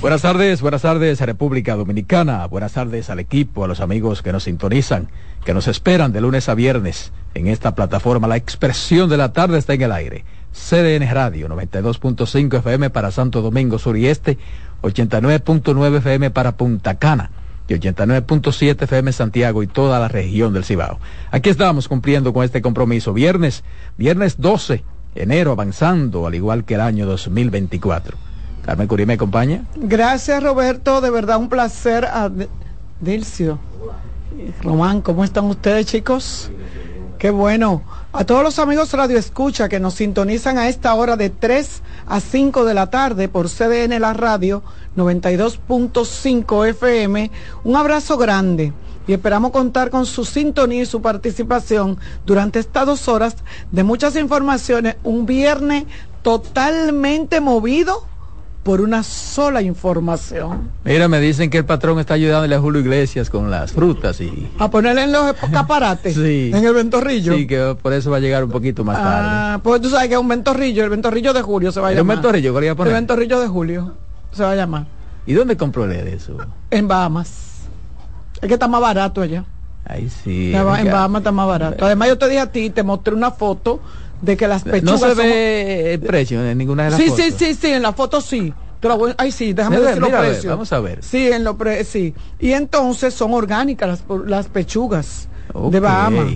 Buenas tardes, buenas tardes a República Dominicana, buenas tardes al equipo, a los amigos que nos sintonizan, que nos esperan de lunes a viernes en esta plataforma. La expresión de la tarde está en el aire. CDN Radio 92.5 FM para Santo Domingo Sur y Este, 89.9 FM para Punta Cana y 89.7 FM Santiago y toda la región del Cibao. Aquí estamos cumpliendo con este compromiso. Viernes, viernes 12, enero avanzando, al igual que el año 2024. Carmen Curí me acompaña. Gracias Roberto, de verdad un placer. A Dilcio. Román, ¿cómo están ustedes chicos? Qué bueno. A todos los amigos Radio Escucha que nos sintonizan a esta hora de 3 a 5 de la tarde por CDN La Radio 92.5 FM, un abrazo grande y esperamos contar con su sintonía y su participación durante estas dos horas de muchas informaciones. Un viernes totalmente movido por una sola información. Mira, me dicen que el patrón está ayudándole a Julio Iglesias con las frutas y... A ponerle en los escaparates. sí. En el ventorrillo. Sí, que por eso va a llegar un poquito más tarde. Ah, pues tú sabes que es un ventorrillo, el ventorrillo de Julio se va a llamar. ¿El ventorrillo que le a poner? El ventorrillo de Julio se va a llamar. ¿Y dónde compró él eso? En Bahamas. Es que está más barato allá. Ahí sí. En Bahamas está más barato. Además yo te dije a ti, te mostré una foto de que las pechugas. No se ve el precio en ninguna de las sí, fotos. Sí, sí, sí, en la foto sí. Voy, ay, sí, déjame decir los precios. vamos a ver. Sí, en lo pre, sí. Y entonces son orgánicas las, las pechugas de Bahamas.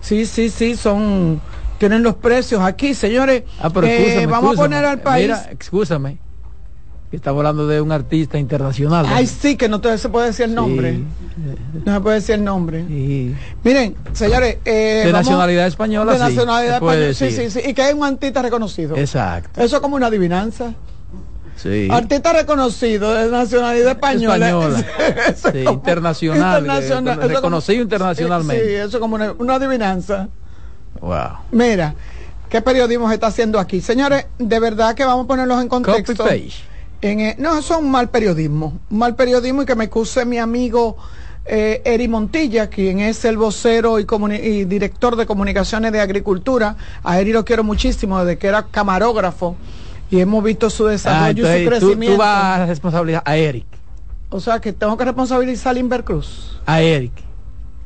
Sí, sí, sí, son tienen los precios aquí, señores. Ah, pero eh, vamos a poner al país. Mira, excúsame. Que estamos hablando de un artista internacional. Ay, sí, que no se puede decir el nombre. No se puede decir el nombre. Miren, señores. Eh, de nacionalidad española. De nacionalidad española. Sí, sí, sí. Y que hay un artista reconocido. Exacto. Eso es como una adivinanza. Sí. Artista reconocido de nacionalidad española. sí, internacional. internacional reconocido internacionalmente. Sí, eso es como una, adivinanza. Wow. Mira, ¿qué periodismo se está haciendo aquí? Señores, de verdad que vamos a ponerlos en contexto. En, no, eso es un mal periodismo. Un mal periodismo y que me excuse mi amigo eh, Eri Montilla, quien es el vocero y, y, director de comunicaciones de agricultura. A Eri lo quiero muchísimo desde que era camarógrafo y hemos visto su desarrollo ah, y su crecimiento. Tú, vas a responsabilizar a Eric. O sea que tengo que responsabilizar a Limber Cruz. A Eric.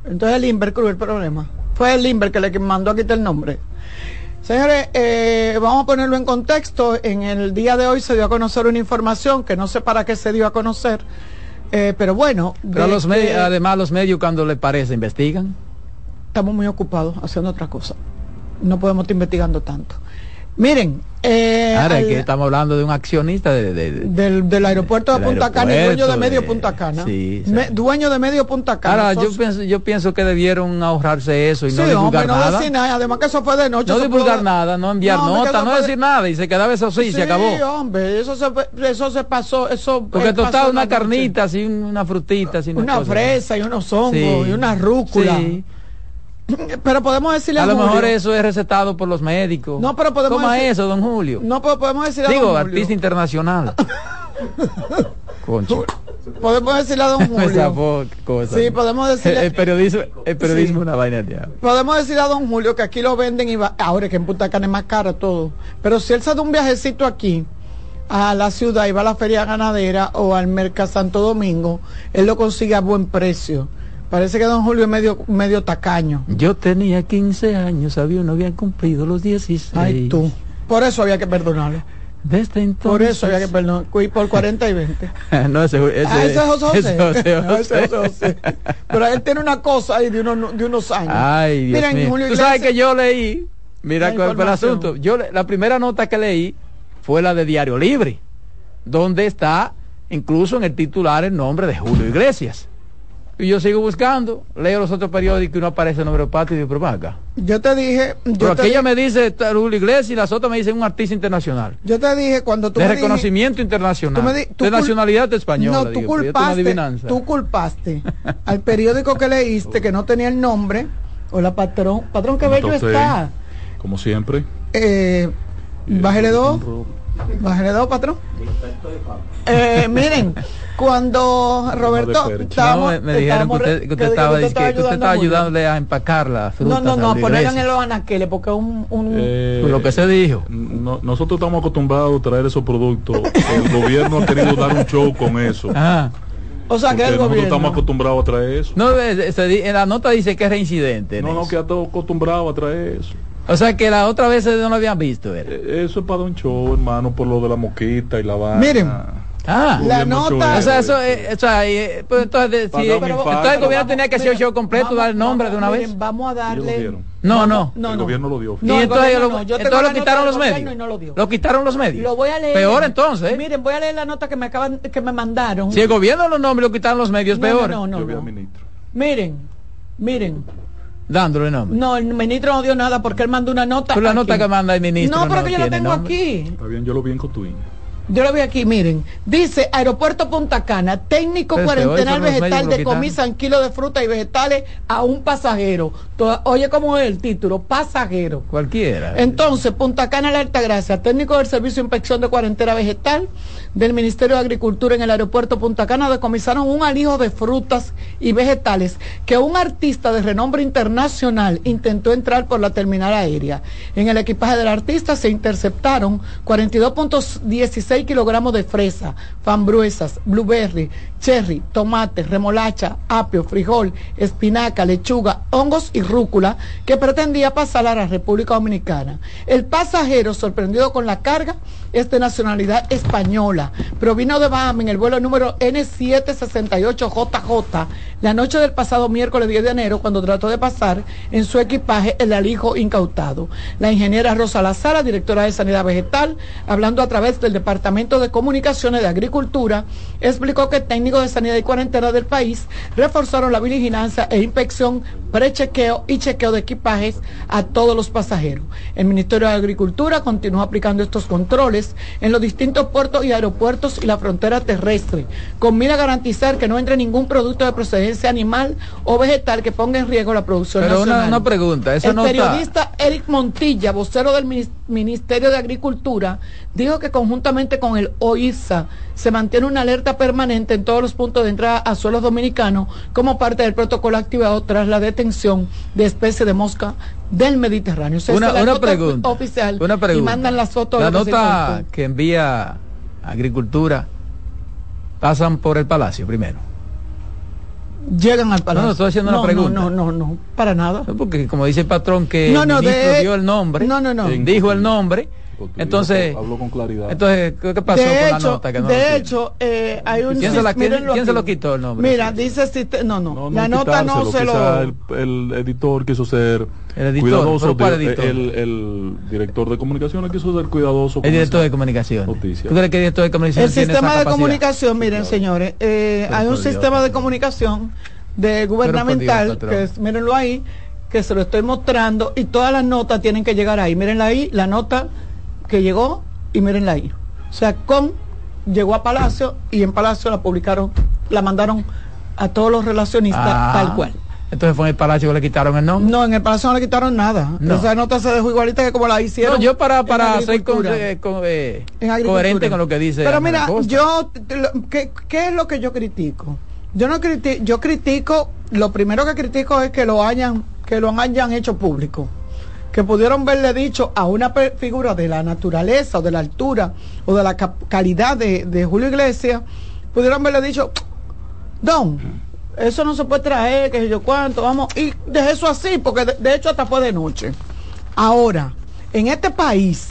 Entonces el Limber Cruz el problema. Fue el Limber que le mandó a quitar el nombre. Señores, eh, vamos a ponerlo en contexto. En el día de hoy se dio a conocer una información que no sé para qué se dio a conocer, eh, pero bueno. Pero los medios, además los medios cuando les parece investigan. Estamos muy ocupados haciendo otra cosa. No podemos estar investigando tanto. Miren, eh, Ahora que estamos hablando de un accionista de, del, aeropuerto de Punta Cana y dueño de medio Punta Cana. dueño de medio Punta Cana. Ahora, yo pienso, yo pienso que debieron ahorrarse eso y no divulgar no nada. Decir nada. Además que eso fue de noche. No divulgar nada, no enviar nota, no decir nada y se quedaba eso así, se acabó. Sí, hombre, eso se, eso se pasó, eso Porque tostaba una carnita, así, una frutita, así una, fresa y unos hongos y una rúcula. Pero podemos decirle a, a lo mejor eso es recetado por los médicos. No, pero podemos ¿Cómo es eso, don Julio? No, pero podemos decirle Digo, a don artista internacional. Concho. Podemos decirle a don Julio. Sí, podemos decirle. El, periodismo, el periodismo una vaina de Podemos decirle a don Julio que aquí lo venden y va. Ahora que en Punta Cana es más caro todo. Pero si él se da un viajecito aquí a la ciudad y va a la feria ganadera o al Mercado Santo Domingo, él lo consigue a buen precio. Parece que don Julio es medio, medio tacaño. Yo tenía 15 años, sabía, no habían cumplido los 16. Ay, tú. Por eso había que perdonarle. Desde entonces. Por eso había que perdonarle. Por 40 y 20 no, ese, ese, ah, ese es José José. Ese José, José. ese José, José. Pero él tiene una cosa ahí de, unos, de unos años. Ay, Dios Miren, mío. Julio Tú sabes que yo leí, mira cuál fue el asunto. Yo, la primera nota que leí fue la de Diario Libre, donde está incluso en el titular el nombre de Julio Iglesias. Y yo sigo buscando, leo los otros periódicos y no aparece el nombre de Patio y digo, pero acá. Yo te dije. Yo pero aquella me dice Julio Iglesias y las otras me dicen un artista internacional. Yo te dije cuando tú. De reconocimiento internacional. de nacionalidad española. No, tú culpaste. Tú culpaste al periódico que leíste que no tenía el nombre. O la patrón. Patrón, qué bello está. Como siempre. Eh, bájele dos. Bájale dos, patrón. Eh, miren, cuando Roberto estábamos, me, dijeron que usted, que usted estaba, que usted estaba ayudándole a empacar la fruta. No, no, no, ponerla en los anaqueles porque un, un eh, lo que se dijo. No, nosotros estamos acostumbrados a traer esos productos. el gobierno ha querido dar un show con eso. Ah. O sea, que el nosotros estamos acostumbrados a traer eso. No, en la nota dice que es reincidente. No, no, que ha estado acostumbrado a traer eso. O sea que la otra vez no lo habían visto. Eh, eso es para un show, hermano, por lo de la moquita y la vaina. Miren. Ah, la nota. O sea, eso, eh, o sea, eh, pues entonces, si, entonces el gobierno tenía que hacer el show completo, dar el nombre de una vez. Vamos a darle. No, no. no, el gobierno lo dio. No, y entonces, lo, entonces lo quitaron los medios. No lo, dio. lo, quitaron los medios. Lo voy a leer. Peor entonces. Miren, voy a leer la nota que me acaban, que me mandaron. Si el gobierno los nombres lo quitaron los medios, peor. No, no, no. Miren, miren dándole nombre. No, el ministro no dio nada porque él mandó una nota. Pero la nota que manda el ministro. No, pero que yo la tengo aquí. Está bien, yo lo vi en Cotuín. Yo lo vi aquí, miren. Dice Aeropuerto Punta Cana, técnico cuarentenal vegetal decomisan kilos de fruta y vegetales a un pasajero. oye, ¿cómo es el título? Pasajero. Cualquiera. Entonces, Punta Cana, la Altagracia, técnico del Servicio de Inspección de Cuarentena Vegetal del Ministerio de Agricultura en el aeropuerto Punta Cana decomisaron un alijo de frutas y vegetales que un artista de renombre internacional intentó entrar por la terminal aérea. En el equipaje del artista se interceptaron 42.16 kilogramos de fresa, fambruesas, blueberry, cherry, tomate, remolacha, apio, frijol, espinaca, lechuga, hongos y rúcula que pretendía pasar a la República Dominicana. El pasajero, sorprendido con la carga, es de nacionalidad española. Provino de Bahamas en el vuelo número N768JJ la noche del pasado miércoles 10 de enero cuando trató de pasar en su equipaje el alijo incautado. La ingeniera Rosa Lazara, directora de Sanidad Vegetal, hablando a través del Departamento de Comunicaciones de Agricultura, explicó que técnicos de sanidad y cuarentena del país reforzaron la vigilancia e inspección, prechequeo y chequeo de equipajes a todos los pasajeros. El Ministerio de Agricultura continúa aplicando estos controles en los distintos puertos y aeropuertos y la frontera terrestre, con mira a garantizar que no entre ningún producto de procedencia animal o vegetal que ponga en riesgo la producción Pero nacional. Una, pregunta, El periodista Eric Montilla, vocero del Ministerio de Agricultura, dijo que conjuntamente con el OISA se mantiene una alerta permanente en todos los puntos de entrada a suelos dominicanos como parte del protocolo activado tras la detención de especies de mosca del Mediterráneo. una, pregunta oficial una pregunta. y mandan las fotos. La nota que, envía Agricultura pasan por el Palacio primero. Llegan al Palacio. No, estoy haciendo una pregunta. No, no, no, para nada. Porque como dice el patrón que el ministro dio el nombre, no, no, no. dijo el nombre entonces, habló con claridad. Entonces, ¿qué pasó de con hecho, la nota? Que no de hecho, eh, hay un. ¿Quién, se, la, ¿quién, ¿quién se lo quitó el nombre? Mira, dice. No, no, no la nota no se lo. El, el, editor quiso ser el editor, cuidadoso. ¿cuál editor? El, el, director de comunicaciones quiso ser cuidadoso. El director de comunicaciones. Noticia. ¿Tú crees que el director de comunicaciones El sistema de comunicación, miren, señores, eh, hay un sistema de comunicación de gubernamental, que es, mírenlo ahí, que se lo estoy mostrando, y todas las notas tienen que llegar ahí. Mírenla ahí, la nota que llegó y mírenla ahí. O sea, con llegó a Palacio y en Palacio la publicaron, la mandaron a todos los relacionistas ah. tal cual. Entonces fue en el Palacio que le quitaron el nombre. No, en el Palacio no le quitaron nada. No. Esa nota se dejó igualita que como la hicieron. No, yo para, para ser con, eh, con, eh, coherente con lo que dice. Pero mira, yo, ¿qué, ¿qué, es lo que yo critico? Yo no critico, yo critico, lo primero que critico es que lo hayan, que lo hayan hecho público que pudieron verle dicho a una figura de la naturaleza o de la altura o de la calidad de, Julio Iglesias, pudieron verle dicho, Don, eso no se puede traer, que yo cuánto, vamos, y deje eso así, porque de, hecho hasta fue de noche. Ahora, en este país,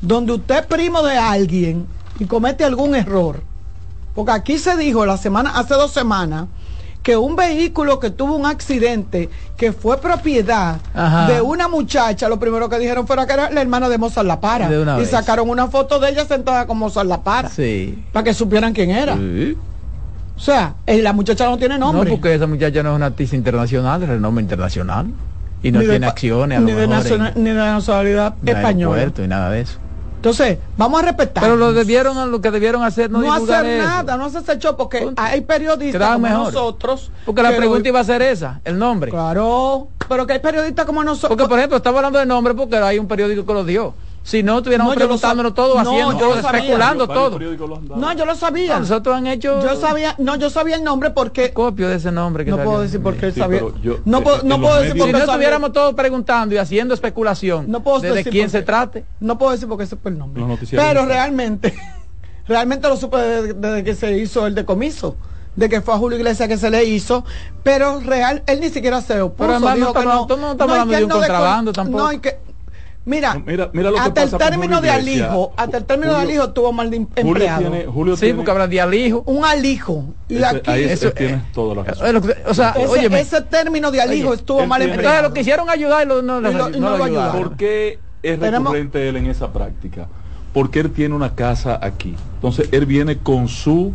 donde usted es primo de alguien y comete algún error, porque aquí se dijo la semana, hace dos semanas, que un vehículo que tuvo un accidente que fue propiedad de una muchacha, lo primero que dijeron fue que era la hermana de Mozart La Para. Y sacaron una foto de ella sentada con Mozart La Para. Sí. Para que supieran quién era. O sea, eh, la muchacha no tiene nombre. No, porque esa muchacha no es una artista internacional, de renombre internacional. Y no tiene acciones. ni, de ni de nacionalidad española. Y nada de eso. Entonces, vamos a respetar. Pero lo debieron, lo que debieron hacer, no, no hacer nada, no se echó porque hay periodistas como nosotros. Porque la pregunta iba a ser esa, el nombre. Claro, pero que hay periodistas como nosotros. Porque, por ejemplo, estamos hablando de nombre porque hay un periódico que lo dio. Si no, estuviéramos No, preguntándonos sab- todo, No, haciendo, yo especulando todo. No, yo lo sabía. Nosotros han hecho Yo sabía, no, yo sabía el nombre porque copio de ese nombre que no salió. puedo decir por qué Sí, sabía. yo- no eh, puedo, en no puedo decir medios- Si porque no sabía- estuviéramos todos preguntando y haciendo especulación No puedo de decir quién por se trate. No puedo decir porque ese fue el nombre. Los noticieros Pero realmente, realmente lo supe desde, desde que se hizo el decomiso. De que fue a Julio Iglesias que se le hizo, pero real, él ni siquiera se opuso. Pero además no dijo que estamos- no estamos y hablando de él un no contrabando tampoco. No, y que, mira, mira- mira lo hasta el pasa término Julio de alijo, hasta el término de Julio- alijo tuvo mal de em- Julio empleado. tiene, Julio Sí, tiene- porque hablan de alijo. Un alijo. Y ese- aquí, ahí ese tienes toda la razón. Eh, lo que- O sea, ese, óyeme, ese término de alijo Oye, estuvo mal tiene- empleado. entonces lo quisieron ayudar y lo- no, Y lo- y no no lo lo ayudaron. ¿Por qué es Tenemos- recurrente él en esa práctica? Porque él tiene una casa aquí. Entonces él viene con su,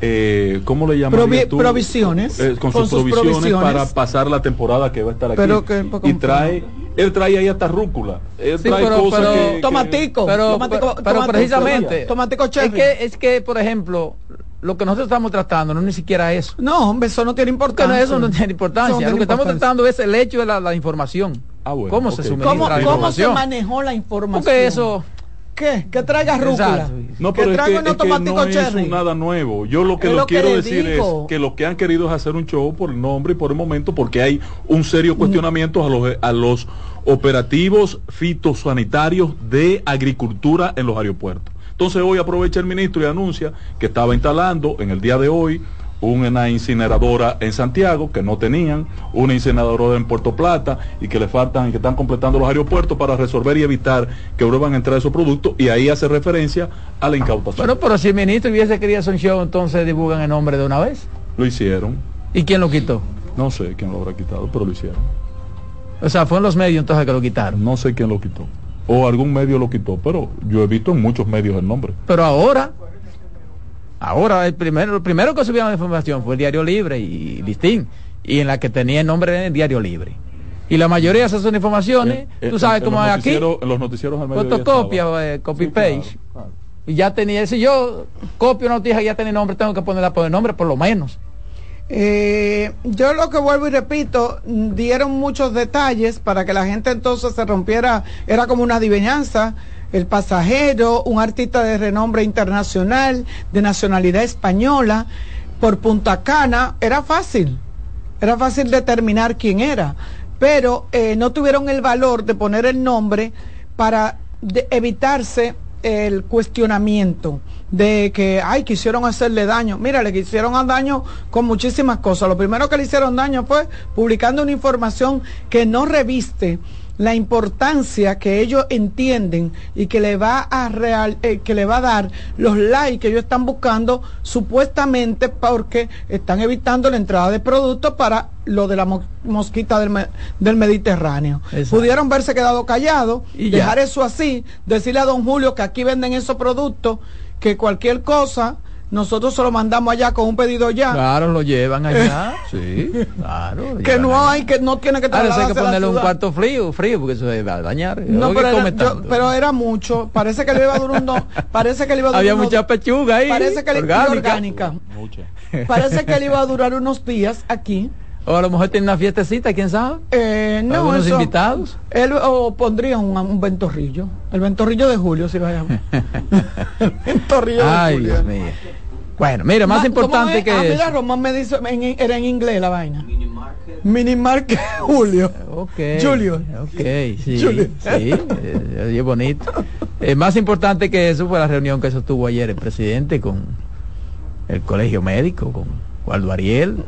eh, ¿cómo le llaman? Provi- provisiones. con, Con sus sus provisiones, provisiones. para pasar la temporada que va a estar aquí. Pero que- y trae, él trae ahí hasta rúcula. Él Sí, trae pero- cosas pero- que- que- Tomatico. Pero, Tomatico- pero, precisamente tomatico cherry. es que es que por ejemplo lo que nosotros estamos tratando no es ni siquiera eso No, hombre, eso no tiene importancia. no, eso no tiene importancia lo tiene que estamos tratando es el hecho de la, la información Ah, bueno, cómo se ¿Cómo, la cómo se información manejó la información? porque eso ¿Qué? Que traiga rúcula. No, que pero es traiga que, unos es que no es cherry. un nada nuevo. Yo lo que Es lo, lo que quiero decir digo. es que lo que han querido es hacer un show por el nombre y por el momento, porque hay un serio cuestionamiento a los, a los operativos fitosanitarios de agricultura en los aeropuertos. Entonces hoy aprovecha el ministro y anuncia que estaba instalando en el día de hoy una incineradora en Santiago que no tenían, una incineradora en Puerto Plata y que le faltan, que están completando los aeropuertos para resolver y evitar que vuelvan a entrar esos productos y ahí hace referencia a la incautación. bueno pero si el ministro hubiese querido hacer un show entonces divulgan el nombre de una vez Lo hicieron. y quién lo quitó No sé quién lo habrá quitado, pero lo hicieron. o sea fue en los medios entonces que lo quitaron No sé quién lo quitó. O algún medio lo quitó, pero yo he visto en muchos medios el nombre. pero ahora ahora el primero lo primero que subieron la información fue el Diario Libre y Listín y en la que tenía el nombre de Diario Libre y la mayoría de esas son informaciones Eh, tú en- sabes en cómo es aquí En los noticieros al fotocopia eh, copy Sí, paste claro, claro. y ya tenía si yo copio una noticia que ya tiene nombre tengo que ponerla por el nombre por lo menos Eh, yo lo que vuelvo y repito, dieron muchos detalles para que la gente entonces se rompiera, era como una adivinanza. El pasajero, un artista de renombre internacional, de nacionalidad española, por Punta Cana, era fácil, era fácil determinar quién era, pero eh, no tuvieron el valor de poner el nombre para evitarse el cuestionamiento de que, ay, quisieron hacerle daño. Mira, le quisieron daño con muchísimas cosas. Lo primero que le hicieron daño fue publicando una información que no reviste la importancia que ellos entienden y que le va a real, eh, que le va a dar los likes que ellos están buscando supuestamente porque están evitando la entrada de productos para lo de la mo- mosquita del, me- del Mediterráneo. Exacto. Pudieron verse quedado callados, Y ya. dejar eso así, decirle a don Julio que aquí venden esos productos, que cualquier cosa nosotros se lo mandamos allá con un pedido ya. claro lo llevan allá sí claro Que no allá. hay, que no tiene que Ahora hay trasladarse que a la ponerle un cuarto frío, frío, porque eso se va a dañar. No, pero era, yo- pero era mucho. Parece que le iba a durar un do- Parece que le iba a durar Había unos- mucha pechuga ahí. Parece que le orgánica. orgánica. Mucha. Parece que le iba a durar unos días aquí. O a lo mejor tiene una fiestecita, quién sabe. Eh, no, Algunos eso- invitados. Él o pondría un, un ventorrillo. El ventorrillo de Julio, si lo llama. el ventorrillo Ay, de Julio. Dios mío. Bueno, mira, más Ma- importante ¿cómo que es? Ah, eso. mira, Román me dice, en- era en inglés la vaina. Mini Market Julio. Ok. Julio. Ok, sí. Julio. Sí, eh, es bonito. Eh, más importante que eso fue la reunión que sostuvo ayer el presidente con el colegio médico, con Waldo Ariel.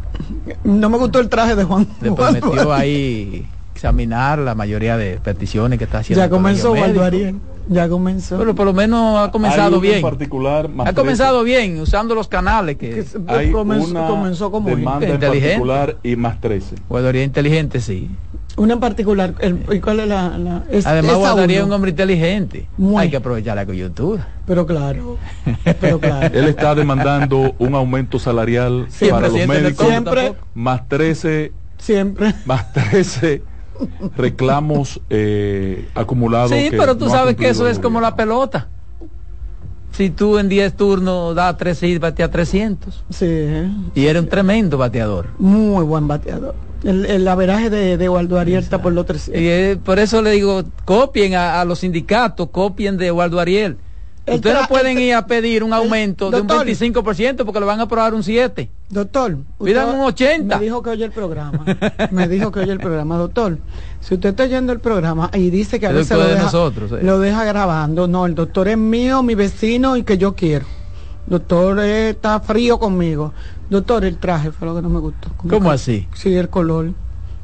No me gustó el traje de Juan. Le prometió ahí examinar la mayoría de peticiones que está haciendo. Ya comenzó Waldo. Ariel. Ya comenzó. Pero por lo menos ha comenzado Hay bien. En particular, más Ha comenzado bien, usando los canales que... Hay comenzó, una comenzó como demanda en particular y más 13. Waldo Ariel inteligente, sí. Una en particular. El, ¿Y cuál es la...? la- es- Además, uno. un hombre inteligente. Muy. Hay que aprovechar la coyuntura. Pero claro. Pero claro. Él está demandando un aumento salarial para los médicos, Siempre. más 13, Siempre. más 13 reclamos eh, acumulados. Sí, que pero tú no sabes que eso es como la pelota. Si tú en 10 turnos das 3 y bateas 300. Sí. Y eres un tremendo bateador. Muy buen bateador. El, el averaje de, de Waldo Ariel está por los 300. Y eh, por eso le digo, copien a, a los sindicatos, copien de Waldo Ariel. El Ustedes no pueden ir a pedir un aumento de un doctor. 25% porque le van a aprobar un 7. Doctor, Pidan un 80. Me dijo que oye el programa. me dijo que oye el programa, doctor. Si usted está oyendo el programa y dice que a veces lo de nosotros, eh. lo deja grabando, no, el doctor es mío, mi vecino y que yo quiero. Doctor eh, está frío conmigo. Doctor, el traje fue lo que no me gustó. Como ¿Cómo que- así? Sí, el color.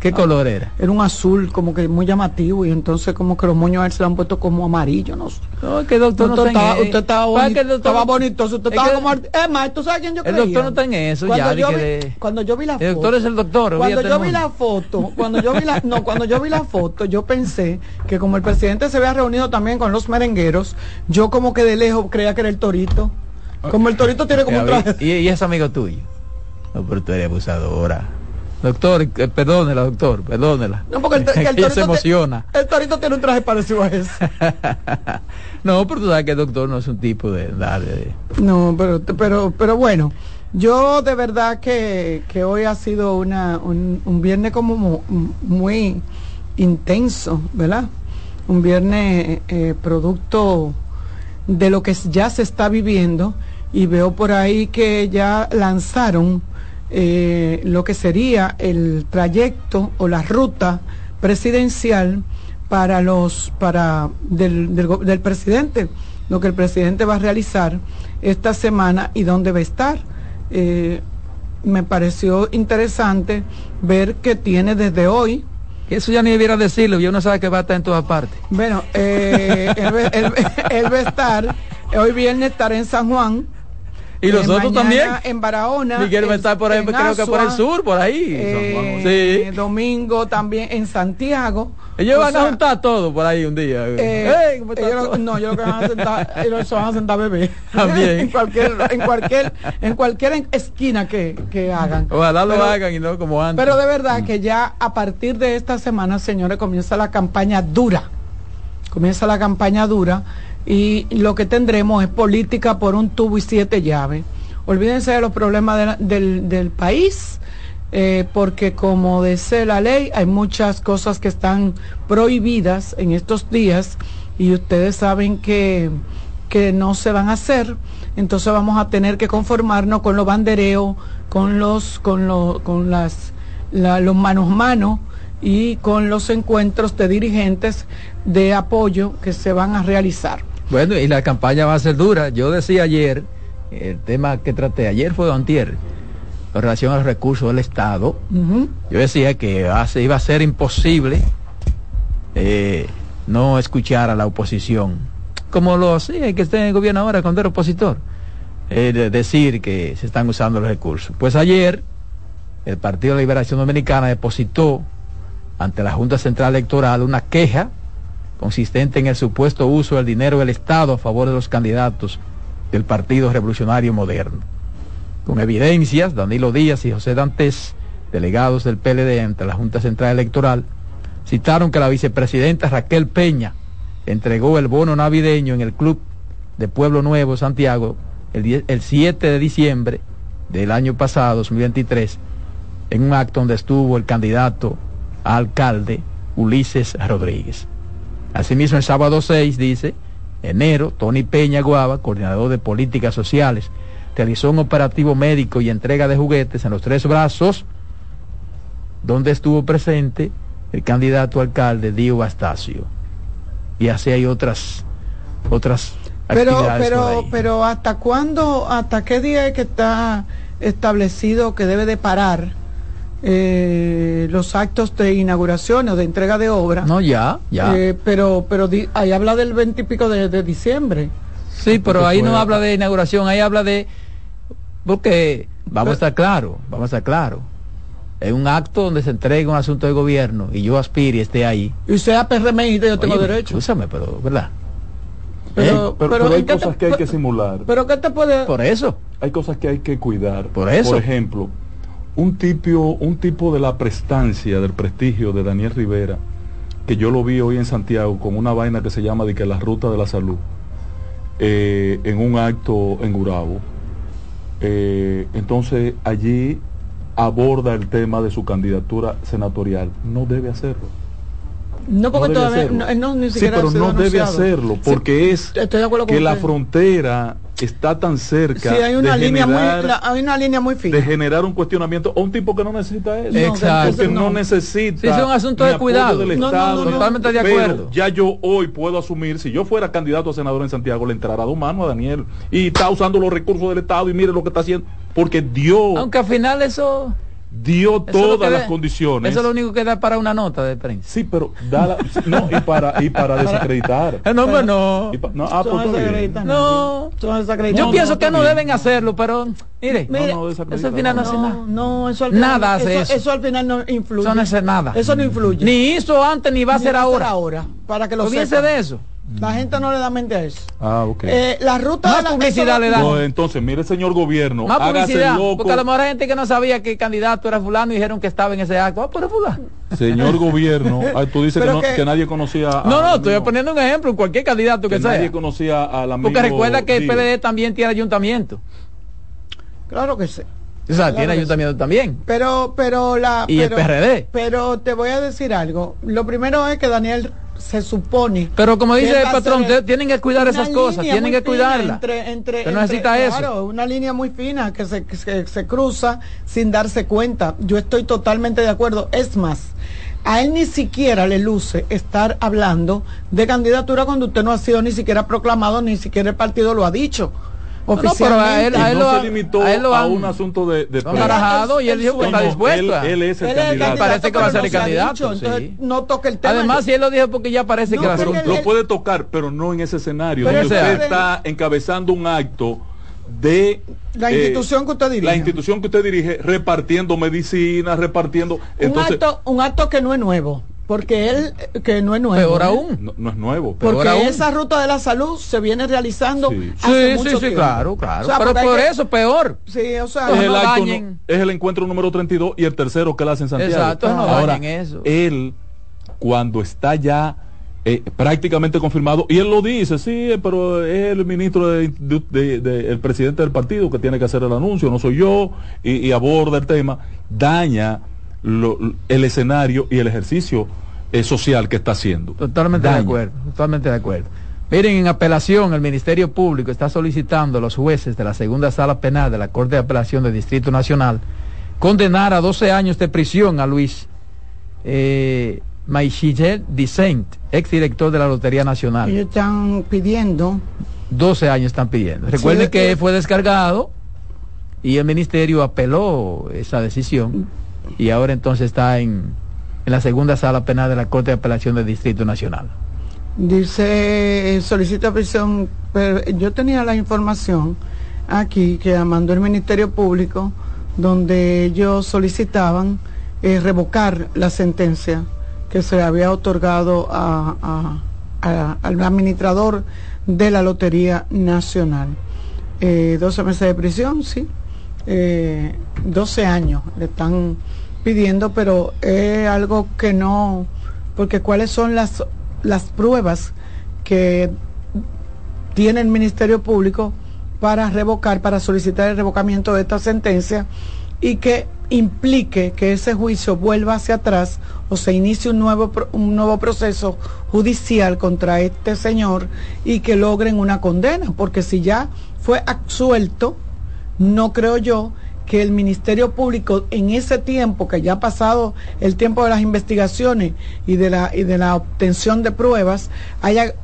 ¿Qué color era? Era un azul como que muy llamativo y entonces como que los moños a él se le han puesto como amarillo, no sé. No, es que el doctor no está estaba- e- usted estaba, bonito, que el doctor- estaba bonito, usted es estaba que como... Es más, ¿tú sabes quién yo El creía? doctor no está en eso, cuando ya, Yo vi, que de- Cuando yo vi la El doctor es el doctor, Cuando yo vi la foto, cuando yo vi la... No, cuando yo vi la foto, yo pensé que como el presidente se había reunido también con los merengueros, yo como que de lejos creía que era el torito. Como el torito tiene como un traje... y, y es amigo tuyo. No, pero tú eres abusadora. Doctor, eh, perdónela, doctor, perdónela. No, porque el, que el torito se te- emociona. el torito tiene un traje parecido a ese. no, pero tú sabes que el doctor no es un tipo de. No, pero, pero, pero bueno, yo de verdad que, que hoy ha sido una, un, un viernes como mu- muy intenso, ¿verdad? Un viernes eh, producto de lo que ya se está viviendo y veo por ahí que ya lanzaron eh, lo que sería el trayecto o la ruta presidencial para los para del, del, presidente lo que el presidente va a realizar esta semana y dónde va a estar Eh, me pareció interesante ver que tiene desde hoy eso ya ni debiera decirlo, y uno sabe que va a estar en todas partes. bueno, eh, él, él- él va a estar, hoy viernes estará en San Juan. Y los eh, otros también. En Barahona. Miguel va estar por ahí, creo que por el Asua, sur, por ahí. eh, sí. Domingo también en Santiago. Ellos O van sea, a juntar todo por ahí un día. eh, Ey, ¿cómo está ellos- todo? no, yo creo que van a sentar, ellos van a sentar a beber. También. en cualquier, en cualquier, en cualquier esquina que, que hagan. Ojalá lo Pero- hagan y no como antes. Pero de verdad que ya a partir de esta semana, señores, comienza la campaña dura. Comienza la campaña dura y lo que tendremos es política por un tubo y siete llaves. Olvídense de los problemas del, del país, eh, porque como dice la ley, hay muchas cosas que están prohibidas en estos días y ustedes saben que, que no se van a hacer. Entonces vamos a tener que conformarnos con los bandereos, con los, con los, con las, la- los manos manos y con los encuentros de dirigentes de apoyo que se van a realizar. Bueno, y la campaña va a ser dura. Yo decía ayer, el tema que traté ayer fue antier, en relación a los recursos del Estado. Yo decía que iba a ser imposible eh, no escuchar a la oposición, como lo hacía el que está en el gobierno ahora cuando era opositor, eh, de decir que se están usando los recursos. Pues ayer el Partido de Liberación Dominicana depositó ante la Junta Central Electoral una queja consistente en el supuesto uso del dinero del Estado a favor de los candidatos del Partido Revolucionario Moderno. Con evidencias, Danilo Díaz y José Dantes, delegados del PLD ante la Junta Central Electoral, citaron que la vicepresidenta Raquel Peña entregó el bono navideño en el Club de Pueblo Nuevo, Santiago, el, el 7 de diciembre del año pasado, 2023, en un acto donde estuvo el candidato a alcalde Ulises Rodríguez. Asimismo, el sábado 6, dice, enero, Tony Peña Guava, coordinador de políticas sociales, realizó un operativo médico y entrega de juguetes en los tres brazos, donde estuvo presente el candidato alcalde Dio Bastacio. Y así hay otras, otras Pero, actividades pero, pero ¿hasta cuándo, hasta qué día es que está establecido que debe de parar eh, los actos de inauguración o de entrega de obra? No, ya, ya. Eh, pero, pero di- ahí habla del 20 y pico de, de diciembre. Sí, pero Porque ahí no habla de inauguración, ahí habla de... Porque vamos a estar claro, vamos a estar claro. Es un acto donde se entrega un asunto de gobierno y yo aspire y esté ahí. Y usted a PRMista, yo tengo Oye, derecho. Escúchame, pero, ¿verdad? Pero, ¿Eh? Pero, pero, pero hay ¿en qué te- cosas que hay que simular. Pero ¿qué te puede...? Por eso. hay cosas que hay que cuidar. Por eso. Por ejemplo, un tipo, un tipo de la prestancia, del prestigio de Daniel Rivera, que yo lo vi hoy en Santiago con una vaina que se llama de que la ruta de la salud, eh, en un acto en Gurabo. Eh, entonces allí aborda el tema de su candidatura senatorial, no debe hacerlo. No, porque todavía hacerlo. no, no, ni sí, pero no debe hacerlo, Sí, porque es que la frontera está tan cerca Sí, hay una de, línea muy, generar, la- hay una línea muy fina. de generar un cuestionamiento a un tipo que no necesita eso. Exacto. Porque no, no. necesita. Sí, es un asunto de cuidado. del No, no, Estado, no, ni- no. Totalmente de pero acuerdo. Ya yo hoy puedo asumir, si yo fuera candidato a senador en Santiago, le entrará dos manos a Daniel. Y está usando los recursos del Estado y mire lo que está haciendo. Porque dio, Aunque al final eso, dio eso todas las da- condiciones. Eso es lo único que da para una nota de prensa. Sí, pero da la- no, y para, y para desacreditar. No, hombre, no. Pa- no, ah, pues no Yo pienso que no deben hacerlo, pero mire, eso al final no hace nada. No, eso al final, Nada hace eso, eso. al final no influye. Eso no hace nada. Eso no influye. Ni hizo antes ni va a Ni hacer ahora. ahora. Para que lo Olvídense de eso. La gente no le da mente a eso. Ah, ok. Eh, la ruta Más de la publicidad le dan. No, entonces, mire, señor gobierno, Más publicidad. loco. Porque a lo mejor hay gente que no sabía que el candidato era fulano y dijeron que estaba en ese acto. Ah, pero fulano. Señor gobierno, ah, tú dices que, Pero no- que- que nadie conocía a- No, no, estoy poniendo un ejemplo, cualquier candidato que, que sea. nadie conocía al amigo. Porque recuerda que el. PLD también tiene ayuntamiento. Claro que sí. O sea, Claro tiene ayuntamiento también. Pero, pero la. Y el PRD. Pero te voy a decir algo. Lo primero es que Daniel se supone. Pero como dice el patrón, tienen que cuidar esas cosas, tienen que cuidarlas. Entre, necesita eso. Claro, una línea muy fina que se, que se cruza sin darse cuenta. Yo estoy totalmente de acuerdo. Es más, a él ni siquiera le luce estar hablando de candidatura cuando usted no ha sido ni siquiera proclamado, ni siquiera el partido lo ha dicho. No, pero a Oficialmente. él- Y a él no lo se limitó a a, él lo han- un asunto de, de Lo barajado y él dijo que está dispuesto. Él, él es el Él el candidato. Parece que va a ser el candidato, dicho, entonces sí. no toque el tema. Además, si él lo dijo porque ya parece No, que la porque Lo él- puede tocar, pero no en ese escenario. Pero donde usted está encabezando un acto de La eh, institución que usted dirige. La institución que usted dirige, repartiendo medicinas, repartiendo. Entonces, un, acto, un acto que no es nuevo, porque él, eh, que no es nuevo. Peor ¿eh? aún. no, no es nuevo. pero- Porque Peor aún. esa ruta de la salud se viene realizando Sí. hace Sí, mucho sí, sí, tiempo. claro, claro. O sea, pero porque por que- eso, peor. Sí, o sea, es, no el acto, dañen. no- es el encuentro número 32 y el tercero que él hace en Santiago. Exacto, no Ahora, eso. él, cuando está ya eh, prácticamente confirmado, y él lo dice, sí, pero es el ministro, de, de- de- de- el presidente del partido que tiene que hacer el anuncio, no soy yo, y, y aborda el tema, daña lo- el escenario y el ejercicio eh, social que está haciendo. Totalmente de acuerdo, totalmente de acuerdo. Miren, en apelación, el Ministerio Público está solicitando a los jueces de la segunda sala penal de la Corte de Apelación del Distrito Nacional condenar a 12 años de prisión a Luis eh, Maichigel Dicent, exdirector de la Lotería Nacional. ellos están pidiendo 12 años están pidiendo. Recuerden Sí, que eh. fue descargado y el ministerio apeló esa decisión y ahora entonces está en, en la segunda sala penal de la Corte de Apelación del Distrito Nacional. Dice, eh, solicita prisión, pero yo tenía la información aquí que mandó el Ministerio Público, donde ellos solicitaban eh, revocar la sentencia que se había otorgado al administrador de la Lotería Nacional. Eh, 12 meses de prisión, sí. Eh, 12 años le están pidiendo, pero es algo que no, porque cuáles son las, las pruebas que tiene el Ministerio Público para revocar, para solicitar el revocamiento de esta sentencia y que implique que ese juicio vuelva hacia atrás o se inicie un nuevo, un nuevo proceso judicial contra este señor y que logren una condena, porque si ya fue absuelto, no creo yo que el Ministerio Público en ese tiempo que ya ha pasado el tiempo de las investigaciones y de la y de la obtención de pruebas haya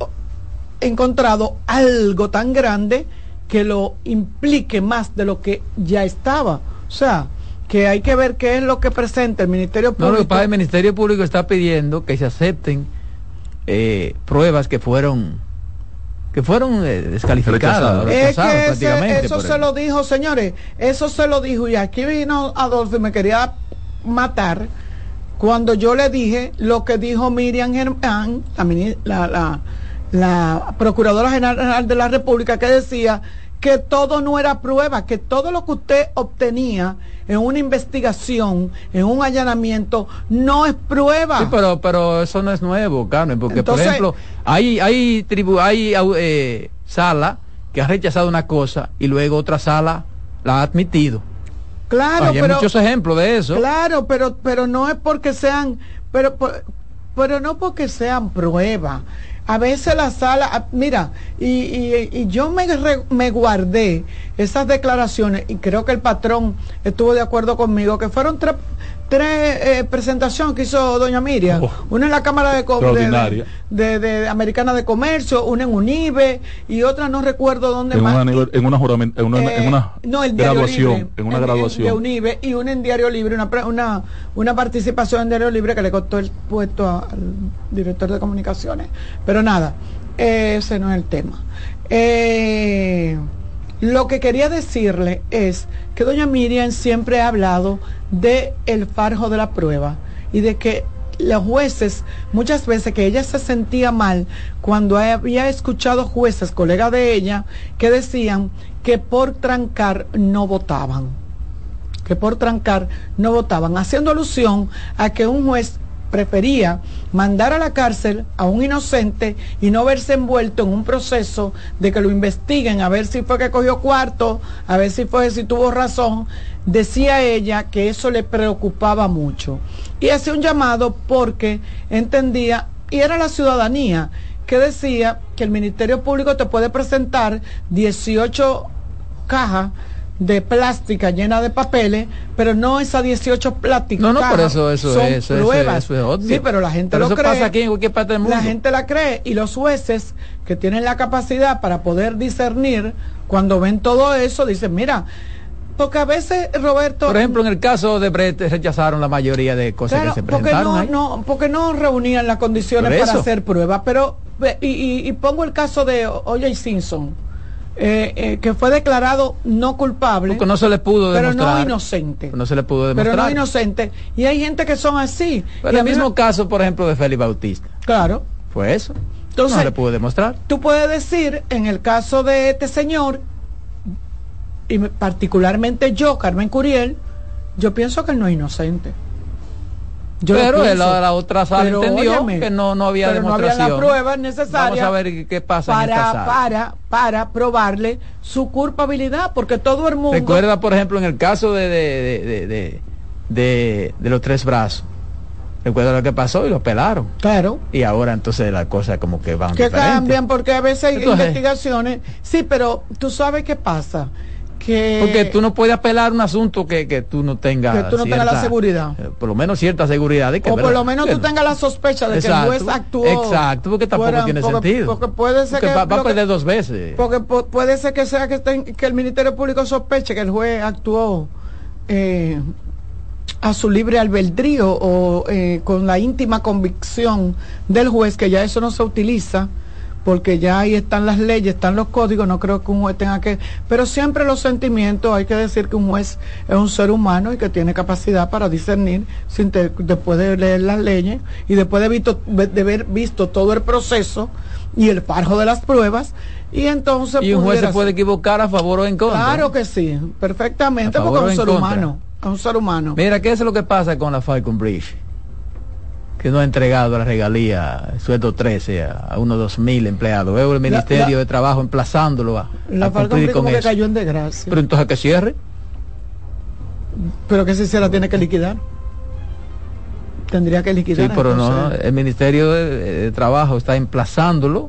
encontrado algo tan grande que lo implique más de lo que ya estaba. O sea, que hay que ver qué es lo que presenta el Ministerio No, Público. lo que pasa el Ministerio Público está pidiendo que se acepten eh, pruebas que fueron que fueron eh, descalificadas, Rechazadas. Es que ese- eso se lo dijo, señores, eso se lo dijo y aquí vino Adolfo y me quería matar cuando yo le dije lo que dijo Miriam Germán, la, mini- la, la- la Procuradora General de la República, que decía que todo no era prueba, que todo lo que usted obtenía en una investigación, en un allanamiento, no es prueba. Sí, pero, pero eso no es nuevo, Carmen, porque Entonces- por ejemplo, hay, hay, tribu, hay eh, sala que ha rechazado una cosa y luego otra sala la ha admitido. Claro, hay pero muchos ejemplos de eso. Claro, pero pero no es porque sean, pero pero no porque sean pruebas. A veces la sala, ah, mira, y, y, yo me, me guardé esas declaraciones y creo que el patrón estuvo de acuerdo conmigo, que fueron tres, tres eh, presentaciones que hizo doña Miriam. Oh. una en la Cámara de, de, de, Americana de Comercio, una en UNIBE y otra no recuerdo dónde en más. Una, en una, en una, en una eh, no, el graduación. en una graduación. de UNIBE y una en Diario Libre, una, una, una participación en Diario Libre que le costó el puesto al director de comunicaciones. Pero nada, ese no es el tema. Eh, lo que quería decirle es que doña Miriam siempre ha hablado de el farjo de la prueba y de que los jueces, muchas veces que ella se sentía mal cuando había escuchado jueces, colegas de ella, que decían que por trancar no votaban, que por trancar no votaban, haciendo alusión a que un juez prefería mandar a la cárcel a un inocente y no verse envuelto en un proceso de que lo investiguen a ver si fue que cogió cuarto, a ver si fue si tuvo razón, decía ella que eso le preocupaba mucho. Y hacía un llamado porque entendía, y era la ciudadanía, que decía que el Ministerio Público te puede presentar 18 cajas de plástica llena de papeles, pero no esas 18 plásticas. No, no, por eso, eso son es, pruebas. Sí, pero la gente lo eso cree. pasa aquí en cualquier parte del mundo. La gente la cree y los jueces que tienen la capacidad para poder discernir, cuando ven todo eso, dicen, mira, porque a veces, Roberto... Por ejemplo, en el caso de Brett rechazaron la mayoría de cosas que se presentaron. Porque no, no, porque no reunían las condiciones para hacer pruebas. Pero, y, y, pongo el caso de Oye Simpson eh, eh, que fue declarado no culpable. Porque no se le pudo demostrar. Pero no inocente. No se le pudo demostrar. Pero no inocente. Y hay gente que son así. Pero el mismo caso, por ejemplo, de Félix Bautista. Claro. Fue eso. Entonces, no se le pudo demostrar. Tú puedes decir, en el caso de este señor, y particularmente yo, Carmen Curiel, yo pienso que él no es inocente pero la, otra sala entendió que no, no había demostración. No había la prueba necesaria. Vamos a ver qué pasa para, Para, para probarle su culpabilidad, porque todo el mundo... Recuerda, por ejemplo, en el caso de, de, de, de, los tres brazos. Recuerda lo que pasó y lo pelaron. Claro. Y ahora entonces las cosas como que van Que cambian porque a veces hay investigaciones. Sí, pero tú sabes qué pasa porque tú no puedes apelar un asunto que, que tú no tengas que tú no tengas la seguridad. eh, por lo menos cierta seguridad de que o por lo menos tú tengas la sospecha de que el juez actuó exacto porque tampoco tiene sentido. porque puede ser que va, a perder dos veces. porque puede ser que sea que, que el ministerio público sospeche que el juez actuó eh, a su libre albedrío o eh, con la íntima convicción del juez que ya eso no se utiliza porque ya ahí están las leyes, están los códigos, no creo que un juez tenga que, pero siempre los sentimientos, hay que decir que un juez es un ser humano y que tiene capacidad para discernir sin después de leer las leyes y después de, visto, de haber visto todo el proceso y el farjo de las pruebas, y entonces... Y un juez se puede equivocar a favor o en contra. Claro que sí, perfectamente, porque es un ser humano, es un ser humano. Mira, ¿qué es lo que pasa con la Falcon Bridge? Que no ha entregado la regalía, sueldo 13 a, unos dos mil empleados. Veo el Ministerio de Trabajo emplazándolo a, la cumplir con que cayó en desgracia. Pero entonces que cierre. Pero que si se la tiene que liquidar. Tendría que liquidar. Sí, pero no, el Ministerio de, Trabajo está emplazándolo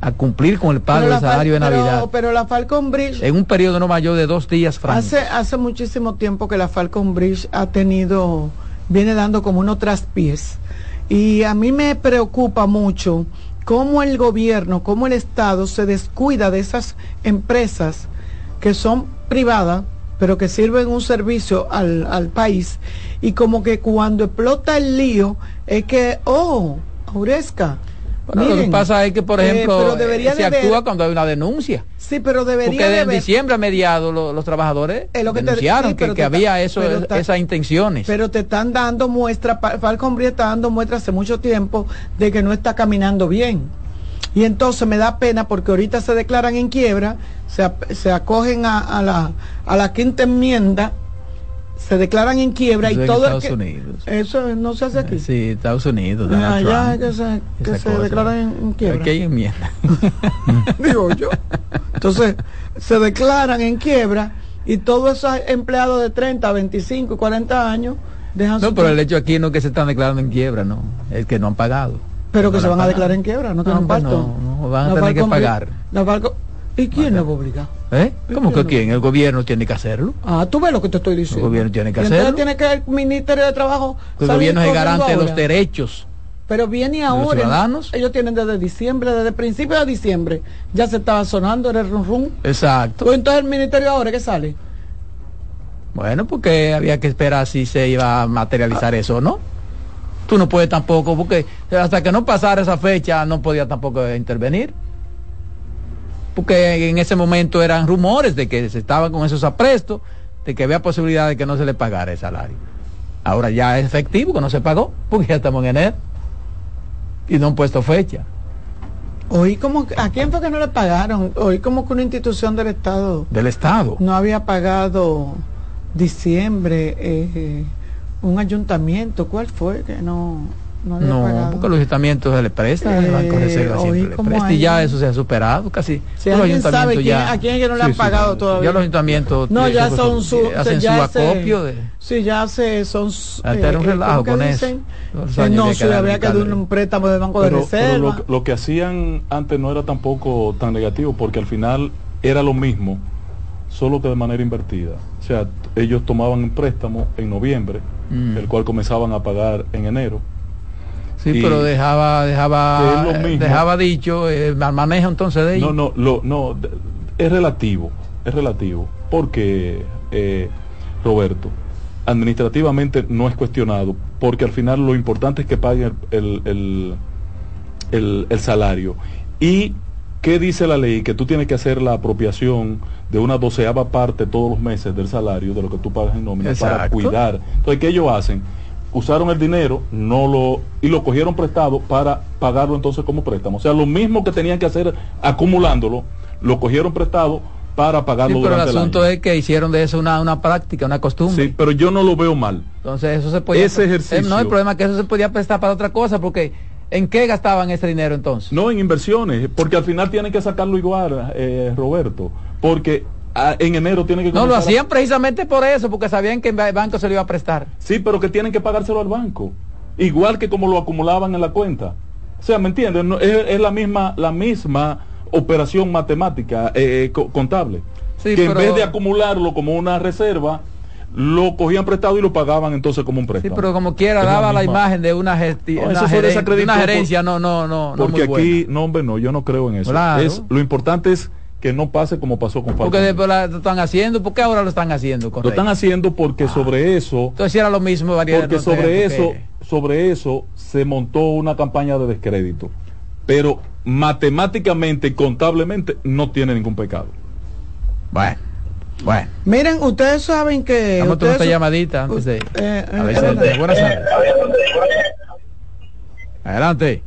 a cumplir con el pago del salario de Navidad. Pero la Falcon Bridge... En un periodo no mayor de dos días francos. Hace, hace muchísimo tiempo que la Falcon Bridge ha tenido, viene dando como unos traspiés y a mí me preocupa mucho cómo el gobierno, cómo el Estado se descuida de esas empresas que son privadas, pero que sirven un servicio al, al país. Y como que cuando explota el lío, es que, oh, Auresca, lo que pasa es que, por eh, ejemplo, eh, se actúa cuando hay una denuncia. Sí, pero debería Porque en diciembre a mediados los, trabajadores denunciaron que, había eso, esas intenciones. Pero te están dando muestras, Falcon Brie está dando muestras hace mucho tiempo de que no está caminando bien. Y entonces me da pena porque ahorita se declaran en quiebra, se, acogen a, la, a la quinta enmienda se declaran en quiebra y todo Estados Unidos. eso no se hace aquí sí Estados Unidos allá que se, que se declaran en, quiebra aquí hay enmienda digo yo entonces se declaran en quiebra Y todos esos empleados de 30, 25 y 40 años dejan No, pero el hecho aquí no es que se están declarando en quiebra, no. Es que no han pagado. Pero que se van a declarar en quiebra, no tienen parto. No, no, van a tener que pagar. ¿Y quién lo va a obligar? ¿Eh? ¿Cómo que quién? El gobierno tiene que hacerlo. Ah, tú ves lo que te estoy diciendo. El gobierno tiene que hacerlo. tiene que el Ministerio de Trabajo. El gobierno es garante de los derechos. Pero viene ahora. Los ciudadanos. Ellos tienen desde diciembre, desde principio de diciembre, ya se estaba sonando, el rum rum. Exacto. Pues entonces el ministerio ahora, ¿qué sale? Bueno, porque había que esperar si se iba a materializar eso o no. Tú no puedes tampoco, porque hasta que no pasara esa fecha no podía tampoco intervenir. Porque en ese momento eran rumores de que se estaban con esos aprestos, de que había posibilidad de que no se le pagara el salario. Ahora ya es efectivo que no se pagó, porque ya estamos en enero. Y no han puesto fecha. Hoy como a quién fue que no le pagaron? Hoy como que una institución del Estado. Del Estado. No había pagado diciembre eh, un ayuntamiento. ¿Cuál fue que no? No, había no pagado? porque los ayuntamientos se le prestan, el Banco de Reserva Eh, siempre le presta, y ya eso se ha superado casi. Si Los alguien sabe ayuntamientos quién- ya- a quién es que no le han Sí, pagado sí. todavía. Ya los ayuntamientos No, eh, ya son su, hacen ya su se- acopio de Sí, ya se son un eh, eh, relajo ¿cómo que con eso. dicen? Eh, no, darle había que dar darle. un préstamo del Banco de Pero, pero Reserva. lo, lo que hacían antes no era tampoco tan negativo porque al final era lo mismo, solo que de manera invertida. O sea, ellos tomaban un préstamo en noviembre, Mm. el cual comenzaban a pagar en enero. Sí, Y- pero dejaba dejaba dejaba dicho eh, el manejo entonces de ellos. No, no, lo, no, es relativo, es relativo, porque eh, Roberto, administrativamente no es cuestionado, porque al final lo importante es que paguen el, el, el- el salario. ¿Y qué dice la ley? Que tú tienes que hacer la apropiación de una doceava parte todos los meses del salario, de lo que tú pagas en nómina, para cuidar. Entonces, ¿qué ellos hacen? Usaron el dinero no lo y lo cogieron prestado para pagarlo entonces como préstamo. O sea, lo mismo que tenían que hacer acumulándolo, lo cogieron prestado para Sí, pagarlo pero el durante asunto año. es que hicieron de eso una, una práctica, una costumbre. Sí, pero yo no lo veo mal. Entonces eso se podía Ese ejercicio. Eh, No, el problema es que eso se podía prestar para otra cosa porque ¿en qué gastaban ese dinero entonces? No en inversiones, porque al final tienen que sacarlo igual, eh, Roberto, porque ah, en enero tienen que No, lo a- hacían precisamente por eso, porque sabían que el banco se lo iba a prestar. Sí, pero que tienen que pagárselo al banco. Igual que como lo acumulaban en la cuenta. O sea, ¿me entiendes? No, es, es la misma la misma operación matemática, eh, eh, co- contable. Sí, que en vez de acumularlo como una reserva, lo cogían prestado y lo pagaban entonces como un Sí, préstamo. pero como quiera Es daba la misma- imagen de una, No, una eso se geren- desacreditó una gerencia, no, no, no, no Porque muy aquí, buena. no, hombre, no, yo no creo en eso. Claro. Es, lo importante es que no pase como pasó con Porque Falcón. después la- lo están haciendo, ¿por qué ahora lo están haciendo? Lo están haciendo porque sobre eso Entonces era lo mismo variedad porque sobre eso sobre eso se montó una campaña de descrédito pero matemáticamente y contablemente no tiene ningún pecado Bueno, bueno. Miren, ustedes saben que. Vamos a tomar ustedes esta llamadita antes de... Eh, a ver eh, eh, buenas tardes. Adelante.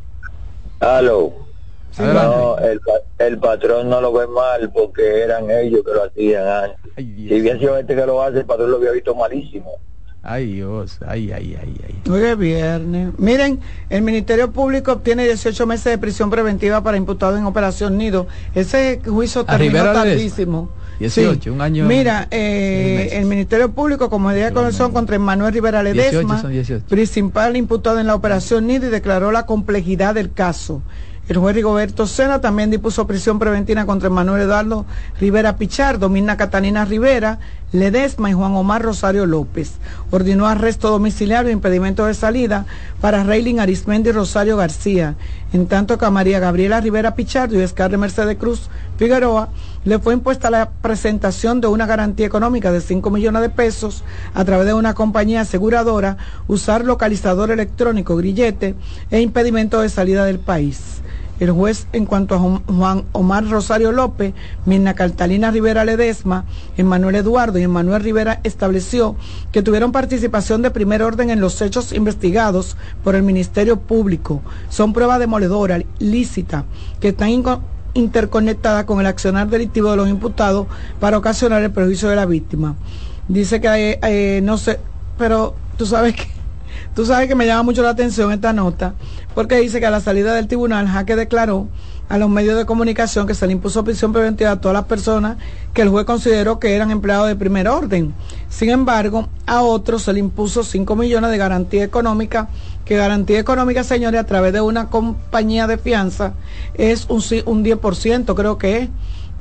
Aló. No, el, pa- el patrón no lo ve mal porque eran ellos que lo hacían antes. Ay. Si bien sido este que lo hace, el patrón lo había visto malísimo. Ay, Dios. Ay, ay, ay, ay. Hoy es viernes. Miren, el Ministerio Público obtiene 18 meses de prisión preventiva para imputados en Operación Nido. Ese juicio terminó tardísimo. 18, un año, Mira, eh, el Ministerio Público, como medida de conexión contra Manuel Rivera 18 Ledesma, son 18. principal imputado en la Operación Nido y declaró la complejidad del caso. El juez Rigoberto Sena también dispuso prisión preventiva contra Manuel Eduardo Rivera Pichardo, Mirna Catalina Rivera, Ledesma y Juan Omar Rosario López. Ordenó arresto domiciliario e impedimento de salida para Reylin Arismendi Rosario García, en tanto que a María Gabriela Rivera Pichardo y Scarlett Mercedes Cruz Figueroa le fue impuesta la presentación de una garantía económica de 5 millones de pesos a través de una compañía aseguradora, usar localizador electrónico, grillete e impedimento de salida del país. El juez, en cuanto a Ju- Juan Omar Rosario López, Mirna Catalina Rivera Ledesma, Emmanuel Eduardo y Emmanuel Rivera estableció que tuvieron participación de primer orden en los hechos investigados por el Ministerio Público. Son pruebas demoledoras, lícitas, que están interconectadas con el accionar delictivo de los imputados para ocasionar el perjuicio de la víctima. Dice que eh, eh, no sé, pero tú sabes que Tú sabes que me llama mucho la atención esta nota, porque dice que a la salida del tribunal Jaque declaró a los medios de comunicación que se le impuso prisión preventiva a todas las personas que el juez consideró que eran empleados de primer orden. Sin embargo, a otros se le impuso 5 millones de garantía económica, que garantía económica, señores, a través de una compañía de fianza es un, un 10%, creo que es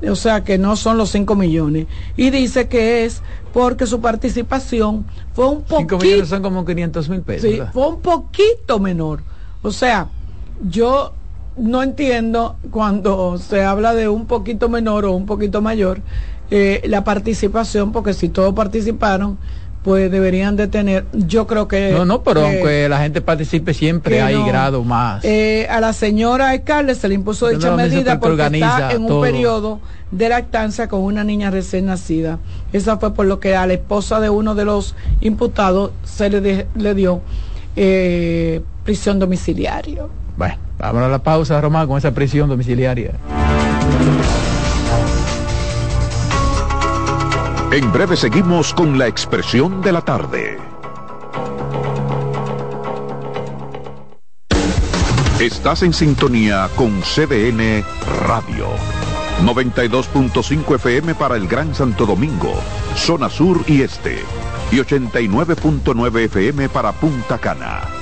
o sea que no son los 5 millones. Y dice que es porque su participación fue un poquito... 5 millones son como 500 mil pesos. Sí, fue un poquito menor. O sea, yo no entiendo cuando se habla de un poquito menor o un poquito mayor eh, la participación, porque si todos participaron, pues deberían de tener, yo creo que... No, no, pero aunque la gente participe siempre hay grado más. Eh, a la señora alcalde se le impuso dicha medida porque está en un periodo de lactancia con una niña recién nacida. Esa fue por lo que a la esposa de uno de los imputados se le, le dio eh, prisión domiciliaria. Bueno, vamos a la pausa, Román, con esa prisión domiciliaria. En breve seguimos con la expresión de la tarde. Estás en sintonía con CDN Radio. 92.5 FM para el Gran Santo Domingo, zona sur y este. Y 89.9 FM para Punta Cana.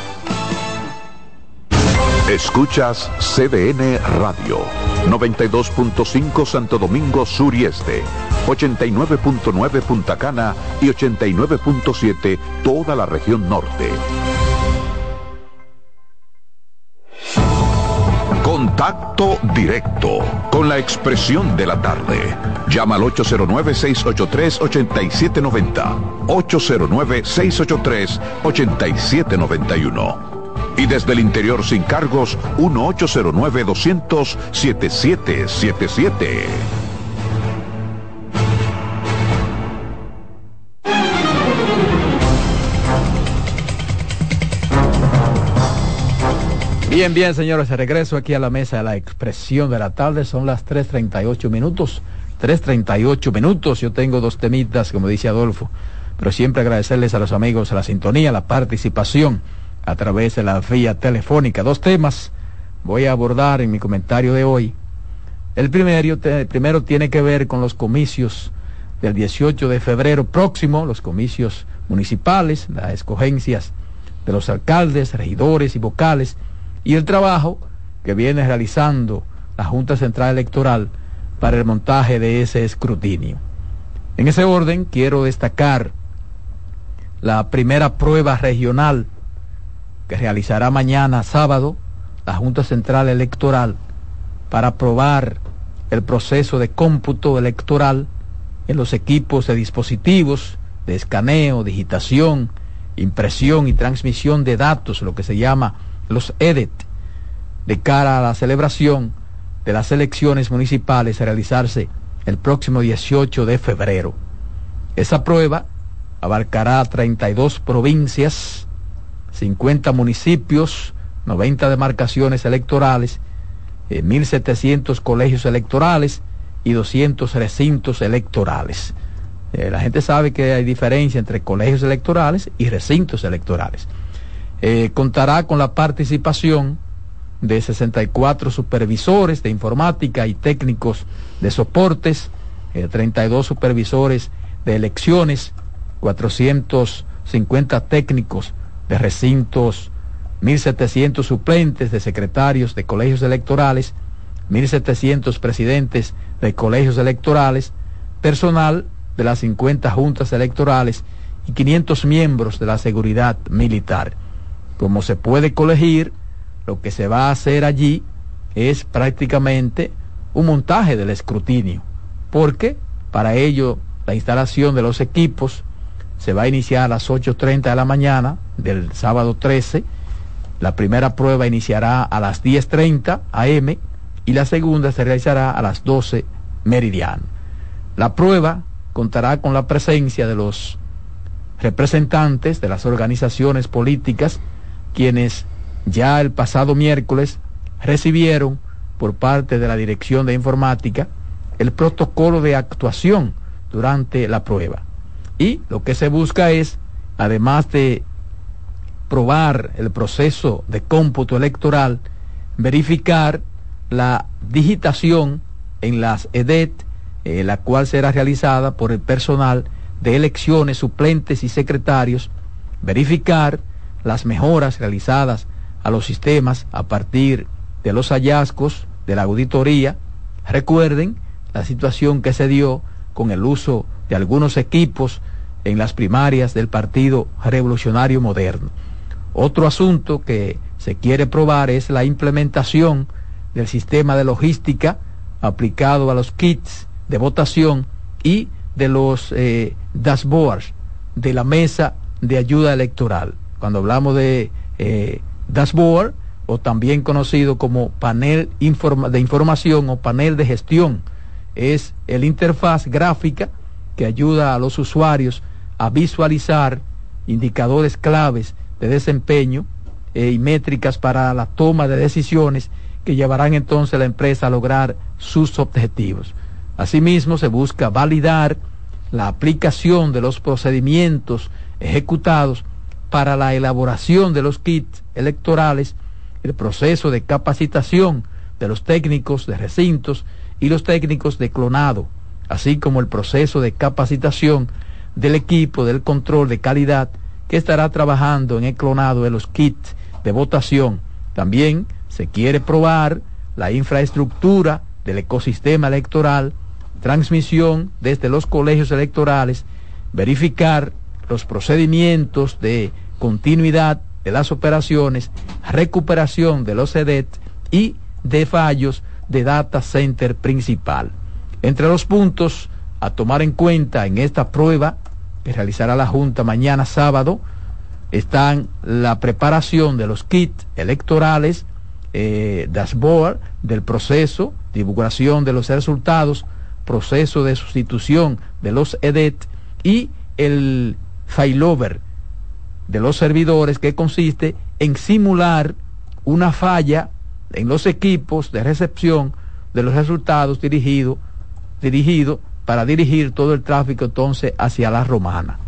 Escuchas CDN Radio. 92.5 Santo Domingo Sur y Este. 89.9 Punta Cana y 89.7 toda la región norte. Contacto directo con la expresión de la tarde. Llama al 809-683-8790. 809-683-8791. Y desde el interior sin cargos, 1-809-200-7777. Bien, bien, señores, regreso aquí a la mesa de la expresión de la tarde. Son las 3.38 minutos. 3.38 minutos. Yo tengo dos temitas, como dice Adolfo. Pero siempre agradecerles a los amigos la sintonía, la participación a través de la vía telefónica. Dos temas voy a abordar en mi comentario de hoy. El primero, el primero tiene que ver con los comicios del 18 de febrero próximo, los comicios municipales, las escogencias de los alcaldes, regidores y vocales y el trabajo que viene realizando la Junta Central Electoral para el montaje de ese escrutinio. En ese orden quiero destacar la primera prueba regional que realizará mañana sábado la Junta Central Electoral para aprobar el proceso de cómputo electoral en los equipos de dispositivos de escaneo, digitación, impresión y transmisión de datos, lo que se llama los EDET, de cara a la celebración de las elecciones municipales a realizarse el próximo 18 de febrero. Esa prueba abarcará 32 provincias, 50 municipios, 90 demarcaciones electorales, 1.700 eh, colegios electorales y 200 recintos electorales. Eh, la gente sabe que hay diferencia entre colegios electorales y recintos electorales. Eh, contará con la participación de 64 supervisores de informática y técnicos de soportes, 32 supervisores de elecciones, 450 técnicos de recintos, 1.700 suplentes de secretarios de colegios electorales, 1.700 presidentes de colegios electorales, personal de las 50 juntas electorales y 500 miembros de la seguridad militar. Como se puede colegir, lo que se va a hacer allí es prácticamente un montaje del escrutinio, porque para ello la instalación de los equipos se va a iniciar a las 8.30 de la mañana del sábado 13. La primera prueba iniciará a las 10.30 am y la segunda se realizará a las 12 meridiano. La prueba contará con la presencia de los representantes de las organizaciones políticas quienes ya el pasado miércoles recibieron por parte de la Dirección de Informática el protocolo de actuación durante la prueba. Y lo que se busca es, además de probar el proceso de cómputo electoral, verificar la digitación en las EDET, eh, la cual será realizada por el personal de elecciones, suplentes y secretarios, verificar las mejoras realizadas a los sistemas a partir de los hallazgos de la auditoría. Recuerden la situación que se dio con el uso de algunos equipos en las primarias del Partido Revolucionario Moderno. Otro asunto que se quiere probar es la implementación del sistema de logística aplicado a los kits de votación y de los eh, dashboards de la mesa de ayuda electoral. Cuando hablamos de eh, dashboard, o también conocido como panel de información o panel de gestión, es el interfaz gráfica que ayuda a los usuarios a visualizar indicadores claves de desempeño eh, y métricas para la toma de decisiones que llevarán entonces a la empresa a lograr sus objetivos. Asimismo, se busca validar la aplicación de los procedimientos ejecutados para la elaboración de los kits electorales, el proceso de capacitación de los técnicos de recintos y los técnicos de clonado, así como el proceso de capacitación del equipo del control de calidad que estará trabajando en el clonado de los kits de votación. También se quiere probar la infraestructura del ecosistema electoral, transmisión desde los colegios electorales, verificar los procedimientos de continuidad de las operaciones, recuperación de los EDET y de fallos de data center principal. Entre los puntos a tomar en cuenta en esta prueba que realizará la Junta mañana sábado están la preparación de los kits electorales, eh, dashboard del proceso, divulgación de los resultados, proceso de sustitución de los EDET y el failover de los servidores que consiste en simular una falla en los equipos de recepción de los resultados dirigido, dirigido para dirigir todo el tráfico entonces hacia la romana.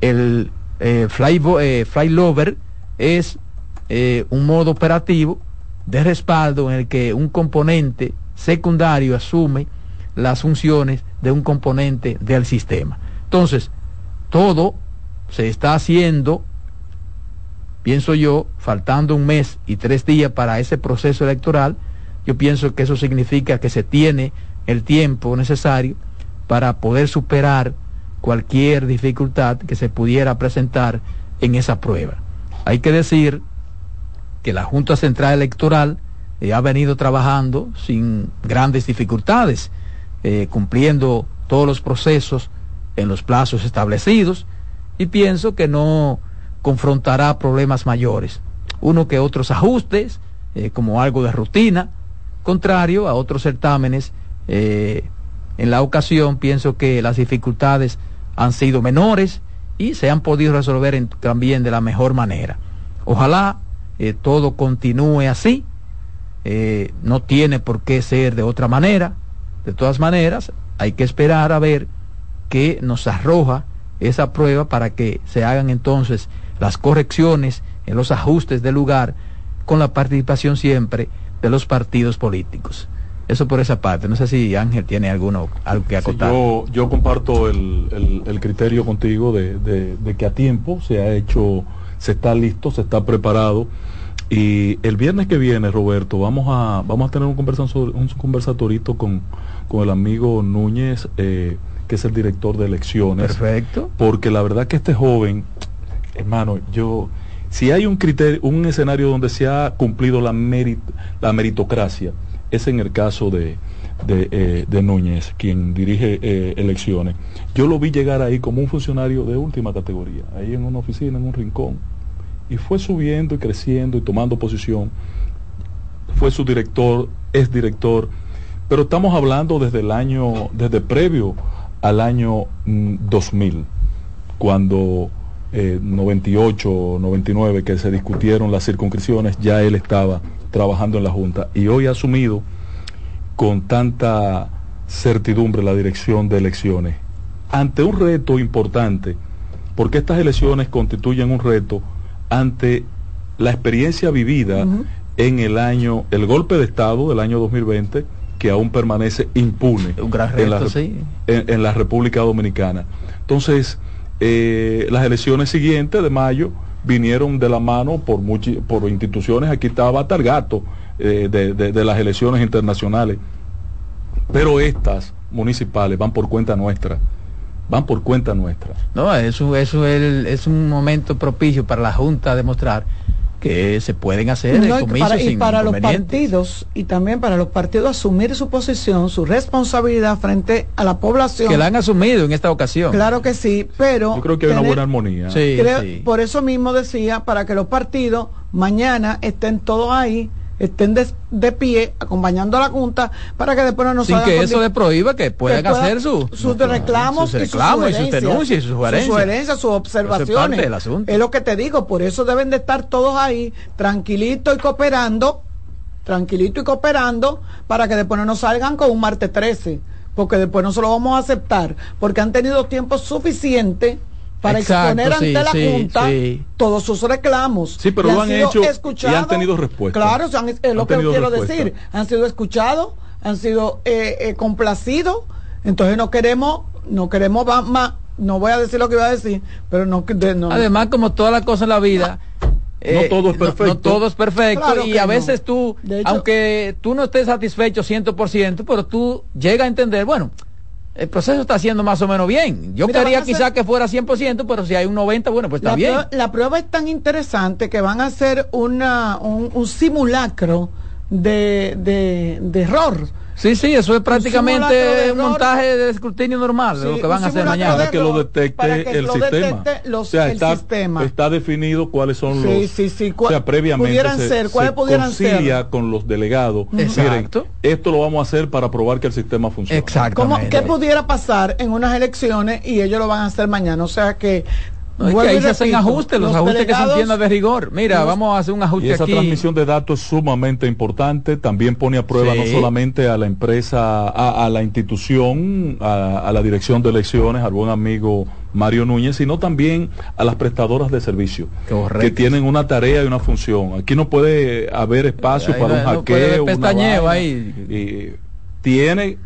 El eh, fly, eh, Flylover es eh, un modo operativo de respaldo en el que un componente secundario asume las funciones de un componente del sistema. Entonces, todo se está haciendo, pienso yo, faltando un mes y tres días para ese proceso electoral, yo pienso que eso significa que se tiene el tiempo necesario para poder superar cualquier dificultad que se pudiera presentar en esa prueba. Hay que decir que la Junta Central Electoral eh, ha venido trabajando sin grandes dificultades, eh, cumpliendo todos los procesos en los plazos establecidos y pienso que no confrontará problemas mayores. Uno que otros ajustes, eh, como algo de rutina, contrario a otros certámenes, eh, en la ocasión pienso que las dificultades han sido menores y se han podido resolver también de la mejor manera. Ojalá eh, todo continúe así, eh, no tiene por qué ser de otra manera. De todas maneras, hay que esperar a ver qué nos arroja esa prueba para que se hagan entonces las correcciones en los ajustes del lugar con la participación siempre de los partidos políticos. Eso por esa parte. No sé si Ángel tiene alguno, algo que Sí, acotar. yo, yo comparto el, el- el criterio contigo de, de- de que a tiempo se ha hecho, se está listo, se está preparado. Y el viernes que viene, Roberto, vamos a, vamos a tener un, un conversatorito con, con el amigo Núñez, eh, que es el director de elecciones. Perfecto. Porque la verdad que este joven, hermano, yo, si hay un criterio, un escenario donde se ha cumplido la, merit- la meritocracia, es en el caso de, de, eh, de Núñez, quien dirige eh, elecciones. Yo lo vi llegar ahí como un funcionario de última categoría, ahí en una oficina, en un rincón, y fue subiendo y creciendo y tomando posición. Fue su director, es director, pero estamos hablando desde el año, desde previo al año mm, 2000, cuando eh, 98, 99, que se discutieron las circunscripciones, ya él estaba trabajando en la Junta y hoy ha asumido con tanta certidumbre la dirección de elecciones ante un reto importante, porque estas elecciones constituyen un reto ante la experiencia vivida en el año, el golpe de Estado del año 2020, que aún permanece impune Un gran en, la, sí. en la República Dominicana. Entonces, eh, las elecciones siguientes de mayo vinieron de la mano por, muchi- por instituciones, aquí estaba Targato, eh, de, de- las elecciones internacionales, pero estas municipales van por cuenta nuestra, van por cuenta nuestra. No, eso, eso es, un momento propicio para la Junta demostrar que se pueden hacer No, y comicios para, y sin para los partidos y también para los partidos asumir su posición, su responsabilidad frente a la población. que la han asumido en esta ocasión. Claro que sí, pero Yo creo que hay una buena armonía. Sí, creo- sí. por eso mismo decía para que los partidos mañana estén todos ahí, estén des- de, pie acompañando a la junta para que después no nos sin que eso le prohíba que puedan que hacer su- sus reclamos, sus y sus reclamos y sus sugerencias. denuncias y sus sugerencias. sugerencias, sus observaciones. parte del. Es lo que te digo, por eso deben de estar todos ahí, tranquilitos y cooperando, tranquilito y cooperando, para que después no nos salgan con un martes 13, porque después no se lo vamos a aceptar, porque han tenido tiempo suficiente para Exacto, exponer sí, ante la sí, Junta sí. todos sus reclamos. Sí, pero Y lo han sido hecho y han escuchados. tenido respuesta. Claro, han- es lo Han que quiero respuesta. decir. Han sido escuchados, han sido eh, eh, complacidos. Entonces no queremos, no queremos más, no voy a decir lo que iba a decir, pero no, de- no Además, como todas las cosas en la vida, eh, No todo es perfecto. No, todo es perfecto Claro y a no. veces tú, De hecho- aunque tú no estés satisfecho 100%, pero tú llegas a entender, bueno, el proceso está haciendo más o menos bien. Yo Mira, quería van a quizá hacer- que fuera 100%, pero si hay un 90, bueno, pues está la, bien. prueba, la prueba es tan interesante que van a hacer una, un, un simulacro de, de, de error. Sí, sí, eso es de prácticamente un montaje de escrutinio normal, de Sí, lo que van a hacer mañana. para que lo detecte para que el lo sistema. detecte los- o sea, el está, sistema. está definido cuáles son Sí, los. sí, sí, O sea, previamente pudieran se, ser, ¿cuáles se pudieran ser? concilia con los delegados. Exacto. Miren, esto lo vamos a hacer para probar que el sistema funciona. ¿Cómo, Exactamente. ¿Qué pudiera pasar en unas elecciones y ellos lo van a hacer mañana? O sea que... No, es que y ahí se hacen ajustes, los, ajustes que se entiendan de rigor. Mira, los- vamos a hacer un Y ajuste esa aquí. transmisión de datos es sumamente importante. También pone a prueba Sí. no solamente a la empresa, a, a la institución, a, a la dirección de elecciones, al buen amigo Mario Núñez, sino también a las prestadoras de servicio, Correcto. que tienen una tarea y una función. Aquí no puede haber espacio Ahí para no- un no puede haber hackeo. una pestañeo ahí. Y tiene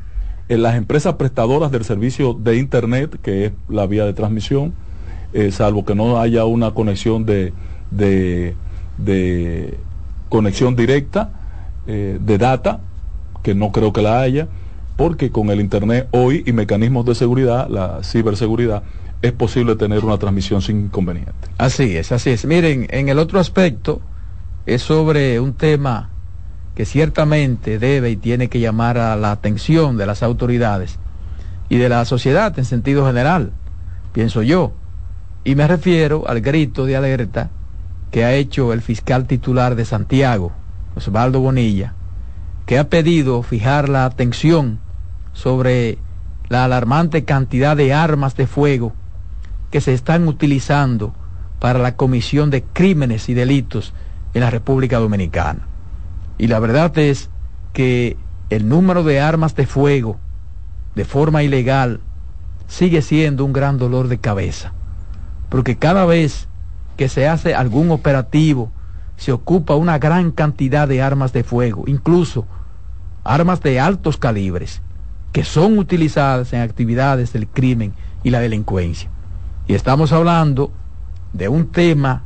en las empresas prestadoras del servicio de Internet, que es la vía de transmisión, eh, salvo que no haya una conexión de, de, conexión directa eh, de data, que no creo que la haya, porque con el Internet hoy y mecanismos de seguridad, la ciberseguridad, es posible tener una transmisión sin inconveniente. Así es, así es. Miren, en el otro aspecto es sobre un tema que ciertamente debe y tiene que llamar a la atención de las autoridades y de la sociedad en sentido general, pienso yo. Y me refiero al grito de alerta que ha hecho el fiscal titular de Santiago, Osvaldo Bonilla, que ha pedido fijar la atención sobre la alarmante cantidad de armas de fuego que se están utilizando para la comisión de crímenes y delitos en la República Dominicana. Y la verdad es que el número de armas de fuego de forma ilegal sigue siendo un gran dolor de cabeza, porque cada vez que se hace algún operativo se ocupa una gran cantidad de armas de fuego, incluso armas de altos calibres, que son utilizadas en actividades del crimen y la delincuencia. Y estamos hablando de un tema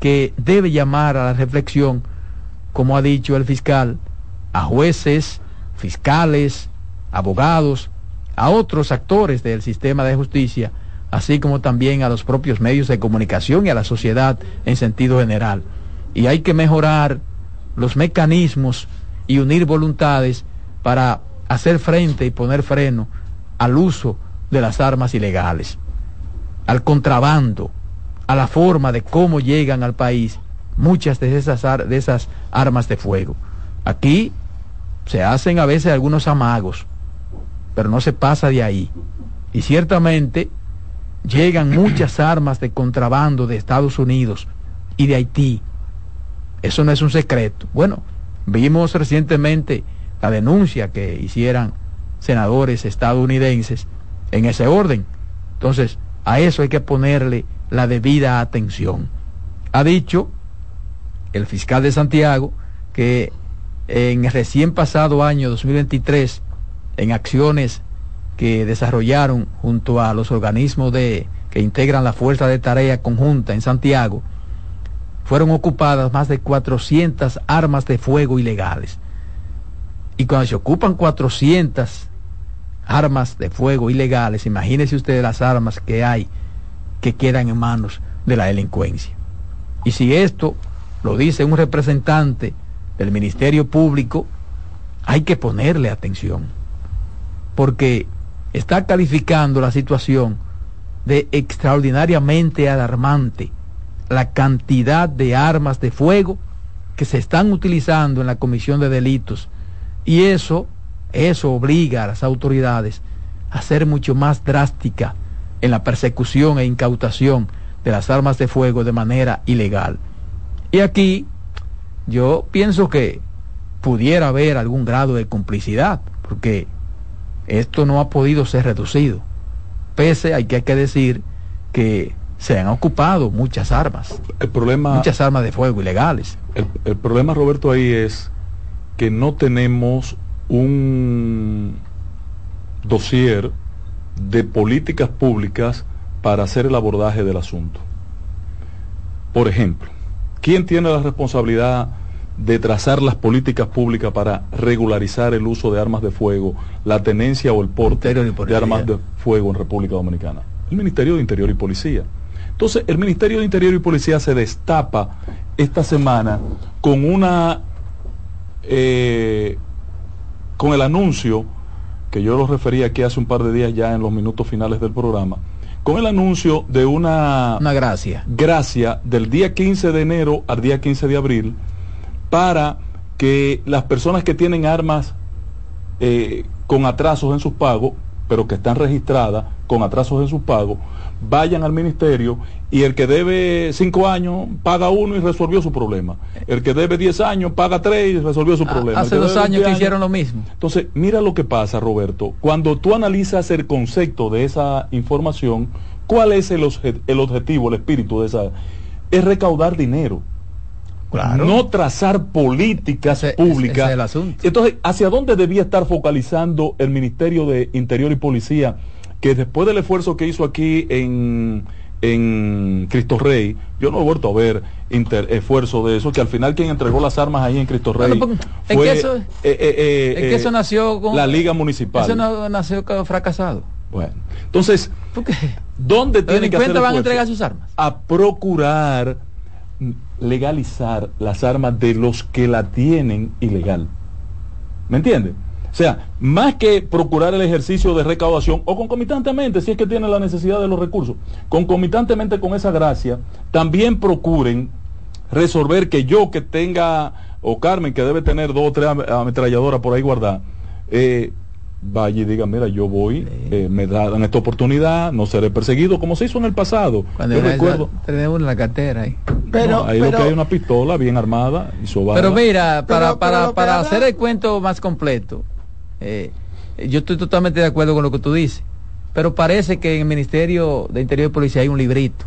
que debe llamar a la reflexión, como ha dicho el fiscal, a jueces, fiscales, abogados, a otros actores del sistema de justicia, así como también a los propios medios de comunicación y a la sociedad en sentido general. Y hay que mejorar los mecanismos y unir voluntades para hacer frente y poner freno al uso de las armas ilegales, al contrabando, a la forma de cómo llegan al país muchas de esas, de esas armas de fuego. Aquí se hacen a veces algunos amagos, pero no se pasa de ahí. Y ciertamente llegan muchas armas de contrabando de Estados Unidos y de Haití. Eso no es un secreto. Bueno, vimos recientemente la denuncia que hicieran senadores estadounidenses en ese orden. Entonces, a eso hay que ponerle la debida atención. Ha dicho el fiscal de Santiago que en el recién pasado año 2023, en acciones que desarrollaron junto a los organismos de, que integran la Fuerza de Tarea Conjunta en Santiago, fueron ocupadas más de 400 armas de fuego ilegales. Y cuando se ocupan 400 armas de fuego ilegales, imagínense ustedes las armas que hay que quedan en manos de la delincuencia. Y si esto lo dice un representante del Ministerio Público, hay que ponerle atención, porque está calificando la situación de extraordinariamente alarmante la cantidad de armas de fuego que se están utilizando en la comisión de delitos y eso eso obliga a las autoridades a ser mucho más drástica en la persecución e incautación de las armas de fuego de manera ilegal. Y aquí yo pienso que pudiera haber algún grado de complicidad, porque esto no ha podido ser reducido. Pese hay que, hay que decir que se han ocupado muchas armas. El problema, muchas armas de fuego ilegales. El, el problema, Roberto, ahí es que no tenemos un dossier de políticas públicas para hacer el abordaje del asunto. Por ejemplo, ¿quién tiene la responsabilidad de trazar las políticas públicas para regularizar el uso de armas de fuego, la tenencia o el porte de armas de fuego en República Dominicana? El Ministerio de Interior y Policía. Entonces, el Ministerio de Interior y Policía se destapa esta semana con una eh, con el anuncio que yo lo referí aquí hace un par de días ya en los minutos finales del programa, con el anuncio de una, una gracia. gracia del día 15 de enero al día 15 de abril para que las personas que tienen armas eh, con atrasos en sus pagos, pero que están registradas con atrasos en sus pagos, vayan al ministerio y el que debe cinco años paga uno y resolvió su problema. El que debe diez años paga tres y resolvió su ah, problema. Hace dos años que hicieron lo mismo. Entonces, mira lo que pasa, Roberto. Cuando tú analizas el concepto de esa información, ¿cuál es el, el objetivo, el espíritu de esa? Es recaudar dinero. Claro. No trazar políticas públicas. el asunto. Entonces, ¿hacia dónde debía estar focalizando el Ministerio de Interior y Policía? Que después del esfuerzo que hizo aquí en en Cristo Rey, yo no he vuelto a ver esfuerzo de eso, que al final quien entregó las armas ahí en Cristo Rey fue eso, eh, eh, eh, eso nació con la Liga Municipal. Eso no, nació fracasado. Bueno, entonces, ¿dónde tiene que hacer van a entregar sus armas? A procurar legalizar las armas de los que la tienen ilegal. ¿Me entiende? O sea, más que procurar el ejercicio de recaudación o concomitantemente, si es que tiene la necesidad de los recursos, concomitantemente con esa gracia, también procuren resolver que yo que tenga o Carmen, que debe tener dos o tres am- ametralladoras por ahí guardadas, eh, vaya y diga, mira, yo voy, eh, me dan esta oportunidad, no seré perseguido, como se hizo en el pasado. Cuando Yo recuerdo, tenemos la cartera ahí. Pero, no, ahí pero, lo que hay es una pistola bien armada y sobada. Pero mira, para, pero para, para hacer el cuento más completo, eh, yo estoy totalmente de acuerdo con lo que tú dices, pero parece que en el Ministerio de Interior y Policía hay un librito,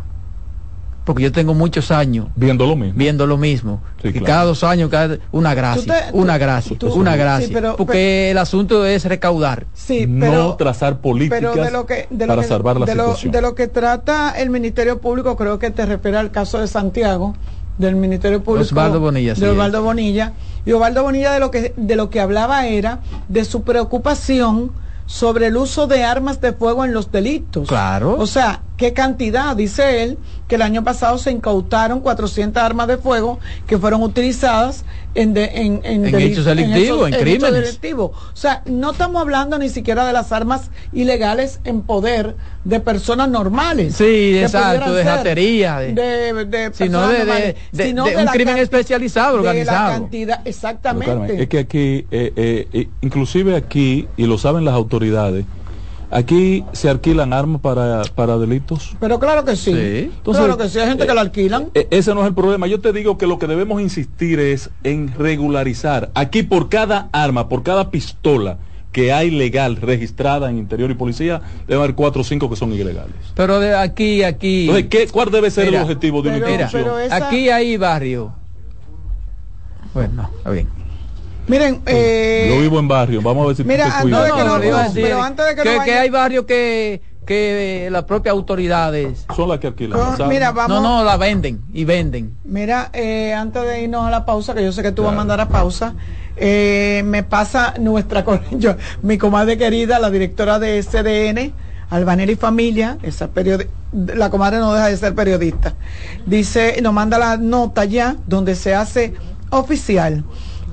porque yo tengo muchos años viendo lo mismo. viendo lo mismo, Sí, y claro. cada dos años, cada, una gracia, te- una tú- gracia, tú- una sí, gracia, pero- porque el asunto es recaudar. sí, no pero, trazar políticas pero de lo que, de lo para que- salvar la de lo, situación. de lo que trata el Ministerio Público, creo que te refiere al caso de Santiago, del Ministerio Público Osvaldo Bonilla, sí de es. Osvaldo Bonilla. Y Osvaldo Bonilla de lo que de lo que hablaba era de su preocupación sobre el uso de armas de fuego en los delitos. Claro. O sea, ¿qué cantidad? Dice él que el año pasado se incautaron 400 armas de fuego que fueron utilizadas en, de- en, En hechos delictivos, en crímenes. delictivos. O sea, no estamos hablando ni siquiera de las armas ilegales en poder de personas normales. Sí, exacto, de ser ratería, de- de, de sino personas de- de- normales, de- sino de un la crimen especializado, de la organizado. cantidad, exactamente. Carmen, es que aquí, eh, eh, inclusive aquí, y lo saben las autoridades, aquí se alquilan armas para, para delitos. Pero claro que sí. Sí. Entonces, claro que sí, hay gente que eh, lo alquilan. E- ese no es el problema. Yo te digo que lo que debemos insistir es en regularizar. Aquí por cada arma, por cada pistola que hay legal registrada en interior y policía, debe haber cuatro o cinco que son ilegales. Pero de aquí, aquí, Entonces, ¿qué, ¿cuál debe ser Mira, el objetivo de una pero esa- aquí hay barrio. Bueno, no, está bien. Miren, eh, Yo vivo en barrio, vamos a ver si mira, tú te ah, cuidas. no, de que no- no, pero antes de que que, que hay barrios que, que las propias autoridades Son las que alquilan. con- mira, vamos. no, no, la venden y venden. Mira, eh, antes de irnos a la pausa, que yo sé que tú vas a mandar a pausa, eh, me pasa nuestra, yo, mi comadre querida, la directora de SDN, Albanera y Familia, esa periodi- la comadre no deja de ser periodista, dice, nos manda la nota ya, donde se hace oficial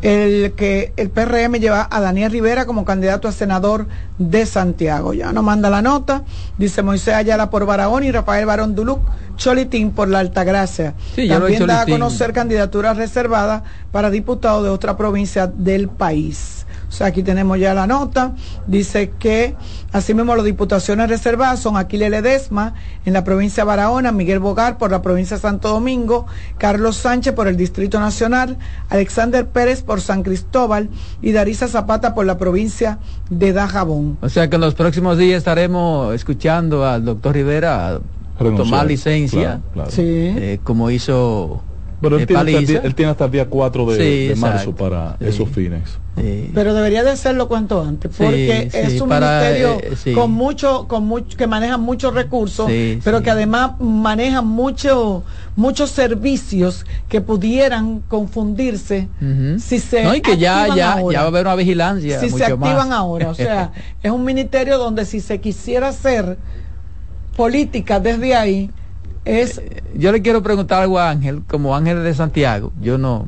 el que el PRM lleva a Daniel Rivera como candidato a senador de Santiago. Ya nos manda la nota, dice Moisés Ayala por Barahón y Rafael Barón Duluc, Cholitín por la Altagracia. Sí, También da a conocer candidaturas reservadas para diputados de otra provincia del país. O sea, aquí tenemos ya la nota. Dice que asimismo las diputaciones reservadas son Aquiles Ledesma en la provincia de Barahona, Miguel Bogar por la provincia de Santo Domingo, Carlos Sánchez por el Distrito Nacional, Alexander Pérez por San Cristóbal y Darisa Zapata por la provincia de Dajabón. O sea que en los próximos días estaremos escuchando al doctor Rivera Renunciar. tomar licencia, Claro, claro. Sí. eh, como hizo Pero él, eh, tiene hasta el día, él tiene hasta el día 4 de, Sí, de marzo para Sí. esos fines. Pero debería de hacerlo cuanto antes, porque sí, es un para, ministerio eh, sí. con mucho, con mucho, que maneja muchos recursos, Sí, pero sí. que además maneja mucho, muchos servicios que pudieran confundirse si se no, y que ya, ya, ahora. ya va a haber una vigilancia. si se más. activan ahora. O sea, es un ministerio donde si se quisiera hacer política desde ahí, es yo le quiero preguntar algo a Ángel, como Ángel de Santiago. Yo no.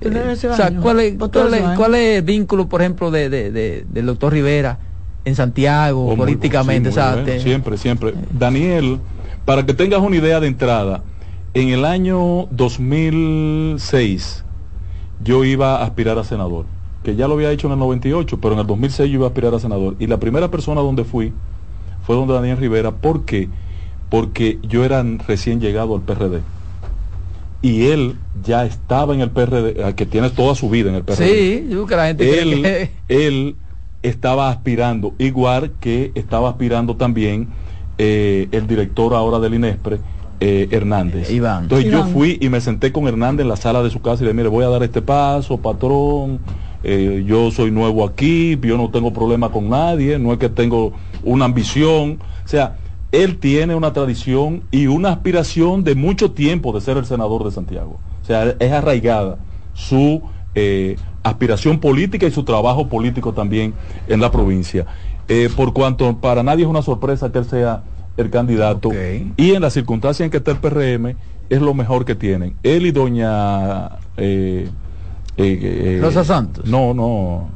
Eh, o sea. ¿cuál es, cuál, es, ciudadano. cuál es el vínculo, por ejemplo, de, de, de- del doctor Rivera en Santiago, Oh, políticamente? sí, muy o sea, bueno, te- Siempre, siempre. Daniel, para que tengas una idea de entrada, en el año 2006 yo iba a aspirar a senador, que ya lo había hecho en el 98, pero en el 2006 yo iba a aspirar a senador. Y la primera persona donde fui fue donde Daniel Rivera. ¿Por qué? Porque yo era recién llegado al PRD. Y él ya estaba en el PRD, ah, que tiene toda su vida en el PRD Sí, yo creo que la gente cree él, que- él estaba aspirando, igual que estaba aspirando también eh, el director ahora del INESPRE, eh, Hernández. Eh, Iván. Entonces Iván. yo fui y me senté con Hernández en la sala de su casa y le dije, mire, voy a dar este paso, patrón, eh, yo soy nuevo aquí, yo no tengo problema con nadie, no es que tengo una ambición, o sea, él tiene una tradición y una aspiración de mucho tiempo de ser el senador de Santiago. O sea, es arraigada su eh, aspiración política y su trabajo político también en la provincia. Eh, por cuanto para nadie es una sorpresa que él sea el candidato y en las circunstancias en que está el PRM es lo mejor que tienen. Él y doña... eh, Rosa Santos. No, no.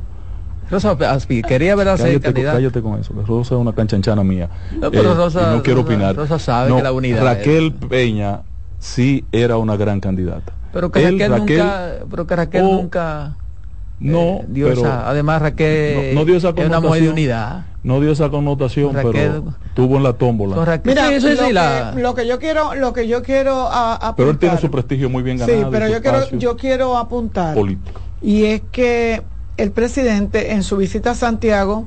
Rosa Aspi, quería ver a Cállate, con- candidato. cállate con eso, que Rosa es una canchanchana mía. Eh, No, pero y Rosa- no quiero Rosa- opinar. Rosa sabe No, que la unidad Raquel es- Peña sí era una gran candidata. Pero que Él, Raquel, Raquel, nunca, pero que Raquel o- nunca No, eh, dio pero esa- además Raquel no, no dio esa es una mujer de connotación. unidad. No dio esa connotación, Raquel- pero tuvo en la tómbola. Raquel, Mira, sí, sí, lo, sí, que, la- lo que yo quiero, lo que yo quiero a- apuntar. Pero él tiene su prestigio muy bien ganado. Sí, pero yo quiero, yo quiero apuntar. político. Y es que el presidente en su visita a Santiago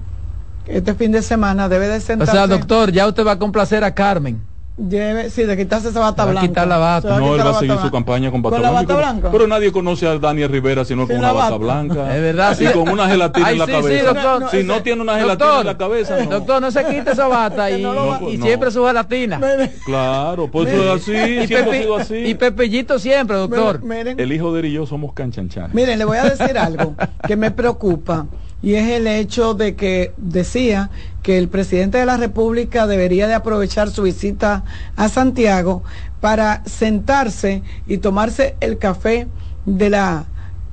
este fin de semana debe de o sentarse. sea, doctor, ya usted va a complacer a Carmen. Debe, sí, de quitarse esa bata blanca. quitar la bata. No, él va a seguir su campaña con bata ¿Con la blanca. bata blanca? Pero nadie conoce a Daniel Rivera sino Sin con una bata bata. blanca. Es verdad, Y sí. con una gelatina Ay, en la sí, cabeza. sí, doctor. No, si ese- no tiene una gelatina Doctor, en la cabeza, no. Doctor, no se quite esa bata y, no lo va- y No. siempre su gelatina. Miren, Claro, pues eso es así, y, siempre ha sido así. y Pepellito siempre, doctor. miren, miren. El hijo de él y yo somos canchanchanes. Miren, le voy a decir algo que me preocupa y es el hecho de que decía que el presidente de la República debería de aprovechar su visita a Santiago para sentarse y tomarse el café de la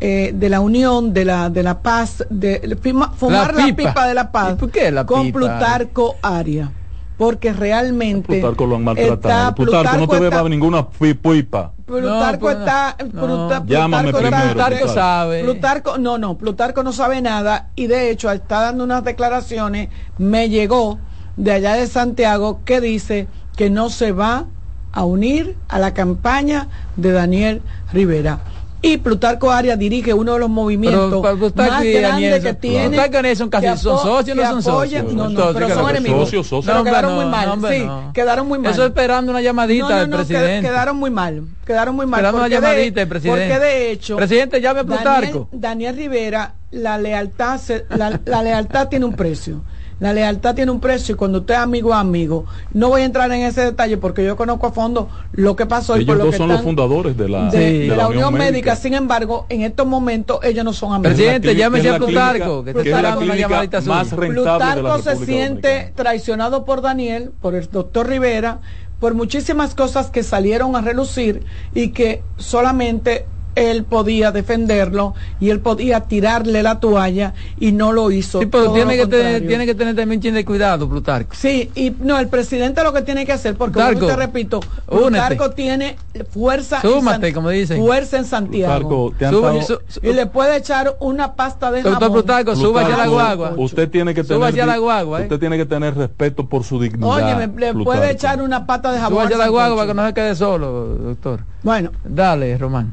eh, de la unión, de la de la paz, de fuma- fumar la pipa. pipa. de la paz ¿Y por qué la con pipa? Plutarco Aria. Porque realmente Plutarco lo han está- maltratado. Plutarco no te está- beba ninguna pi- pipa. Plutarco No, pues, está, no. Pluta- Llámame Plutarco está- primero, Plutarco Plutarco. sabe. Plutarco, no, no, Plutarco no sabe nada y de hecho está dando unas declaraciones, me llegó de allá de Santiago que dice que no se va a unir a la campaña de Daniel Rivera. Y Plutarco Arias dirige uno de los movimientos Pero, pero más grandes que tiene. Plutarco Daniel son casi- son socios, no son socios. No, no, pero son enemigos. socios, socios. Pero No, quedaron no, muy mal. hombre, sí, quedaron muy mal. Eso esperando una llamadita del presidente. quedaron muy mal. Quedaron muy mal. Esperando una llamadita del presidente. Porque de hecho. Presidente, llame a Daniel, Plutarco. Daniel Rivera, la lealtad, se- la, la lealtad tiene un precio. La lealtad tiene un precio y cuando usted es amigo a amigo, no voy a entrar en ese detalle porque yo conozco a fondo lo que pasó y Ellos por lo dos que son los fundadores de la, de, Sí. de la Unión Médica. Sin embargo, en estos momentos ellos no son amigos. Presidente, llámese a Plutarco, que está una llamadita más Plutarco se siente Dominicana. traicionado por Daniel, por el doctor Rivera, por muchísimas cosas que salieron a relucir y que solamente él podía defenderlo y él podía tirarle la toalla y no lo hizo. Sí, pero tiene lo que, tener, tiene que tener también un chin de cuidado, Plutarco. Sí, y no, el presidente lo que tiene que hacer, porque Plutarco, te repito, únete. Plutarco tiene fuerza, en Súmate, San- como dicen. fuerza en Santiago. Plutarco, te han Suba- dado- su- su- Y le puede echar una pasta de Doctor jamón. Plutarco, suba hacia la guagua. Usted tiene que tener a la guagua, ¿eh? Usted tiene que tener respeto por su dignidad. Oye, me- le Plutarco. puede echar una pata de jamón. Suba hacia la guagua para que no se quede solo, doctor. Bueno, Dale, Román.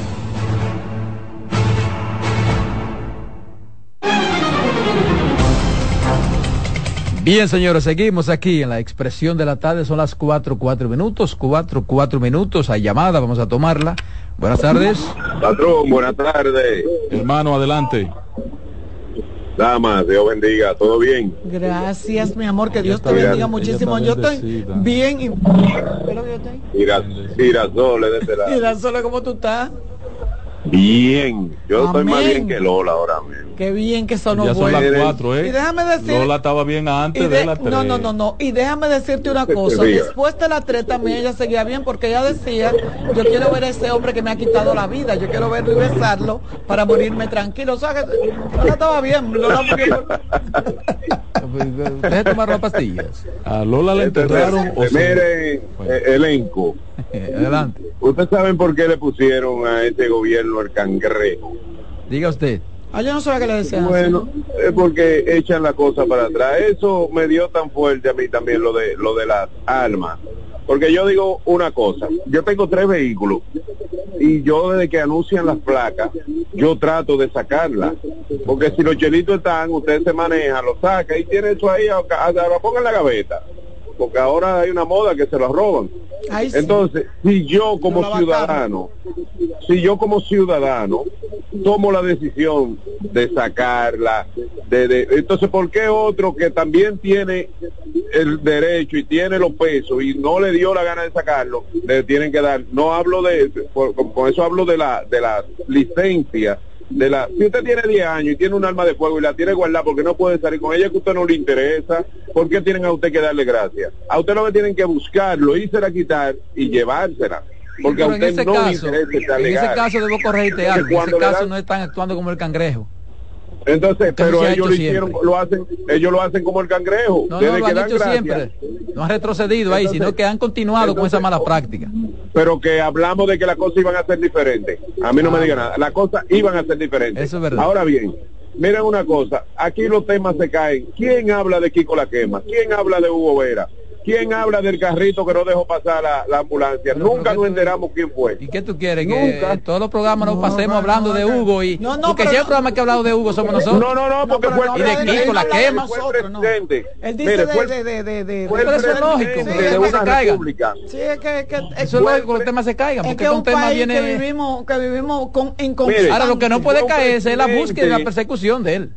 Bien, señores, seguimos aquí en la expresión de la tarde. Son las cuatro, cuatro minutos. Cuatro, cuatro minutos. Hay llamada, vamos a tomarla. Buenas tardes. Patrón, buenas tardes. Hermano, adelante. Damas, Dios bendiga, ¿todo bien? Gracias, mi amor, que Dios te bendiga bien. muchísimo. Yo estoy bien. y- girasoles de lado. Mira, solo como tú estás. Bien, yo estoy más bien que Lola ahora mismo. Qué bien que sonó ya son bueno. las cuatro, ¿eh? Y déjame decir- Lola estaba bien antes de- de las tres. no, no, no, no. Y déjame decirte una cosa. Diga. Después de la tres también ella seguía bien porque ella decía, yo quiero ver a ese hombre que me ha quitado la vida. Yo quiero verlo y besarlo para morirme tranquilo. O sea que Lola estaba bien. Lola murió Deje tomar las pastillas. A Lola la enterraron. o se- Mire, Bueno. eh, elenco, Adelante. ¿ustedes saben por qué le pusieron a este gobierno el cangrejo? Diga usted. Ah, yo no sabía que le decían. Bueno, es porque echan la cosa para atrás. Eso me dio tan fuerte a mí también lo de lo de las armas. Porque yo digo una cosa, yo tengo tres vehículos y yo desde que anuncian las placas, yo trato de sacarlas. Porque si los chelitos están, usted se maneja, lo saca y tiene eso ahí, hasta lo ponga en la gaveta. Porque ahora hay una moda que se lo roban. Ay, sí. Entonces, si yo como No ciudadano, si yo como ciudadano tomo la decisión de sacarla, de, de- entonces, ¿por qué otro que también tiene el derecho y tiene los pesos y no le dio la gana de sacarlo, le tienen que dar? No hablo de, por- con eso hablo de la, de la licencia. De la, si usted tiene 10 años y tiene un arma de fuego y la tiene guardada porque no puede salir con ella, que a usted no le interesa, ¿por qué tienen a usted que darle gracias? A usted lo que tienen que buscarlo, írsela quitar y llevársela. Porque a Pero en usted ese no le caso, interesa estar en ese caso debo corregirte algo. En ese le caso dan- no están actuando como el cangrejo. Entonces, pero ellos lo hicieron, siempre. lo hacen, ellos lo hacen como el cangrejo. No, desde no, lo que han hecho gracias. siempre. No han retrocedido ahí, sino que han continuado con esa mala práctica. Pero que hablamos de que las cosas iban a ser diferentes. A mí no me digan nada. Las cosas iban a ser diferentes. Ah. Eso es verdad. Ahora bien, miren una cosa. Aquí los temas se caen. ¿Quién habla de Kiko la quema? ¿Quién habla de Hugo Vera? ¿Quién habla del carrito que no dejó pasar la, la ambulancia? Pero, Nunca ¿pero qué nos tú- enteramos quién fue. ¿Y qué tú quieres? Que Nunca. en todos los programas nos No, pasemos no, hablando no, de. Hugo y No, no, porque pero si el no- programa que ha hablado de Hugo somos nosotros. No, no, no, porque fue Y de. Kiko la quema. Fue el nosotros, no. presidente. Él dice Mire, de, de, de, Pero eso es lógico, de una república. Sí, es que, que- es, Eso es lógico que los temas se caigan, es porque un un tema país viene... que vivimos, que vivimos con. Ahora lo que no puede caerse es la búsqueda y la persecución de él.